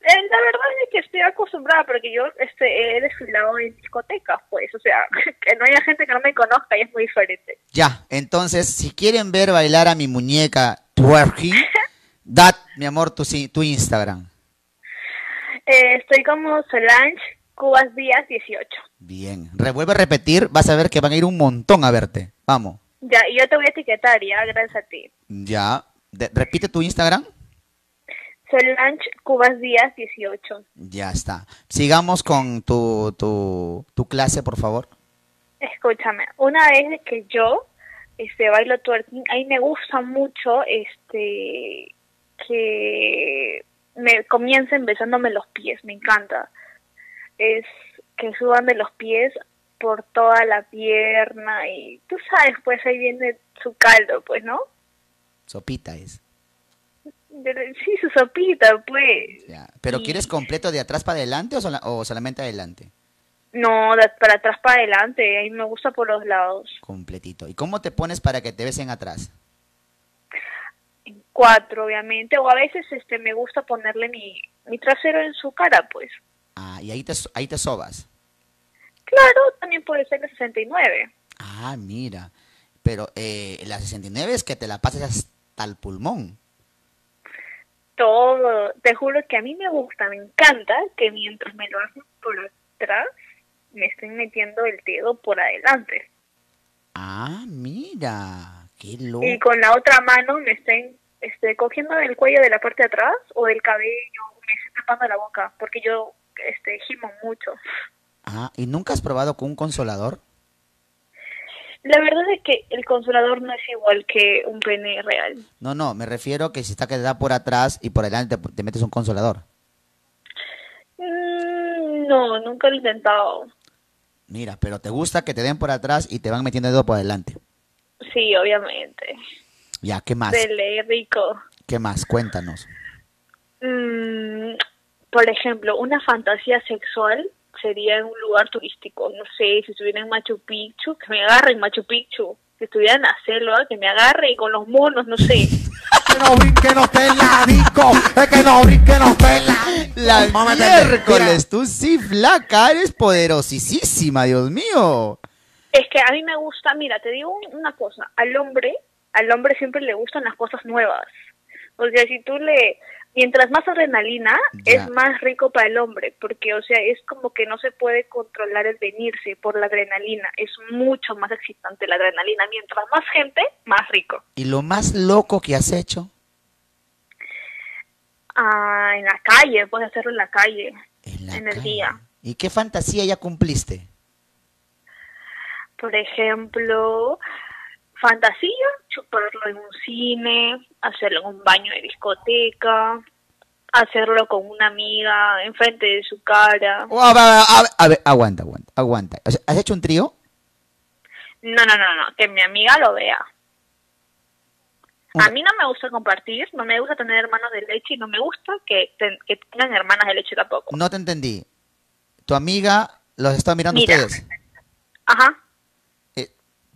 eh, la verdad es que estoy acostumbrada porque yo este, he desfilado en discotecas, pues. O sea, que no haya gente que no me conozca y es muy diferente. Ya, entonces, si quieren ver bailar a mi muñeca twerking, dad, mi amor, tu, tu Instagram. Eh, estoy como Solange Cubas Díaz 18. Bien. Revuelve a repetir, vas a ver que van a ir un montón a verte. Vamos. Ya, y yo te voy a etiquetar, ya, gracias a ti. Ya. De- repite tu Instagram. Solange Cubas Díaz 18. Ya está. Sigamos con tu, tu, tu clase, por favor. Escúchame, una vez que yo este bailo twerking, a mí me gusta mucho este que me comiencen besándome los pies, me encanta. Es que suban de los pies por toda la pierna y tú sabes, pues ahí viene su caldo, pues, ¿no? Sopita es. Sí, su sopita, pues. ¿Pero Y- quieres completo de atrás para adelante o, sola- o solamente adelante? No, de- para atrás, para adelante, a mí me gusta por los lados. Completito. ¿Y cómo te pones para que te besen atrás? Cuatro, obviamente, o a veces este me gusta ponerle mi, mi trasero en su cara, pues. Ah, y ahí te, ahí te sobas. Claro, también puede ser el 69. Ah, mira. Pero eh, la 69 es que te la pases hasta el pulmón. Todo, te juro que a mí me gusta, me encanta que mientras me lo hacen por atrás, me estén metiendo el dedo por adelante. Ah, mira. Qué loco. Y con la otra mano me estén este, cogiendo del cuello de la parte de atrás o del cabello, me estén tapando la boca, porque yo este, gimo mucho. Ah, ¿y nunca has probado con un consolador? La verdad es que el consolador no es igual que un pene real. No, no, me refiero que si está que te da por atrás y por adelante te, te metes un consolador. Mm, no, nunca lo he intentado. Mira, pero te gusta que te den por atrás y te van metiendo el dedo por adelante. Sí, obviamente. Ya, ¿qué más? Rico. ¿Qué más? Cuéntanos. Mm, por ejemplo, una fantasía sexual sería en un lugar turístico. No sé, si estuviera en Machu Picchu, que me agarre en Machu Picchu. Si estuviera en la selva, que me agarre con los monos, no sé. Que no brinque, no esté en la disco. Es que no brinque, no esté en la La miércoles, tú sí, flaca, eres poderosísima, Dios mío. Es que a mí me gusta, mira, te digo un- una cosa, al hombre, al hombre siempre le gustan las cosas nuevas. O sea, si tú le, mientras más adrenalina, Ya. es más rico para el hombre, porque, o sea, es como que no se puede controlar el venirse por la adrenalina, es mucho más excitante la adrenalina. Mientras más gente, más rico. ¿Y lo más loco que has hecho? Ah, en la calle, puedes hacerlo en la calle, en, el día. ¿Y qué fantasía ya cumpliste? Por ejemplo, fantasía, chuparlo en un cine, hacerlo en un baño de discoteca, hacerlo con una amiga enfrente de su cara. Oh, a, ver, a ver, a ver, aguanta, aguanta, aguanta. O sea, ¿Has hecho un trío? No, no, no, no, que mi amiga lo vea. A mí no me gusta compartir, no me gusta tener hermanos de leche y no me gusta que, ten- que tengan hermanas de leche tampoco. No te entendí. Tu amiga los está mirando Mira. ustedes. Ajá.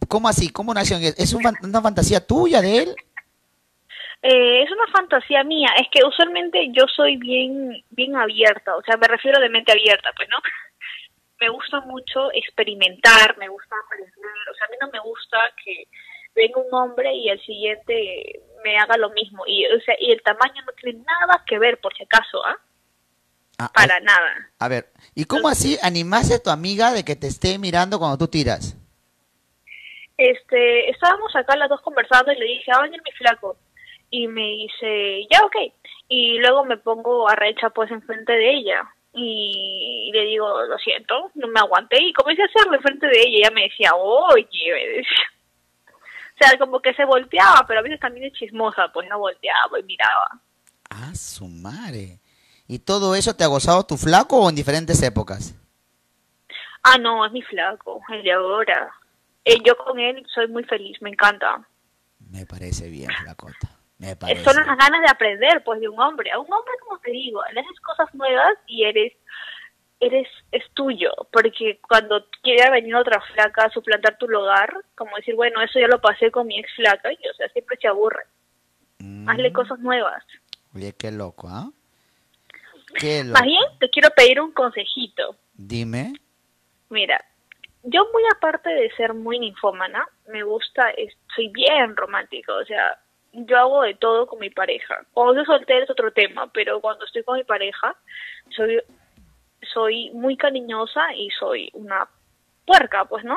¿Cómo así? ¿Cómo nació? ¿Es una fantasía tuya de él? Eh, es una fantasía mía. Es que usualmente yo soy bien, bien abierta. O sea, me refiero de mente abierta, pues, ¿no? Me gusta mucho experimentar, me gusta aprender. O sea, a mí no me gusta que venga un hombre y el siguiente me haga lo mismo. Y, o sea, y el tamaño no tiene nada que ver, por si acaso, ¿ah? Ah, Para nada. A ver, ¿y cómo así animaste a tu amiga de que te esté mirando cuando tú tiras? Este, estábamos acá las dos conversando y le dije, ah, oye, mi flaco. Y me dice, ya, ok. Y luego me pongo a recha pues enfrente de ella. Y le digo, lo siento, no me aguanté. Y comencé a hacerlo enfrente de ella. Y ella me decía, oye, me decía. O sea, como que se volteaba, pero a veces también es chismosa, pues no volteaba y miraba. Ah, su madre. ¿Y todo eso te ha gozado tu flaco o en diferentes épocas? Ah, no, es mi flaco, el de ahora. Eh, yo con él soy muy feliz, me encanta. Me parece bien, flacota. Me parece. Son las ganas de aprender, pues, de un hombre. A un hombre, como te digo, le haces cosas nuevas y eres, eres, es tuyo. Porque cuando quiere venir otra flaca a suplantar tu lugar, como decir, bueno, eso ya lo pasé con mi ex flaca, y, o sea, siempre se aburre. Hazle cosas nuevas. Oye, qué loco, ¿ah? Loco. Más bien, te quiero pedir un consejito. Dime. Mira, yo muy aparte de ser muy ninfómana, me gusta, es- soy bien romántico, o sea, yo hago de todo con mi pareja. Cuando estoy soltera es otro tema, pero cuando estoy con mi pareja, soy, soy muy cariñosa y soy una puerca, pues, ¿no?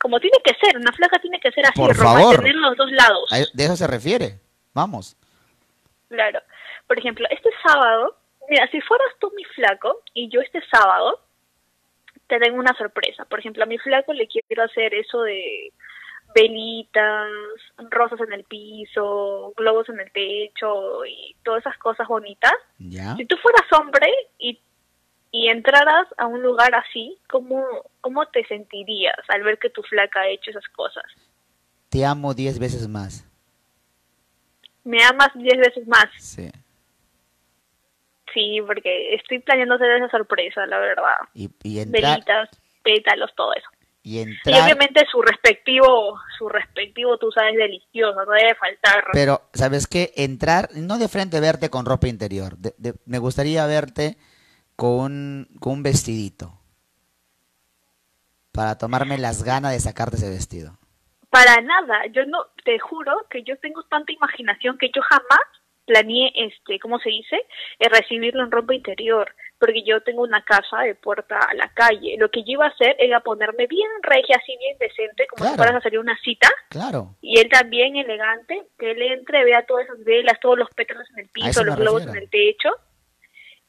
Como tiene que ser, una flaca tiene que ser así, Por favor. tener los dos lados. De eso se refiere. Vamos. Claro. Por ejemplo, este sábado, mira, si fueras tú mi flaco y yo este sábado te tengo una sorpresa. Por ejemplo, a mi flaco le quiero hacer eso de velitas, rosas en el piso, globos en el techo y todas esas cosas bonitas. ¿Ya? Si tú fueras hombre y, y entraras a un lugar así, ¿cómo, ¿cómo te sentirías al ver que tu flaca ha hecho esas cosas? Te amo diez veces más. Me amas diez veces más. Sí. Sí, porque estoy planeando hacer esa sorpresa, la verdad. Y, y entrar, Velitas, pétalos, todo eso. y Y entrar, obviamente su respectivo, su respectivo, tú sabes, delicioso, no debe faltar. pero ¿sabes qué? Entrar, no de frente verte con ropa interior. de- de- me gustaría verte con un, con un vestidito. Para tomarme las ganas de sacarte ese vestido. Para nada, yo no, te juro que yo tengo tanta imaginación que yo jamás planeé, este, ¿cómo se dice? Eh, recibirlo en ropa interior, porque yo tengo una casa de puerta a la calle. Lo que yo iba a hacer era ponerme bien regia, así bien decente, como si Claro. fueras a salir una cita, Claro. y él también elegante, que él entre, vea todas esas velas, todos los pétalos en el piso, los globos refiero. en el techo.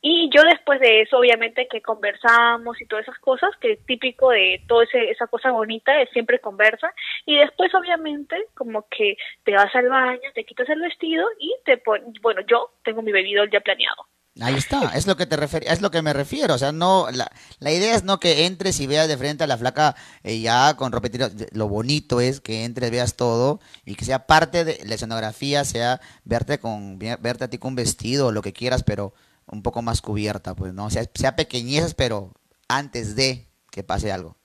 Y yo después de eso, obviamente que conversamos y todas esas cosas, que típico de toda esa cosa bonita, es siempre conversa. Y después, obviamente, como que te vas al baño, te quitas el vestido y te pones, bueno, yo tengo mi bebido ya planeado. Ahí está, es lo que te es lo que me refiero, o sea, no la, la idea es no que entres y veas de frente a la flaca eh, ya con interior. lo bonito es que entres, veas todo y que sea parte de la escenografía, sea verte con verte a ti con vestido o lo que quieras, pero un poco más cubierta, pues no, sea, sea pequeñeces, pero antes de que pase algo.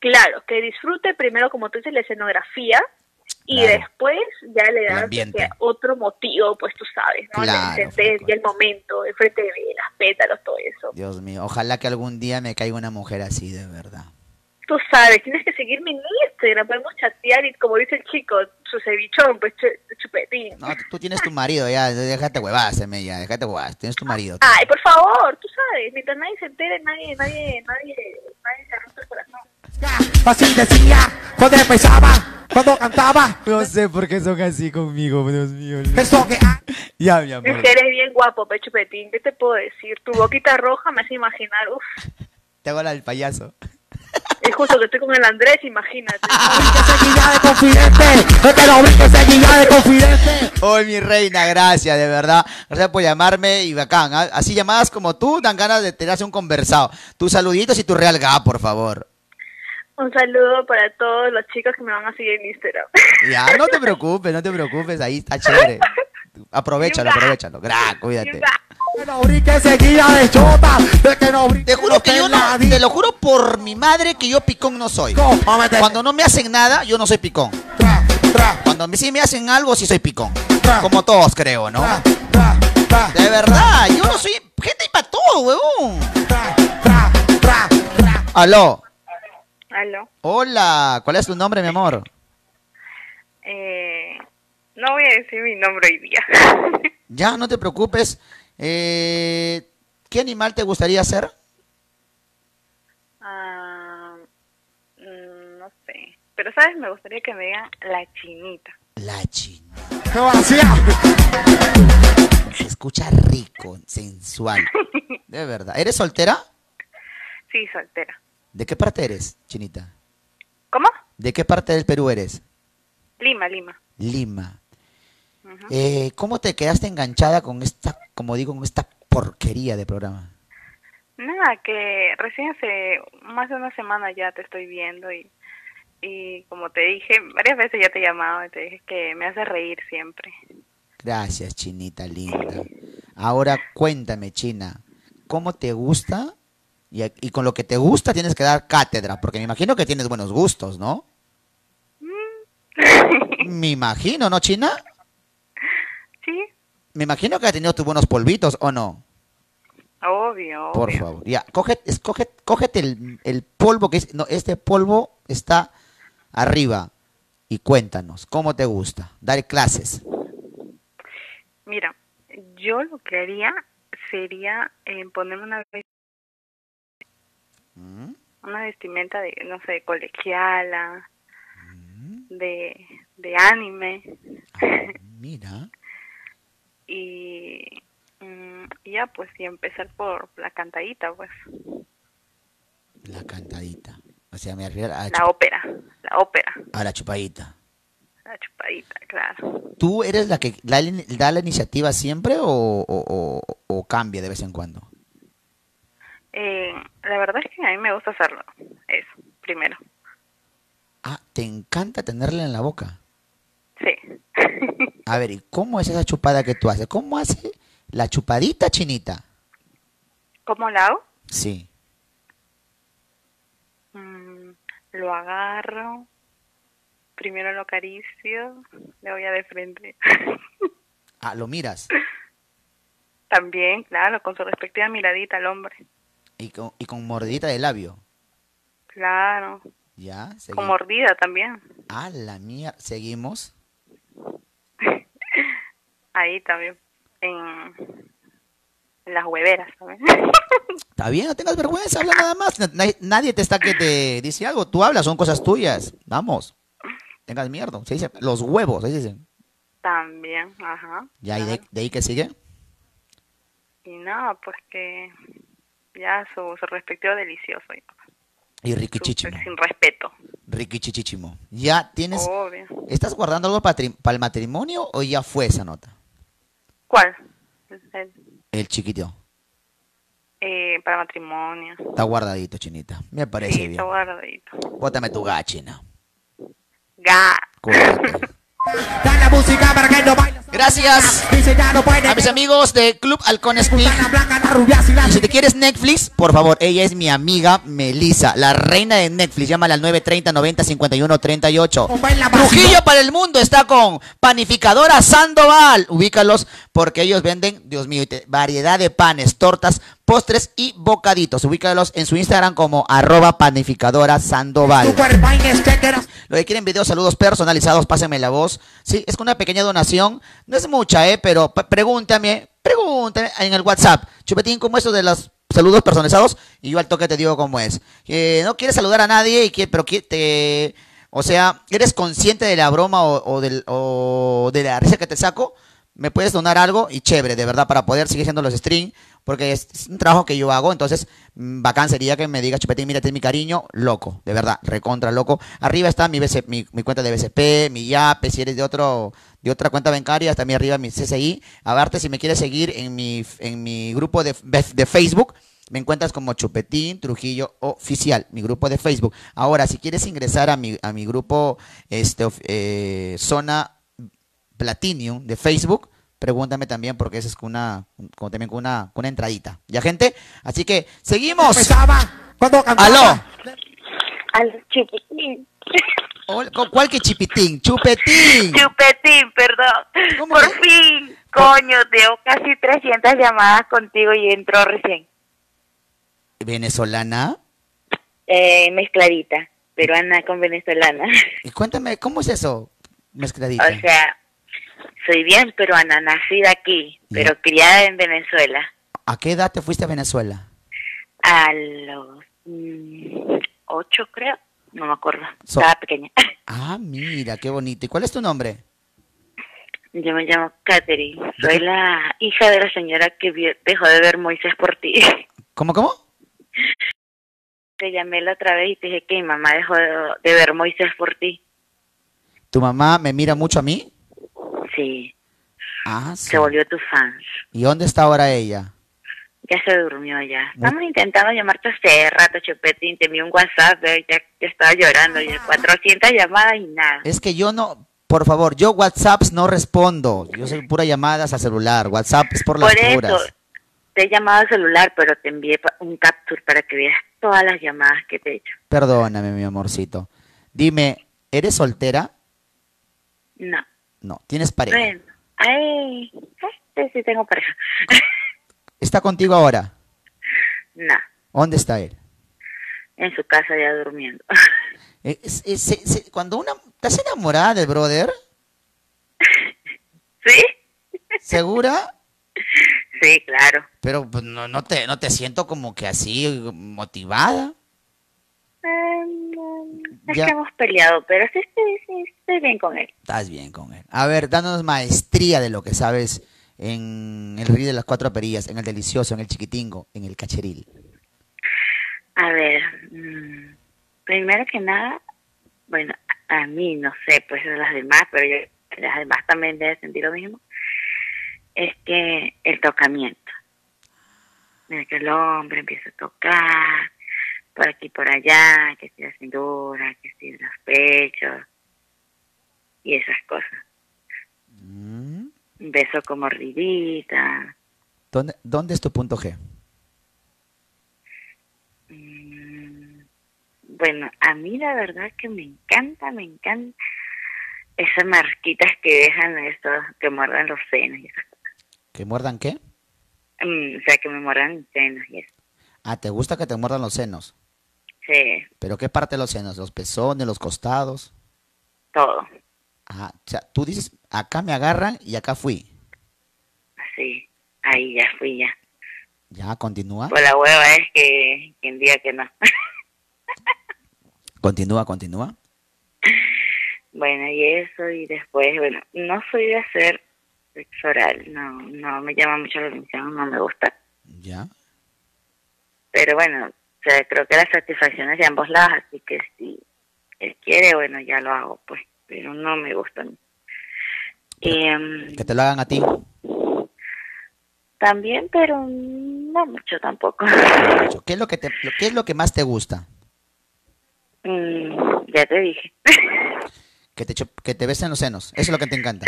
Claro, que disfrute primero, como tú dices, la escenografía y Claro. después ya le das otro motivo, pues tú sabes, ¿no? Claro, el, el, y el momento, el frente de velas, pétalos, todo eso. Dios mío, ojalá que algún día me caiga una mujer así, de verdad. Tú sabes, tienes que seguirme en Instagram, podemos chatear y como dice el chico, su cevichón, pues chu- chupetín. No, tú, tienes tu marido ya, déjate huevadas, ya, déjate huevadas, tienes tu marido. Ay, por favor, tú sabes, mientras nadie se entere, nadie, nadie, nadie, nadie se rompe el corazón. Así decía cuando empezaba, cuando cantaba. No sé por qué son así conmigo, Dios mío. Eso que Ya, mi Es amor. que eres bien guapo, pe chupetín, ¿qué te puedo decir? Tu boquita roja me hace imaginar, uff, Te hago la del payaso. Es justo que estoy con el Andrés, imagínate. Hoy mi reina, gracias, de verdad. Gracias por llamarme y bacán. ¿ah? Así llamadas como tú dan ganas de tenerse un conversado. Tus saluditos y tu real ga, por favor. Un saludo para todos los chicos que me van a seguir en Instagram. Ya, no te preocupes, no te preocupes, ahí está chévere. Aprovechalo, aprovechalo. Gra, cuídate. Te juro que yo no, te lo juro por mi madre que yo picón no soy. Cuando no me hacen nada, yo no soy picón. Cuando sí me hacen algo, sí soy picón. Como todos creo, ¿no? De verdad, yo no soy gente y para todo, huevón. Aló. Aló. Hola, ¿cuál es tu nombre, mi amor? Eh, no voy a decir mi nombre hoy día. Ya, no te preocupes. Eh, ¿Qué animal te gustaría ser? Mm, no sé. Pero, ¿sabes? Me gustaría que me digan la chinita. La chinita. Se escucha rico, sensual. De verdad. ¿Eres soltera? Sí, soltera. ¿De qué parte eres, chinita? ¿Cómo? ¿De qué parte del Perú eres? Lima, Lima. Lima. Eh, ¿Cómo te quedaste enganchada con esta, como digo, con esta porquería de programa? Nada, que recién hace más de una semana ya te estoy viendo y, y como te dije, varias veces ya te he llamado y te dije que me hace reír siempre. Gracias, chinita linda. Ahora cuéntame, China, ¿cómo te gusta? Y, y con lo que te gusta tienes que dar cátedra, porque me imagino que tienes buenos gustos, ¿no? Me imagino, ¿no, China? Sí, Me imagino que has tenido tus buenos polvitos, ¿o no? obvio. Por obvio. favor. Ya, coge, escoge, cógete el, el polvo que es. No, este polvo está arriba. Y cuéntanos, ¿cómo te gusta? Dar clases. Mira, yo lo que haría sería eh, ponerme una, ¿Mm? una vestimenta de, no sé, colegiala, de, de anime. Mira. Y, mm, ya, pues, y empezar por la cantadita, pues, La cantadita. O sea, me refiero a, la ópera, la ópera, a la chupadita. la chupadita, claro. ¿Tú eres la que da, la- da la iniciativa siempre o, o- o- o cambia de vez en cuando? Eh, la verdad es que a mí me gusta hacerlo, eso, primero. Ah, te encanta tenerla en la boca. Sí. A ver, ¿y cómo es esa chupada que tú haces? ¿Cómo hace la chupadita chinita? ¿Cómo la hago? Sí. Mm, lo agarro, primero lo acaricio, le voy a de frente. Ah, lo miras. También, claro, con su respectiva miradita al hombre. Y con, y con mordidita de labio. Claro, Ya, con seguimos. mordida también. Ah, la mía. Seguimos. Ahí también, en, en las hueveras también. Está bien, no tengas vergüenza, habla nada más. Na- na- Nadie te está que te dice algo. Tú hablas, son cosas tuyas. Vamos. Tengas mierda. Se dice los huevos, ahí dicen. también, ajá. Ya, ¿y de, de ahí que sigue? Y nada, pues que ya su, su respectivo delicioso, Y riquichichimo. sin respeto. Riquichichichimo. Ya tienes. Obvio. ¿Estás guardando algo para, el matrimonio o ya fue esa nota? ¿Cuál? El- El chiquito. eh, para matrimonio. Está guardadito, chinita. Me parece Sí, bien. está guardadito. Bótame tu gachina. Ga. la Gracias a mis amigos de Club Halcón Speak. Y si te quieres Netflix, por favor, ella es mi amiga Melissa, la reina de Netflix. Llámala al 930 90 51 38. Trujillo para el mundo está con Panificadora Sandoval. Ubícalos porque ellos venden, Dios mío, variedad de panes, tortas, postres y bocaditos. Ubícalos en su Instagram como arroba panificadora Sandoval. Lo que quieren videos, saludos personalizados, pásenme la voz. Sí, es con una pequeña donación. No es mucha, ¿eh? Pero pregúntame, pregúntame en el WhatsApp. Chupetín, ¿cómo es eso de los saludos personalizados? Y yo al toque te digo cómo es. No quieres saludar a nadie, y que, pero que te... O sea, ¿eres consciente de la broma o del, o de la risa que te saco? Me puedes donar algo y chévere, de verdad, para poder seguir haciendo los streams, porque es, un trabajo que yo hago, entonces mm, bacán sería que me digas, Chupetín, mira, es mi cariño, loco, de verdad, recontra loco. Arriba está mi, cuenta de BCP, mi YAPE, si eres de otro de otra cuenta bancaria, está mi arriba mi CCI. Aparte, si me quieres seguir en mi, en mi grupo de, de Facebook, me encuentras como Chupetín Trujillo Oficial, mi grupo de Facebook. Ahora, si quieres ingresar a mi, a mi grupo este, eh, Zona Platinum de Facebook, pregúntame también porque ese es con una, con, también con una, con una entradita. ¿Ya, gente? Así que, seguimos. Cuando cantaba. ¡Aló! Al chiquitín. Hola, ¿cu- ¿Cuál que chipitín? Chupetín. Chupetín, perdón. Por fin, coño, tengo casi 300 llamadas contigo y entró recién. ¿Venezolana? Eh, mezcladita, peruana con venezolana. Y cuéntame, ¿cómo es eso? Mezcladita. O sea, soy bien peruana, nacida aquí, pero criada en Venezuela. ¿A qué edad te fuiste a Venezuela? A los mm, ocho, creo. No me acuerdo. So- Estaba pequeña. Ah, mira, qué bonito. ¿Y cuál es tu nombre? Yo me llamo Katherine. Soy la hija de la señora que dejó de ver Moisés por ti. ¿Cómo, cómo? Te llamé la otra vez y te dije que mi mamá dejó de, de ver Moisés por ti. ¿Tu mamá me mira mucho a mí? Sí, Ah, sí. se volvió tu fan. ¿Y dónde está ahora ella? Ya se durmió ya. Estamos intentando llamarte hace rato, Chupetín. Te envié un WhatsApp, eh, ya, ya estaba llorando. Ya 400 llamadas y nada. Es que yo no, por favor, yo WhatsApps no respondo. Yo soy pura llamadas a celular. WhatsApp es por las Por eso, puras. te he llamado al celular, pero te envié un capture para que veas todas las llamadas que te he hecho. Perdóname, mi amorcito. Dime, ¿eres soltera? No. No. ¿Tienes pareja? Bueno, ay, este sí tengo pareja. ¿Está contigo ahora? No, ¿Dónde está él? en su casa ya durmiendo. Eh, es- cuando una... ¿Estás enamorada del brother? ¿Sí? ¿Segura? Sí, claro. Pero pues, no, no, te, no te siento como que así motivada. Es Ya. que hemos peleado, pero sí, sí, estoy bien con él. Estás bien con él. A ver, danos maestría de lo que sabes en el río de las cuatro perillas, en el delicioso, en el chiquitingo, en el cacheril. A ver, mm, primero que nada, bueno, a mí no sé, pues las demás, pero yo, las demás también deben sentir lo mismo, es que el tocamiento. Mira que el hombre empieza a tocar, por aquí por allá, que si la cintura, que si los pechos, y esas cosas. Un beso como mordidita, ¿Dónde, ¿Dónde es tu punto G? Mm, Bueno, a mí la verdad que me encanta, me encanta esas marquitas que dejan estos, que muerdan los senos y esas ¿Que muerdan qué? Mm, o sea, que me muerdan los senos y eso. Ah, ¿te gusta que te muerdan los senos? Sí, ¿Pero qué parte de los senos? ¿Los pezones, los costados? todo, Ah, o sea, tú dices, acá me agarran y acá fui. así. Ahí ya fui ya. Ya, continúa. Pues la hueva es que quien diga que no. Continúa, continúa. bueno, y eso, y después, bueno, no soy de hacer sexo oral, no, no me llama mucho la atención, no me gusta. Ya. Pero bueno, sea, creo que la satisfacción es de ambos lados, así que si él quiere, bueno, ya lo hago, pues, pero no me gusta em, Que te lo hagan a ti. también, pero no mucho tampoco. ¿Qué es lo que, te, lo- qué es lo que más te gusta? Mm, ya te dije. Que te, que te besen los senos. Eso es lo que te encanta.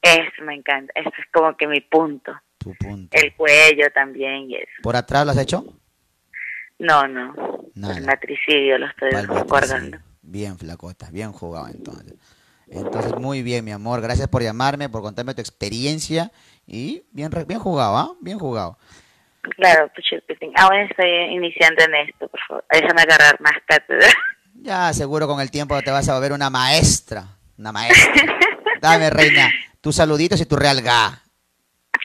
Eso me encanta, eso es como que mi punto. Tu punto. El cuello también y eso. ¿Por atrás lo has hecho? No, no, Nada. el matricidio lo estoy guardando. Bien, flacota, bien jugado entonces. Entonces, muy bien, mi amor. Gracias por llamarme, por contarme tu experiencia. Y bien, bien jugado, ¿ah? Bien jugado. Claro. Aún estoy iniciando en esto, por favor. Déjame agarrar más cátedra. Ya, seguro con el tiempo te vas a volver una maestra. Una maestra. Dame, reina, tus saluditos y tu real ga.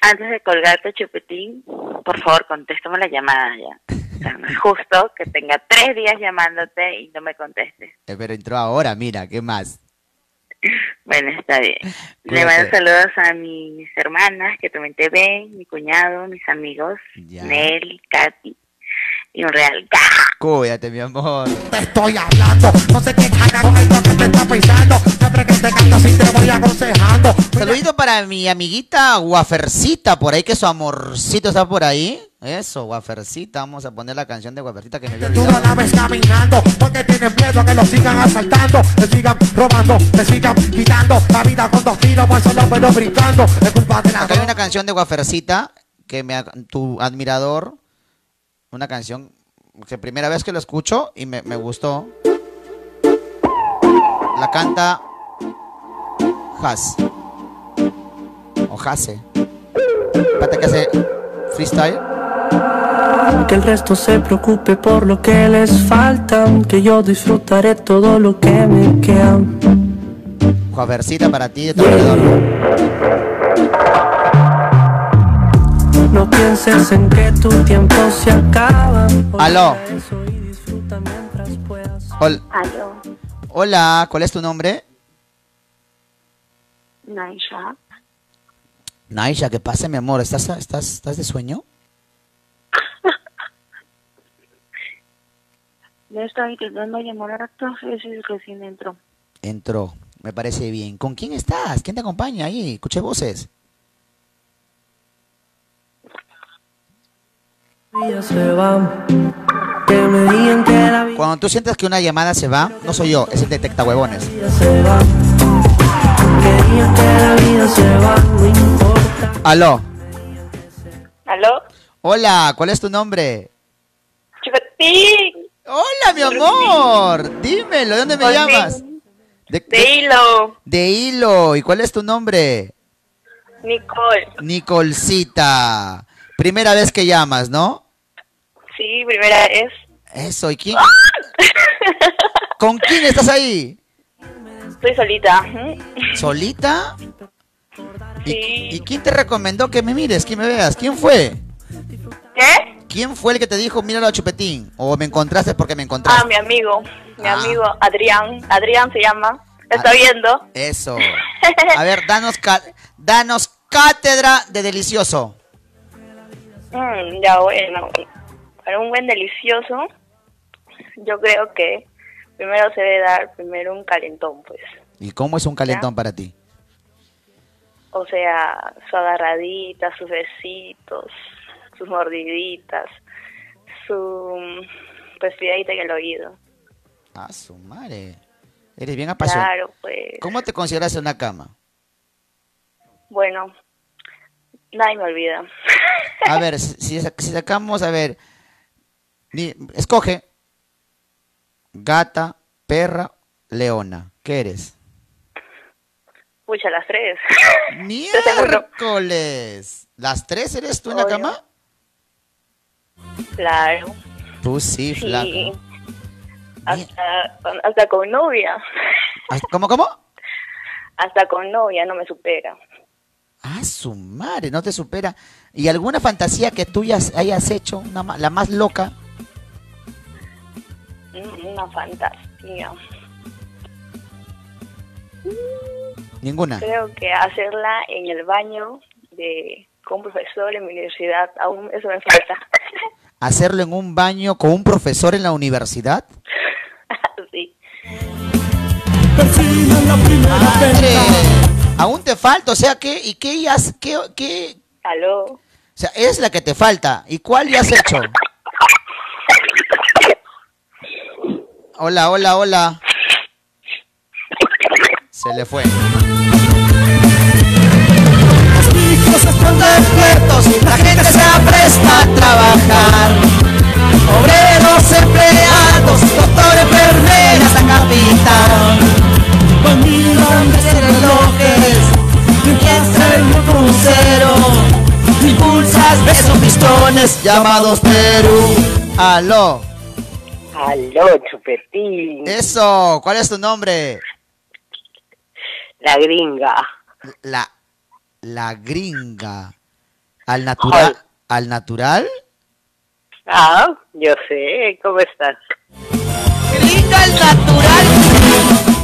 Antes de colgarte, Chupetín, por favor, contéstame la llamada ya. Justo que tenga tres días llamándote y no me contestes. Eh, Pero entró ahora, mira, ¿qué más? Bueno, está bien. Le mando saludos a mis hermanas que también te ven, mi cuñado, mis amigos, Ya. Nelly, Katy y un real ga. Cuídate, mi amor. Te estoy hablando, no sé qué carajo es lo que te está pensando. Siempre que te canto así te voy aconsejando. Saludito para mi amiguita Guafercita, por ahí que su amorcito está por ahí. Eso, Guafercita. Vamos a poner la canción de Guafercita que me había Tú olvidado. no la ves caminando porque tienes miedo a que lo sigan asaltando, te sigan robando, te sigan quitando la vida con dos tiros, por solo pero brincando. Es culpa de la Acá hay una canción de Guafercita que me, tu admirador, una canción que primera vez que lo escucho y me, me gustó. La canta Has. O Hase. Pata que hace freestyle. Que el resto se preocupe por lo que les falta, que yo disfrutaré todo lo que me queda. Juaversita para ti de tu alrededor. No pienses en que tu tiempo se acaba. Aló. Hol- Aló, Hola, ¿cuál es tu nombre? Naisha. Naisha, ¿qué pasa, mi amor? ¿Estás, estás, estás de sueño? Le estaba intentando llamar a dos veces recién entró. Entró, me parece bien. ¿Con quién estás? ¿Quién te acompaña ahí? Escuché voces. Cuando tú sientes que una llamada se va, no soy yo, es el detecta huevones. Aló. ¿Aló? Hola, ¿cuál es tu nombre? Chupetín. Hola, mi amor. Dímelo, ¿de dónde me llamas? De, De hilo. de Hilo. ¿Y cuál es tu nombre? Nicole. Nicolcita. Primera vez que llamas, ¿no? Sí, primera vez. Eso, ¿y quién? ¿Con quién estás ahí? Estoy solita. ¿Solita? Sí. ¿Y quién te recomendó que me mires, que me veas? ¿Quién fue? ¿Qué? ¿Quién fue el que te dijo, míralo a Chupetín? ¿O me encontraste porque me Ah, encontraste? mi amigo. Mi Ah. amigo Adrián. Adrián se llama. Está Ah. viendo. Eso. A ver, danos, danos cátedra de delicioso. Mm, ya bueno. Para un buen delicioso, yo creo que primero se debe dar primero un calentón, pues. ¿Y cómo es un calentón para ti? O sea, su agarradita, sus besitos, sus mordiditas, su respiradita en el oído. Ah, su madre. Eres bien apasionado. Claro, pues. ¿Cómo te consideras en una cama? Bueno, nadie me olvida. A ver, si, si sa- si sacamos, a ver, escoge gata, perra, leona. ¿Qué eres? Pucha, las tres. Miércoles. ¿Las tres eres tú en la cama? Claro. Tú sí, flaca. Sí. Hasta, hasta con novia. ¿Cómo, cómo? Hasta con novia no me supera. Ah, su madre, no te supera. ¿Y alguna fantasía que tú ya hayas hecho, una la más loca? Mm, Una fantasía. Ninguna. Creo que hacerla en el baño de con un profesor en mi universidad, aún eso me falta. ¿Hacerlo en un baño con un profesor en la universidad? sí. Madre, aún te falta, o sea, ¿qué? ¿Y qué ya has- qué, qué? Aló. O sea, es la que te falta. ¿Y cuál ya has hecho? Hola, hola, hola. Se le fue. La gente se apresta a trabajar. Obreros, empleados, doctor, enfermera, hasta capitán. Hombres en relojes, piensa en un crucero. Impulsas, besos, pistones, llamados Perú. Aló. Aló, chupetín. Eso, ¿cuál es tu nombre? La gringa. La, la gringa. ¿Al natural? ¿Al natural? Ah, yo sé. ¿Cómo estás? Gringa al natural.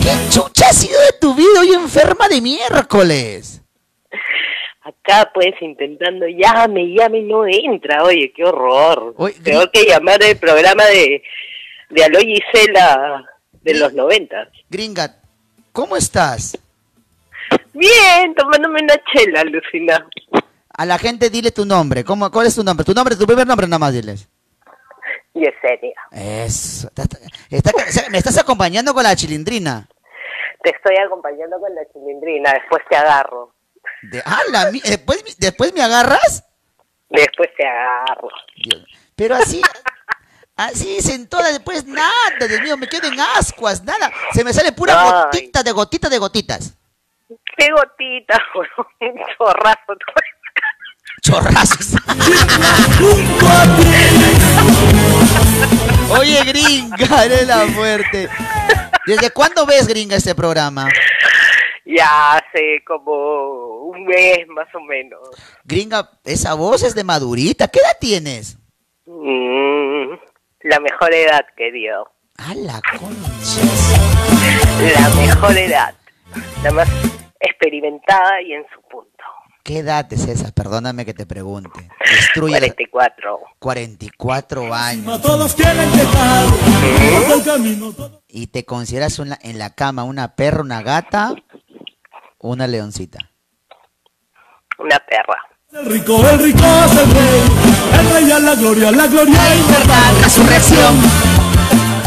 ¿Qué chucha ha sido de tu vida hoy enferma de miércoles? Acá, pues, intentando, llame, llame, y no entra. Oye, qué horror. Tengo que llamar el programa de, de Aló Gisela de los noventas. Gringa, ¿cómo estás? Bien, tomándome una chela, Lucina. A la gente dile tu nombre. ¿Cómo, ¿Cuál es tu nombre? Tu nombre, tu primer nombre nada más diles. Yesenia, Eso. Está- está- me estás acompañando con la chilindrina. te estoy acompañando con la chilindrina. Después te agarro. De, ah, la después, ¿Después me agarras? Después te agarro. Pero así, Así sentada después nada, Dios mío, me quedo en ascuas, nada. Se me sale pura Ay. gotita de gotitas de gotitas. Qué gotita, un chorrazo. Chorrazos. Oye, gringa, eres la fuerte. ¿Desde cuándo ves, gringa, este programa? Ya hace como un mes más o menos. Gringa, esa voz es de madurita. ¿Qué edad tienes? Mm, la mejor edad que dio. A la La mejor edad. La más experimentada y en su punto. ¿Qué edad es esa? Perdóname que te pregunte. Destruye 44. 44 años. Todos quieren. ¿Y te consideras una- en la cama una perra, una gata, una leoncita? Una perra. El rico, el rico es el rey. El rey a la gloria, la gloria verdad. Resurrección.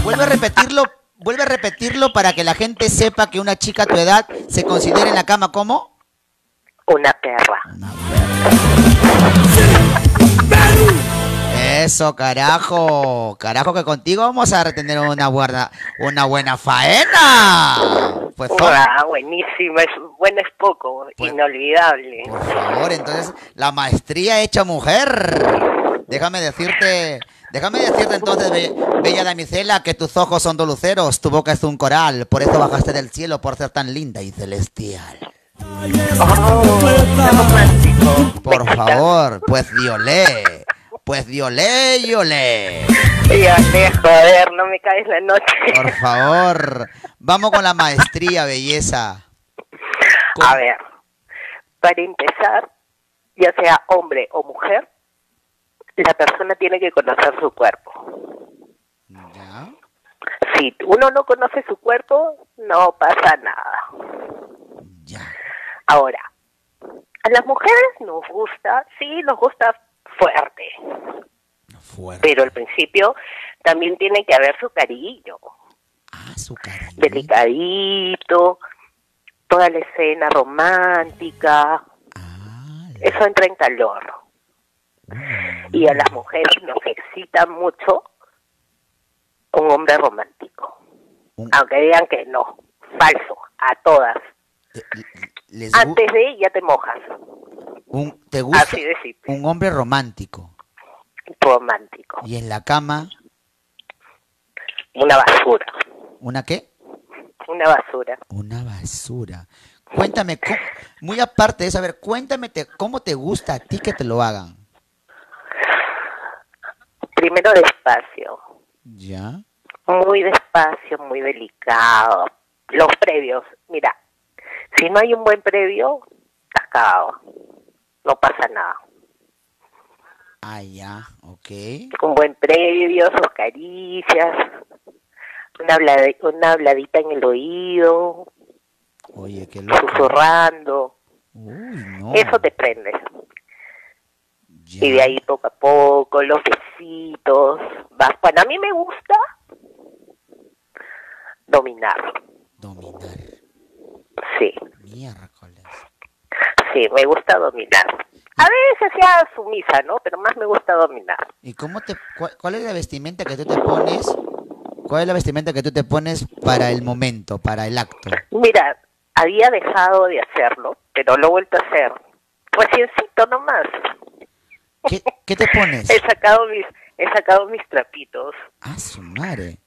Vuelve a repetirlo, vuelve a repetirlo para que la gente sepa que una chica a tu edad se considera en la cama como Una perra. Eso, carajo. Carajo que contigo vamos a retener una buena, una buena faena. Pues por Ah, buenísima. Es, bueno es poco. Inolvidable. favor, entonces la maestría hecha mujer. Déjame decirte, déjame decirte entonces, be- bella damisela, que tus ojos son doluceros, tu boca es un coral, por eso bajaste del cielo por ser tan linda y celestial. Por favor, pues diolé, pues diolé y olé. Dígame, joder, no me caes la noche. Por favor, vamos con la maestría, belleza. A ver, para empezar, ya sea hombre o mujer, la persona tiene que conocer su cuerpo. Si uno no conoce su cuerpo, no pasa nada. Ahora, a las mujeres nos gusta, sí, nos gusta fuerte. Pero al principio también tiene que haber su cariño. Ah, su cariño. Delicadito, toda la escena romántica. Eso entra en calor. Y a las mujeres nos excita mucho un hombre romántico. Aunque digan que no, falso, a todas. Les gu- Antes de ya te mojas. un, ¿Te gusta Así de un hombre romántico? Romántico. Y en la cama, Una basura. ¿una qué? Una basura. Una basura. Cuéntame, ¿cómo- muy aparte de eso, a ver, cuéntame te- cómo te gusta a ti que te lo hagan. Primero despacio. ¿Ya? Muy despacio, muy delicado. Los previos. Mira, si no hay un buen previo, estás cagado. No pasa nada. Ah, ya, ok. Un buen previo, sus caricias, una, habladi- una habladita en el oído, Oye, qué loco. susurrando. no. Eso te prende. Y de ahí poco a poco, los besitos. Vas. Bueno, a mí me gusta dominar. Dominar. Sí. Miércoles. Sí, me gusta dominar. A veces sea sumisa, ¿no? Pero más me gusta dominar. ¿Y cómo te, cuál, cuál es la vestimenta que tú te pones? ¿Cuál es la vestimenta que tú te pones para el momento, para el acto? Mira, había dejado de hacerlo, pero lo he vuelto a hacer. Reciencito nomás. ¿Qué, qué te pones? He sacado mis, he sacado mis trapitos. Ah, su madre.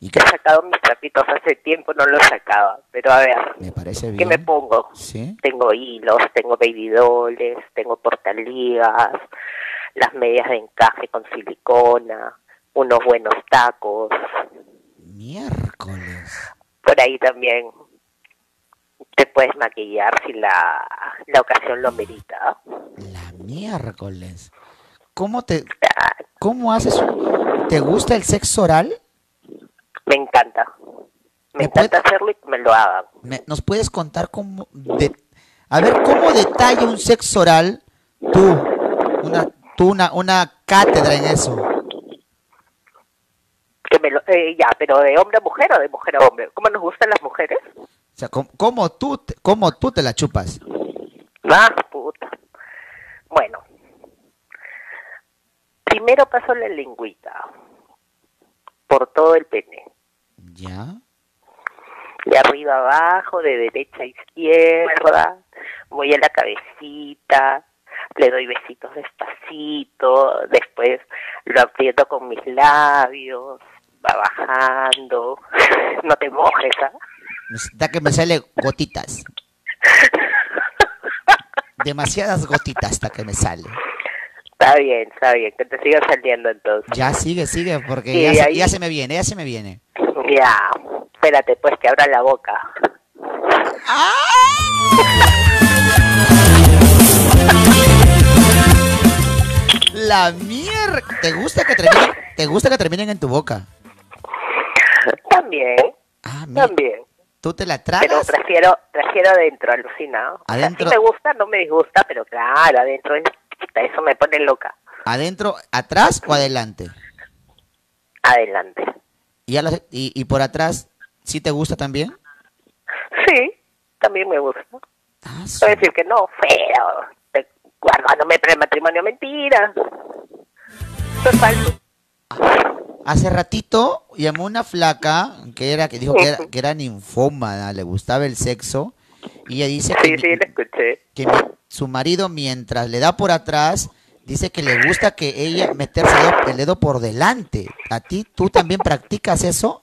He sacado mis trapitos hace tiempo, no los sacaba. Pero a ver, Me parece bien. ¿qué me pongo? Sí. Tengo hilos, tengo baby dolls, tengo portaligas, las medias de encaje con silicona, unos buenos tacos. Miércoles. Por ahí también te puedes maquillar si la, la ocasión lo merita. Miércoles. ¿Cómo te, cómo haces? ¿Te gusta el sexo oral? Me encanta. Me encanta hacerlo y que me lo hagan. Me- ¿Nos puedes contar cómo, de, a ver, cómo detalla un sexo oral tú, una, tú una, una cátedra en eso? Que me lo, eh, ya, pero de hombre a mujer o de mujer a hombre. ¿Cómo nos gustan las mujeres? O sea, ¿cómo, cómo tú, te- cómo tú te la chupas? Ah, puta. Bueno. Primero paso la lengüita. por todo el pene. ¿Ya? De arriba abajo, de derecha a izquierda, voy a la cabecita, le doy besitos despacito, después lo aprieto con mis labios, va bajando, no te mojes, ¿ah? Necesita que me sale gotitas. Demasiadas gotitas hasta que me sale. Está bien, está bien, que te siga saliendo entonces. Ya sigue, sigue, porque Sí, ya, se, ahí- ya se me viene, ya se me viene. Ya, espérate pues que abra la boca. La mierda. ¿Te gusta que terminen, te gusta que terminen en tu boca? También, también. ¿Tú te la Pero tragas? prefiero, prefiero adentro, alucinado. O sea, Adentro. sí me gusta, no me disgusta, pero claro, adentro es- eso me pone loca. ¿Adentro, atrás o adelante? Adelante. ¿Y, y, y por atrás sí te gusta también? Sí, también me gusta. Ah, Puedo decir que no, feo. Guardándome para el matrimonio, mentira. Eso es falso. Hace ratito llamó una flaca que era que dijo que era, que era ninfómana, le gustaba el sexo y ella dice que, Sí, sí, la escuché. que mi- su marido mientras le da por atrás dice que le gusta que ella meterse el dedo, el dedo por delante. ¿A ti tú también practicas eso?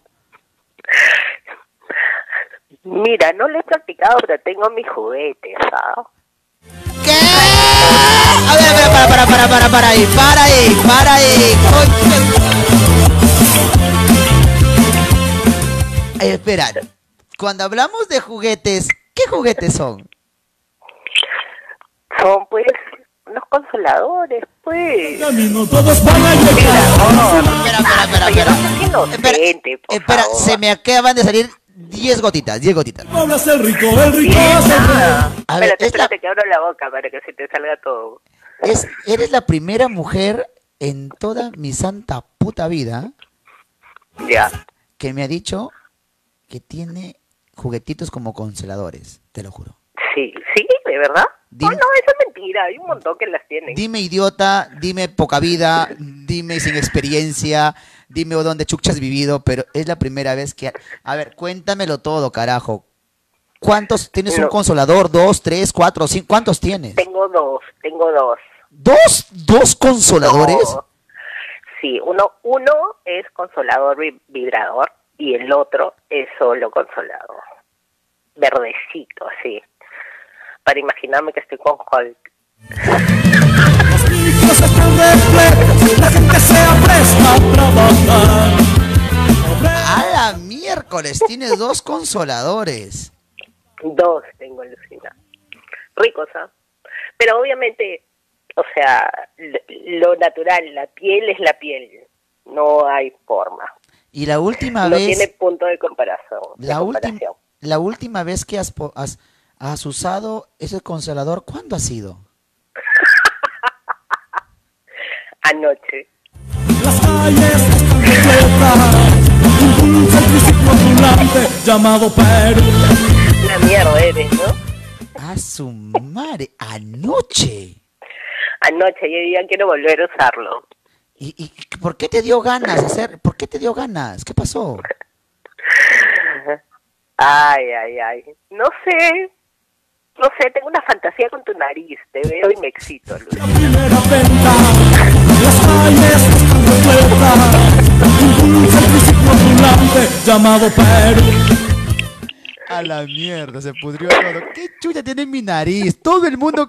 Mira, no lo he practicado, pero tengo mis juguetes, ¿sabes? A ver, a ver, para, para, para, para, para ahí, para ahí, para ahí. Coño. Eh, espera, cuando hablamos de juguetes, ¿qué juguetes son? Son, pues, unos consoladores, pues. todos van a Espera, espera, espera, espera. Espera, favor. se me acaban de salir 10 gotitas, 10 gotitas. Hablas el rico, el rico Sí, hace nada. A ver, Espérate, espérate que abro la boca para que se te salga todo. Es, eres la primera mujer en toda mi santa puta vida Ya. que me ha dicho que tiene juguetitos como consoladores, te lo juro. Sí, sí, de verdad. Dime- No, no, eso es mentira. Hay un montón que las tienen. Dime idiota, dime poca vida, dime sin experiencia, dime dónde chucha has vivido, pero es la primera vez que... A ver, cuéntamelo todo, carajo. ¿Cuántos tienes un consolador? ¿Dos, tres, cuatro, cinco? ¿Cuántos tienes? Tengo dos, tengo dos. ¿Dos? ¿Dos consoladores? No. Sí, uno, uno es consolador vi- vibrador y el otro es solo consolador. Verdecito, sí. Para imaginarme que estoy con Hulk. La gente se apresta a trabajar. A la miércoles, tienes dos consoladores. Dos tengo, Lucina. Ricos, ¿ah? Pero obviamente, o sea, lo natural, la piel es la piel. No hay forma. Y la última no vez... tiene punto de comparación. de La última, comparación. la última vez que has, po- has, has usado ese consolador, ¿cuándo ha sido? Anoche. Las calles están llamado Perú. Una mierda eres, ¿no? A su madre, anoche. Anoche, yo ya quiero volver a usarlo. ¿Y, y por qué te dio ganas de hacer? ¿Por qué te dio ganas? ¿Qué pasó? Ay, ay, ay. No sé. No sé, tengo una fantasía con tu nariz. Te veo y me excito, Luz. Primera venta. Las calles están repletas. Impulsa el triciclo ambulante llamado Perú. A la mierda, se pudrió todo. ¿Qué chucha tiene mi nariz? Todo el mundo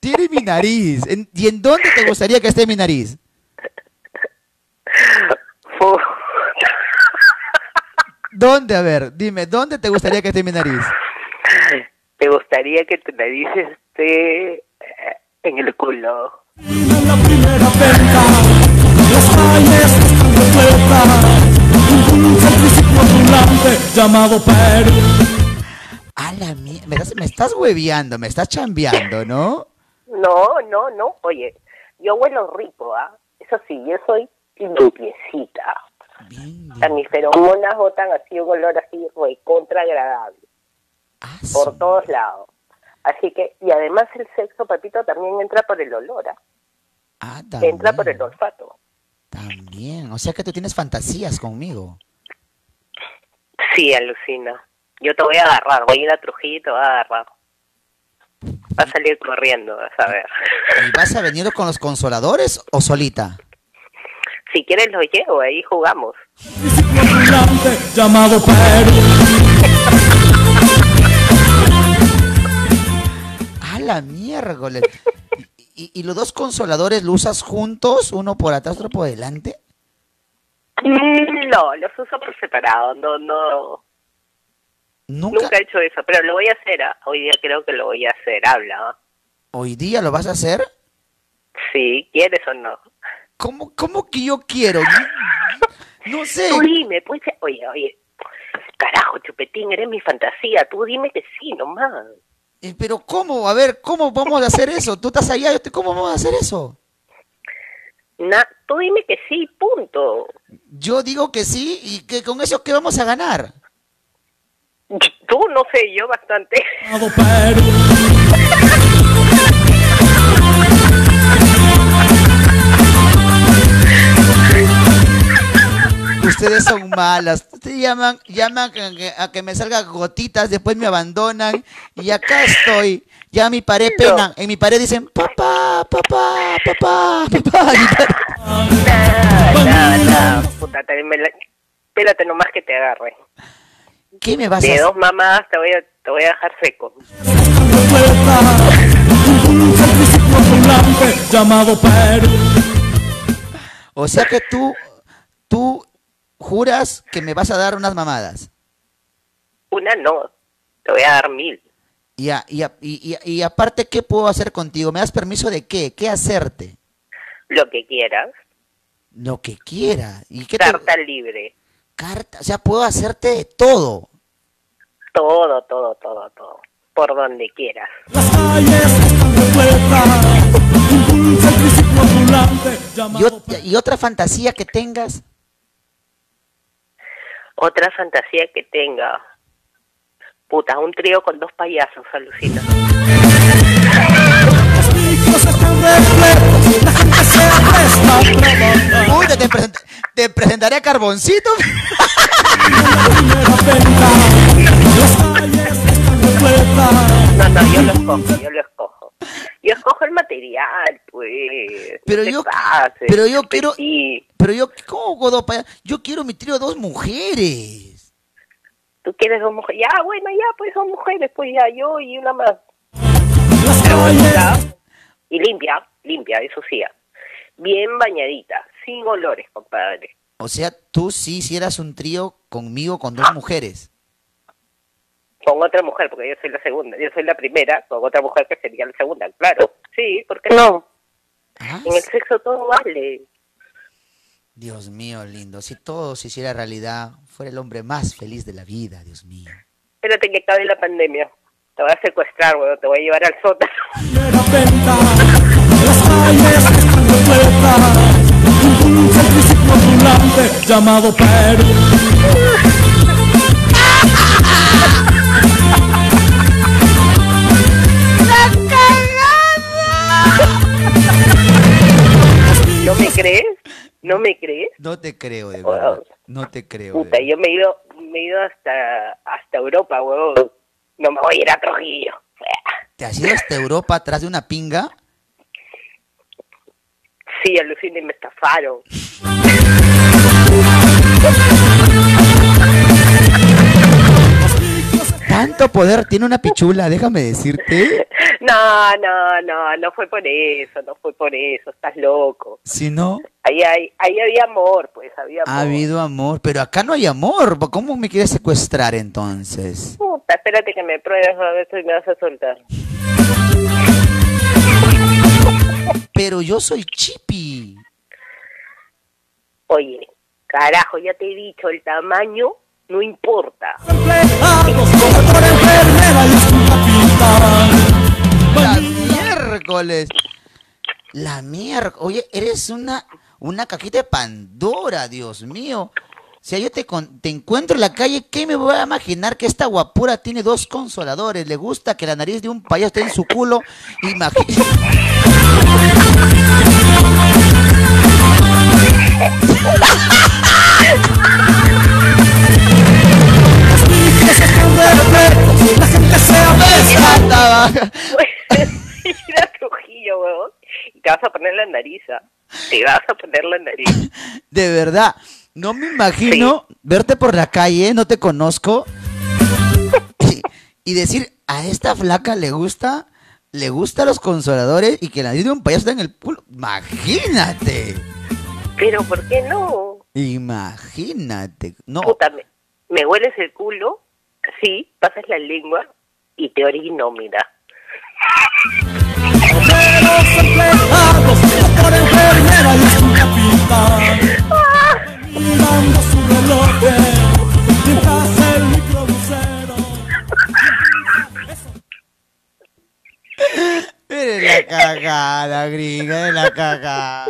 tiene mi nariz. ¿En- ¿Y en dónde te gustaría que esté mi nariz? ¿Dónde? A ver, dime, ¿dónde te gustaría que esté mi nariz? ¿Te gustaría que tu nariz esté eh, en el culo? La primera venta. Las calles están repletas. Llamado Perú. A la mierda, me estás, me estás hueveando, me estás chambeando, ¿no? No, no, no. Oye, yo huelo rico, ¿ah? Eso sí, yo soy limpiecita. O sea, mis feromonas botan así un olor así recontra agradable. por todos lados. Así que, y además el sexo, papito, también entra por el olor, ¿ah? Entra por el olfato. También, o sea que tú tienes fantasías conmigo. Sí, alucina. Yo te voy a agarrar, voy a ir a Trujillo y te voy a agarrar. Va a salir corriendo, vas a ver. ¿Y vas a venir con los consoladores o solita? Si quieres lo llevo, ahí jugamos. llamado. ¡A la miércoles! ¿Y, y los dos consoladores los usas juntos, uno por atrás, otro por delante? No, los uso por separado, no, no. ¿Nunca? he hecho eso, pero lo voy a hacer. ¿ah? Hoy día creo que lo voy a hacer, habla. ¿Hoy día lo vas a hacer? Sí, ¿quieres o no? ¿Cómo, cómo que yo quiero? Yo- No sé. Tú dime, pues, oye, oye, carajo, Chupetín, eres mi fantasía, tú dime que sí, nomás. Eh, Pero ¿cómo? A ver, ¿cómo vamos a hacer eso? Tú estás allá, yo estoy- ¿cómo vamos a hacer eso? Na, tú dime que sí, punto. Yo digo que sí y que con eso ¿qué vamos a ganar? Tú, no sé, yo bastante. son malas. Ustedes llaman, llaman a que, a que me salgan gotitas, después me abandonan y acá estoy. Ya mi pared penan. En mi pared dicen, papá, papá, papá, papá. No, no, puta, te- me la- espérate nomás que te agarre. ¿Qué me vas a De hacer? dos mamadas te voy a, te voy a dejar seco. llamado. O sea que tú, tú juras que me vas a dar unas mamadas. Una no, te voy a dar mil. Y, a- y, a- y, y- y aparte, ¿qué puedo hacer contigo? ¿Me das permiso de qué? ¿Qué hacerte? Lo que quieras. Lo que quiera. ¿Y qué te- Carta libre. carta? O sea, puedo hacerte todo. Todo, todo, todo, todo. Por donde quieras. Y, ot- y otra fantasía que tengas. Otra fantasía que tenga. Puta, un trío con dos payasos, alucina. Uy, te, present- te presentaré a Carboncito. No, no, yo lo escojo, yo lo escojo. Yo escojo el material, pues. Pero No yo, pases. pero yo quiero, Sí. pero yo, ¿cómo godo pa' allá? Yo quiero mi trío de dos mujeres. Tú quieres dos mujeres. Ya, bueno, ya, pues son mujeres, pues ya, yo y una más. Y limpia, limpia, eso sí. Bien bañadita, sin olores, compadre. O sea, tú sí hicieras un trío conmigo con dos mujeres. Con otra mujer, porque yo soy la segunda. Yo soy la primera, con otra mujer que sería la segunda, claro. Sí, ¿por qué no? En el sexo todo vale. Dios mío, lindo. Si todo se hiciera realidad, fuera el hombre más feliz de la vida, Dios mío. Espérate que acabe la pandemia. Te voy a secuestrar, weón. Te voy a llevar al sótano. llamado Perú. crees? ¿No me crees? No te creo, de verdad. No te creo. Puta, yo me he ido, me he ido hasta, hasta Europa, weón. No me voy a ir a Trujillo. ¿Te has ido hasta Europa atrás de una pinga? Sí, alucina y me estafaron. Tanto poder tiene una pichula, déjame decirte. No, no, no, no fue por eso, no fue por eso, estás loco. Si no, Ahí, hay, ahí había amor, pues, había amor. ha habido amor, pero acá no hay amor. ¿Cómo me quieres secuestrar entonces? Puta, espérate que me pruebes a ver si me vas a soltar. Pero yo soy chipi. Oye, carajo, ya te he dicho, el tamaño no importa. La miércoles. La miércoles. Oye, eres una, una cajita de Pandora, Dios mío. Si yo te, con- te encuentro en la calle, ¿qué me voy a imaginar que esta guapura tiene dos consoladores? Le gusta que la nariz de un payaso esté en su culo. Imagínate. La gente se apesta. ir a Trujillo, huevón, y te vas a poner la nariz. ¿ah? Te vas a poner la nariz. De verdad, no me imagino verte por la calle, no te conozco, y, y decir, a esta flaca le gusta, le gusta los consoladores y que la nariz de un payaso está en el culo. Imagínate, Pero ¿por qué no? imagínate. No, Puta, me, me hueles el culo, sí, pasas la lengua y te orino, mira. Eres la cagada, gringa, eres la cagada.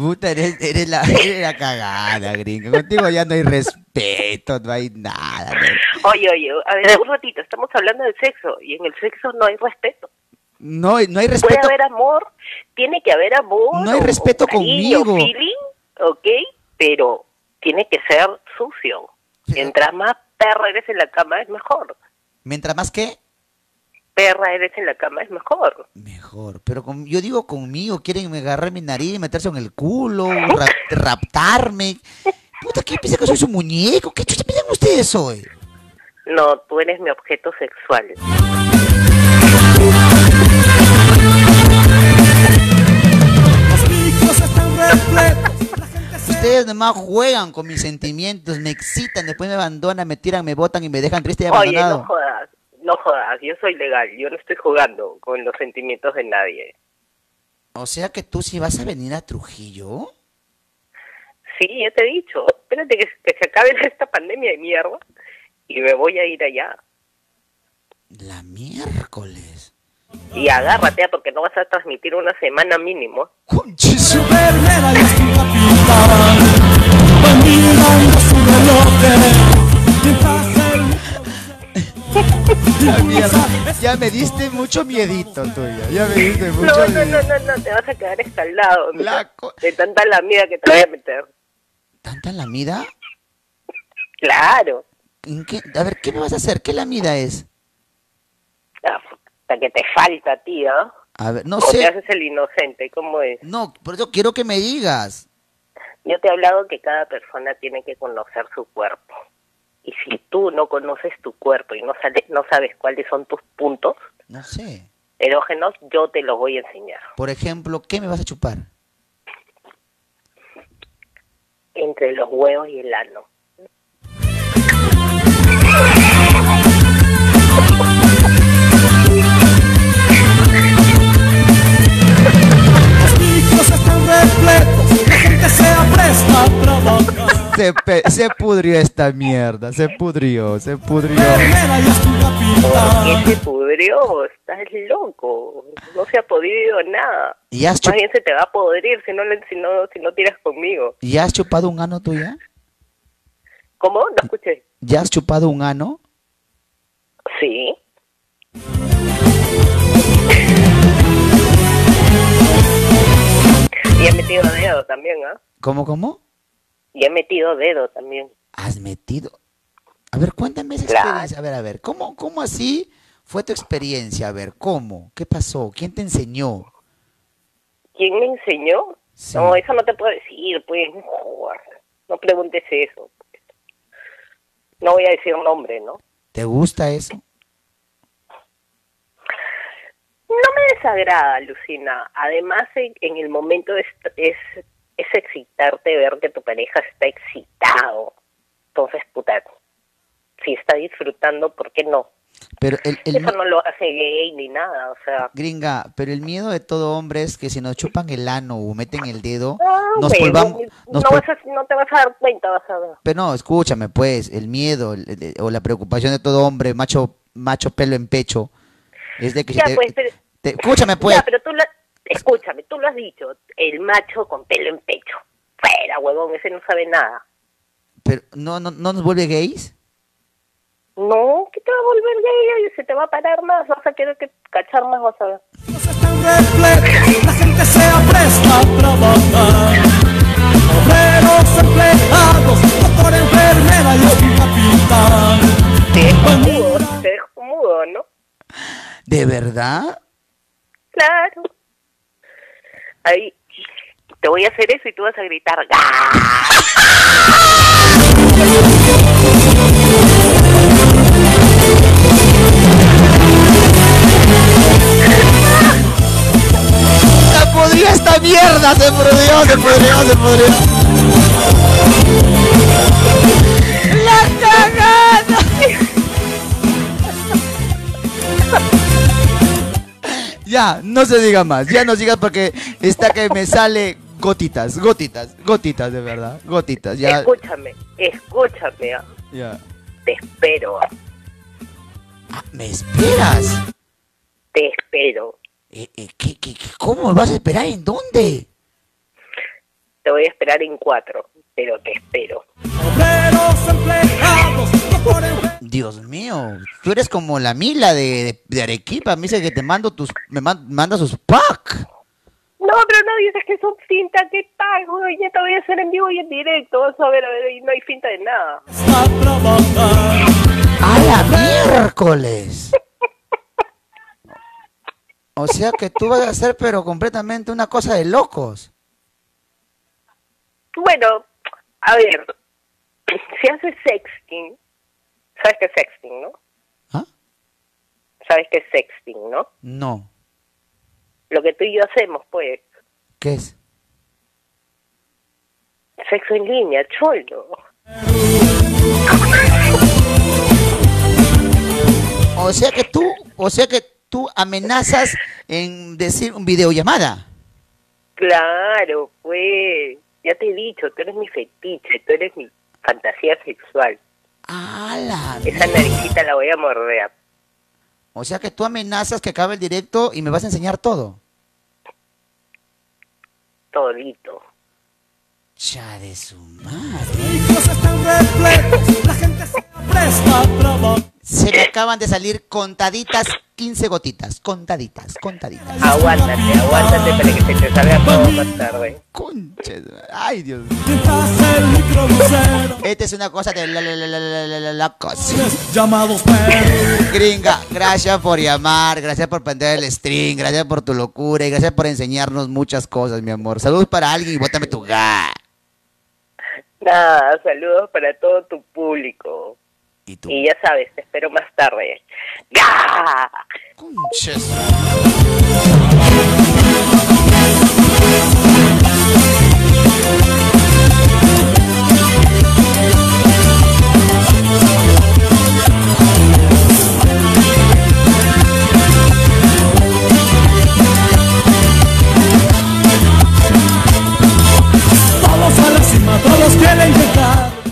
Puta, eres, eres la, eres la cagada, gringa. Contigo ya no hay respeto, no hay nada. no- Oye, oye, a ver, un ratito, estamos hablando del sexo y en el sexo no hay respeto. No, no hay Puede respeto. haber amor, tiene que haber amor. No hay o- respeto o cariño, conmigo. feeling, ok, pero tiene que ser sucio. Mientras más perra eres en la cama es mejor. Mientras más que, Perra eres en la cama es mejor. mejor. Pero con- yo digo conmigo, quieren agarrar mi nariz, meterse en el culo, ra- raptarme. Puta, ¿qué piensan que soy su muñeco? ¿Qué chucha piensan ustedes hoy? No, tú eres mi objeto sexual. Ustedes nomás juegan con mis sentimientos, me excitan, después me abandonan, me tiran, me botan y me dejan triste y Oye, abandonado. no jodas, no jodas, yo soy legal, yo no estoy jugando con los sentimientos de nadie. O sea que tú sí vas a venir a Trujillo. Sí, ya te he dicho, espérate que, que se acabe esta pandemia de mierda y me voy a ir allá. La miércoles. Y agárrate, porque no vas a transmitir una semana mínimo. Ya, me diste mucho miedito tuyo. Ya me diste mucho No, no, no, no, no, te vas a quedar escaldado. mira, de tanta lamida que te voy a meter. ¿Tanta lamida? Claro. ¿En qué? A ver, ¿qué me vas a hacer? ¿Qué lamida es? Hasta que te falta, tía. A ver, no o te sé. haces el inocente, ¿cómo es? No, por eso quiero que me digas. Yo te he hablado que cada persona tiene que conocer su cuerpo. Y si tú no conoces tu cuerpo y no, sale- no sabes cuáles son tus puntos No sé. erógenos, yo te los voy a enseñar. Por ejemplo, ¿qué me vas a chupar? Entre los huevos y el ano. Los están repletos. La gente se apresta a trabajar. Se, pe- se pudrió esta mierda, se pudrió, se pudrió. ¿Qué se pudrió? Estás loco. No se ha podido nada. ¿Y has, Más bien se te va a podrir si no, si no, si no tiras conmigo. ¿Y has chupado un ano tuya? ¿Cómo? No escuché. ¿Ya has chupado un ano? Sí. Y he metido dedo también, ¿ah? ¿Cómo, cómo? Y he metido dedo también. ¿Has metido? A ver, cuéntame esa Claro. experiencia. A ver, a ver, ¿cómo, cómo así fue tu experiencia? A ver, ¿cómo? ¿Qué pasó? ¿Quién te enseñó? ¿Quién me enseñó? No, eso no te puedo decir, pues. no preguntes eso. No voy a decir nombre, ¿no? ¿Te gusta eso? No me desagrada, Lucina. Además, en, en el momento es, es, es excitarte ver que tu pareja está excitado. Entonces, puta, si está disfrutando, ¿por qué no? Pero el, el Eso no lo hace gay ni nada, o sea... gringa, pero el miedo de todo hombre es que si nos chupan el ano o meten el dedo, Ah, nos bueno, volvamos... nos no, no te vas a dar cuenta, vas a ver. Pero no, escúchame, pues, el miedo el- el- o la preocupación de todo hombre, macho, macho pelo en pecho, es de que si Ya, te- pues, pero, te- escúchame, pues, ya, pero tú lo, escúchame, tú lo has dicho, el macho con pelo en pecho. Fuera, huevón, ese no sabe nada. pero no, no, no nos vuelve gays. No, ¿qué te va a volver gay? Se te va a parar más, vas a querer que cachar más, vas a ver. La gente se apresta a trabajar. Obreros, empleados, doctor, enfermera y un capitán. Te dejo mudo, te dejo mudo, ¿no? ¿De verdad? Claro. Ahí, te voy a hacer eso y tú vas a gritar. ¡Gah! ¡Se podría esta mierda! ¡Se podría, se podría, se podría! ¡La cagada! Ya, no se diga más, ya no sigas porque está que me sale gotitas, gotitas, gotitas de verdad, gotitas, ya. Escúchame, escúchame. ah. Ya. Te espero. ah. ¿Me esperas? Te espero. Eh, eh, ¿qué, qué, qué- cómo me vas a esperar? ¿En dónde? Te voy a esperar en cuatro, pero te espero. Obreros, empleados. Dios mío, tú eres como la Mila de, de, de Arequipa, me dice que te mando tus, me man- manda sus pack. No, pero no dices que son ¿qué tal? güey? Ya te voy a hacer en vivo y en directo, vas a ver, a ver, y no hay finta de nada. ¡A la miércoles! O sea que tú vas a hacer pero completamente una cosa de locos. Bueno, a ver, si haces sexting, ¿sabes qué es sexting, no? ¿Ah? ¿Sabes qué es sexting, no? No. Lo que tú y yo hacemos, pues, ¿Qué es? sexo en línea, cholo. O sea que tú, o sea que tú amenazas en decir un videollamada. Claro, pues, ya te he dicho, tú eres mi fetiche, tú eres mi fantasía sexual. Esa naricita la voy a morder. O sea que tú amenazas que acabe el directo y me vas a enseñar todo. Todito. Ya de su madre. Se me acaban de salir contaditas 15 gotitas. Contaditas, contaditas. Aguántate, aguántate para que se te salga todo más tarde. Conches, ay Dios. Esta es una cosa de la, la, la, la, la, la, la, la cosa. llamados. Gringa, gracias por llamar, gracias por prender el string, gracias por tu locura y gracias por enseñarnos muchas cosas, mi amor. Saludos para alguien y bótame tu ga. Nada, saludos para todo tu público. ¿Y ya sabes, te espero más tarde. ¡Gah! Conches. Todos a la cima, todos quieren.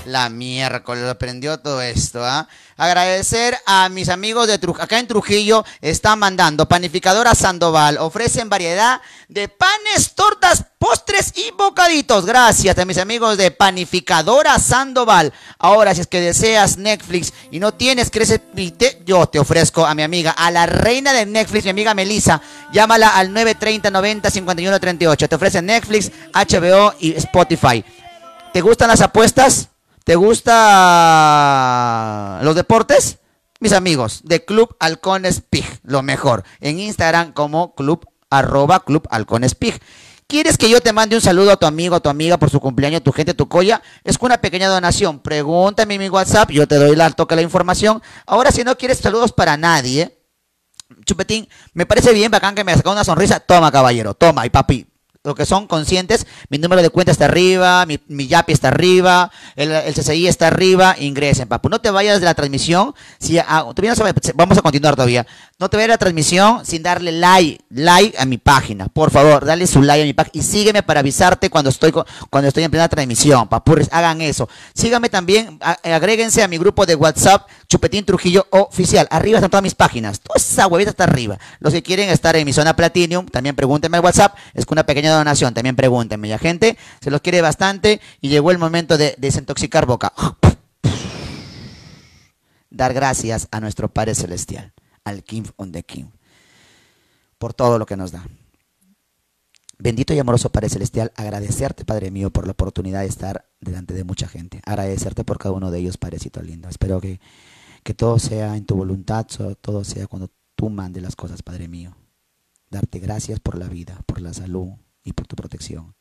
La miércoles aprendió todo esto, ¿ah? Agradecer a mis amigos de Trujillo. Acá en Trujillo están mandando Panificadora Sandoval. Ofrecen variedad de panes, tortas, postres y bocaditos. Gracias a mis amigos de Panificadora Sandoval. Ahora, si es que deseas Netflix y no tienes Crece Pite, yo te ofrezco a mi amiga, a la reina de Netflix, mi amiga Melissa. Llámala al 930 90 51 38. Te ofrecen Netflix, HBO y Spotify. ¿Te gustan las apuestas? ¿Te gusta los deportes? Mis amigos, de Club Halcones Pig, lo mejor. En Instagram como club, arroba club pig. ¿Quieres que yo te mande un saludo a tu amigo, a tu amiga por su cumpleaños, tu gente, tu colla? Es con una pequeña donación. Pregúntame en mi WhatsApp, yo te doy la toque la información. Ahora, si no quieres saludos para nadie, Chupetín, me parece bien bacán que me sacado una sonrisa. Toma, caballero, toma, y papi. Lo que son conscientes, mi número de cuenta está arriba, mi, mi Yapi está arriba, el, el CCI está arriba, ingresen, papu. No te vayas de la transmisión, si ah, todavía no vamos a continuar todavía. No te vayas de la transmisión sin darle like, like a mi página. Por favor, dale su like a mi página y sígueme para avisarte cuando estoy cuando estoy en plena transmisión. Papurres, hagan eso. Síganme también, a- agréguense a mi grupo de WhatsApp Chupetín Trujillo Oficial. Arriba están todas mis páginas. Toda esa huevita está arriba. Los que quieren estar en mi zona Platinum, también pregúntenme al WhatsApp. Es con una pequeña donación, también pregúntenme. Ya, gente, se los quiere bastante y llegó el momento de desintoxicar boca. dar gracias a nuestro Padre Celestial, al King on the King, por todo lo que nos da. Bendito y amoroso Padre Celestial, agradecerte, Padre mío, por la oportunidad de estar delante de mucha gente. Agradecerte por cada uno de ellos, Padrecito lindo. Espero que, que todo sea en tu voluntad, todo sea cuando tú mandes las cosas, Padre mío. Darte gracias por la vida, por la salud y por tu protección.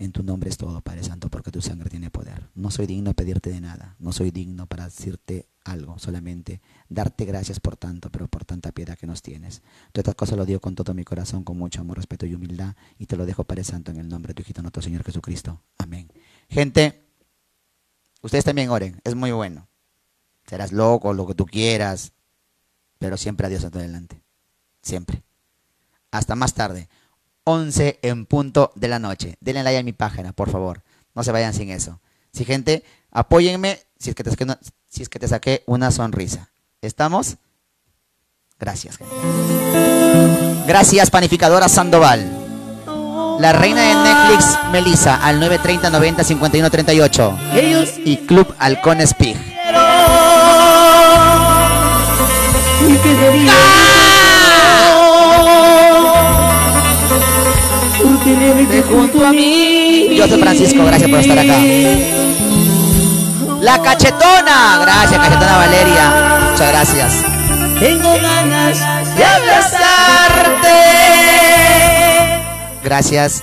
En tu nombre es todo, Padre Santo, porque tu sangre tiene poder. No soy digno de pedirte de nada, no soy digno para decirte algo, solamente darte gracias por tanto, pero por tanta piedad que nos tienes. Todas estas cosas lo digo con todo mi corazón, con mucho amor, respeto y humildad, y te lo dejo, Padre Santo, en el nombre de tu hijito nuestro Señor Jesucristo. Amén. Gente, ustedes también oren, es muy bueno. Serás loco, lo que tú quieras, pero siempre a Dios adelante. Siempre. Hasta más tarde. 11 en punto de la noche. Denle like a mi página, por favor. No se vayan sin eso. Si gente, apóyenme si es que te saqué una, si es que te saqué una sonrisa. ¿Estamos? Gracias. gente. Gracias, panificadora Sandoval. La reina de Netflix, Melissa, al 930 90 51 38. Y Club Halcones Pig. Y tenerte junto a mí. Yo soy Francisco, gracias por estar acá. La cachetona, gracias, cachetona Valeria. Muchas gracias. Tengo ganas de abrazarte. Gracias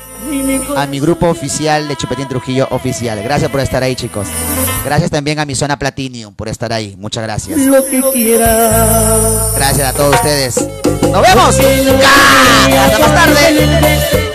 a mi grupo oficial de Chupetín Trujillo oficial. Gracias por estar ahí, chicos. Gracias también a mi zona Platinum por estar ahí. Muchas gracias. Lo que quieras. Gracias a todos ustedes. ¡Nos vemos! ¡Ah! Hasta más tarde.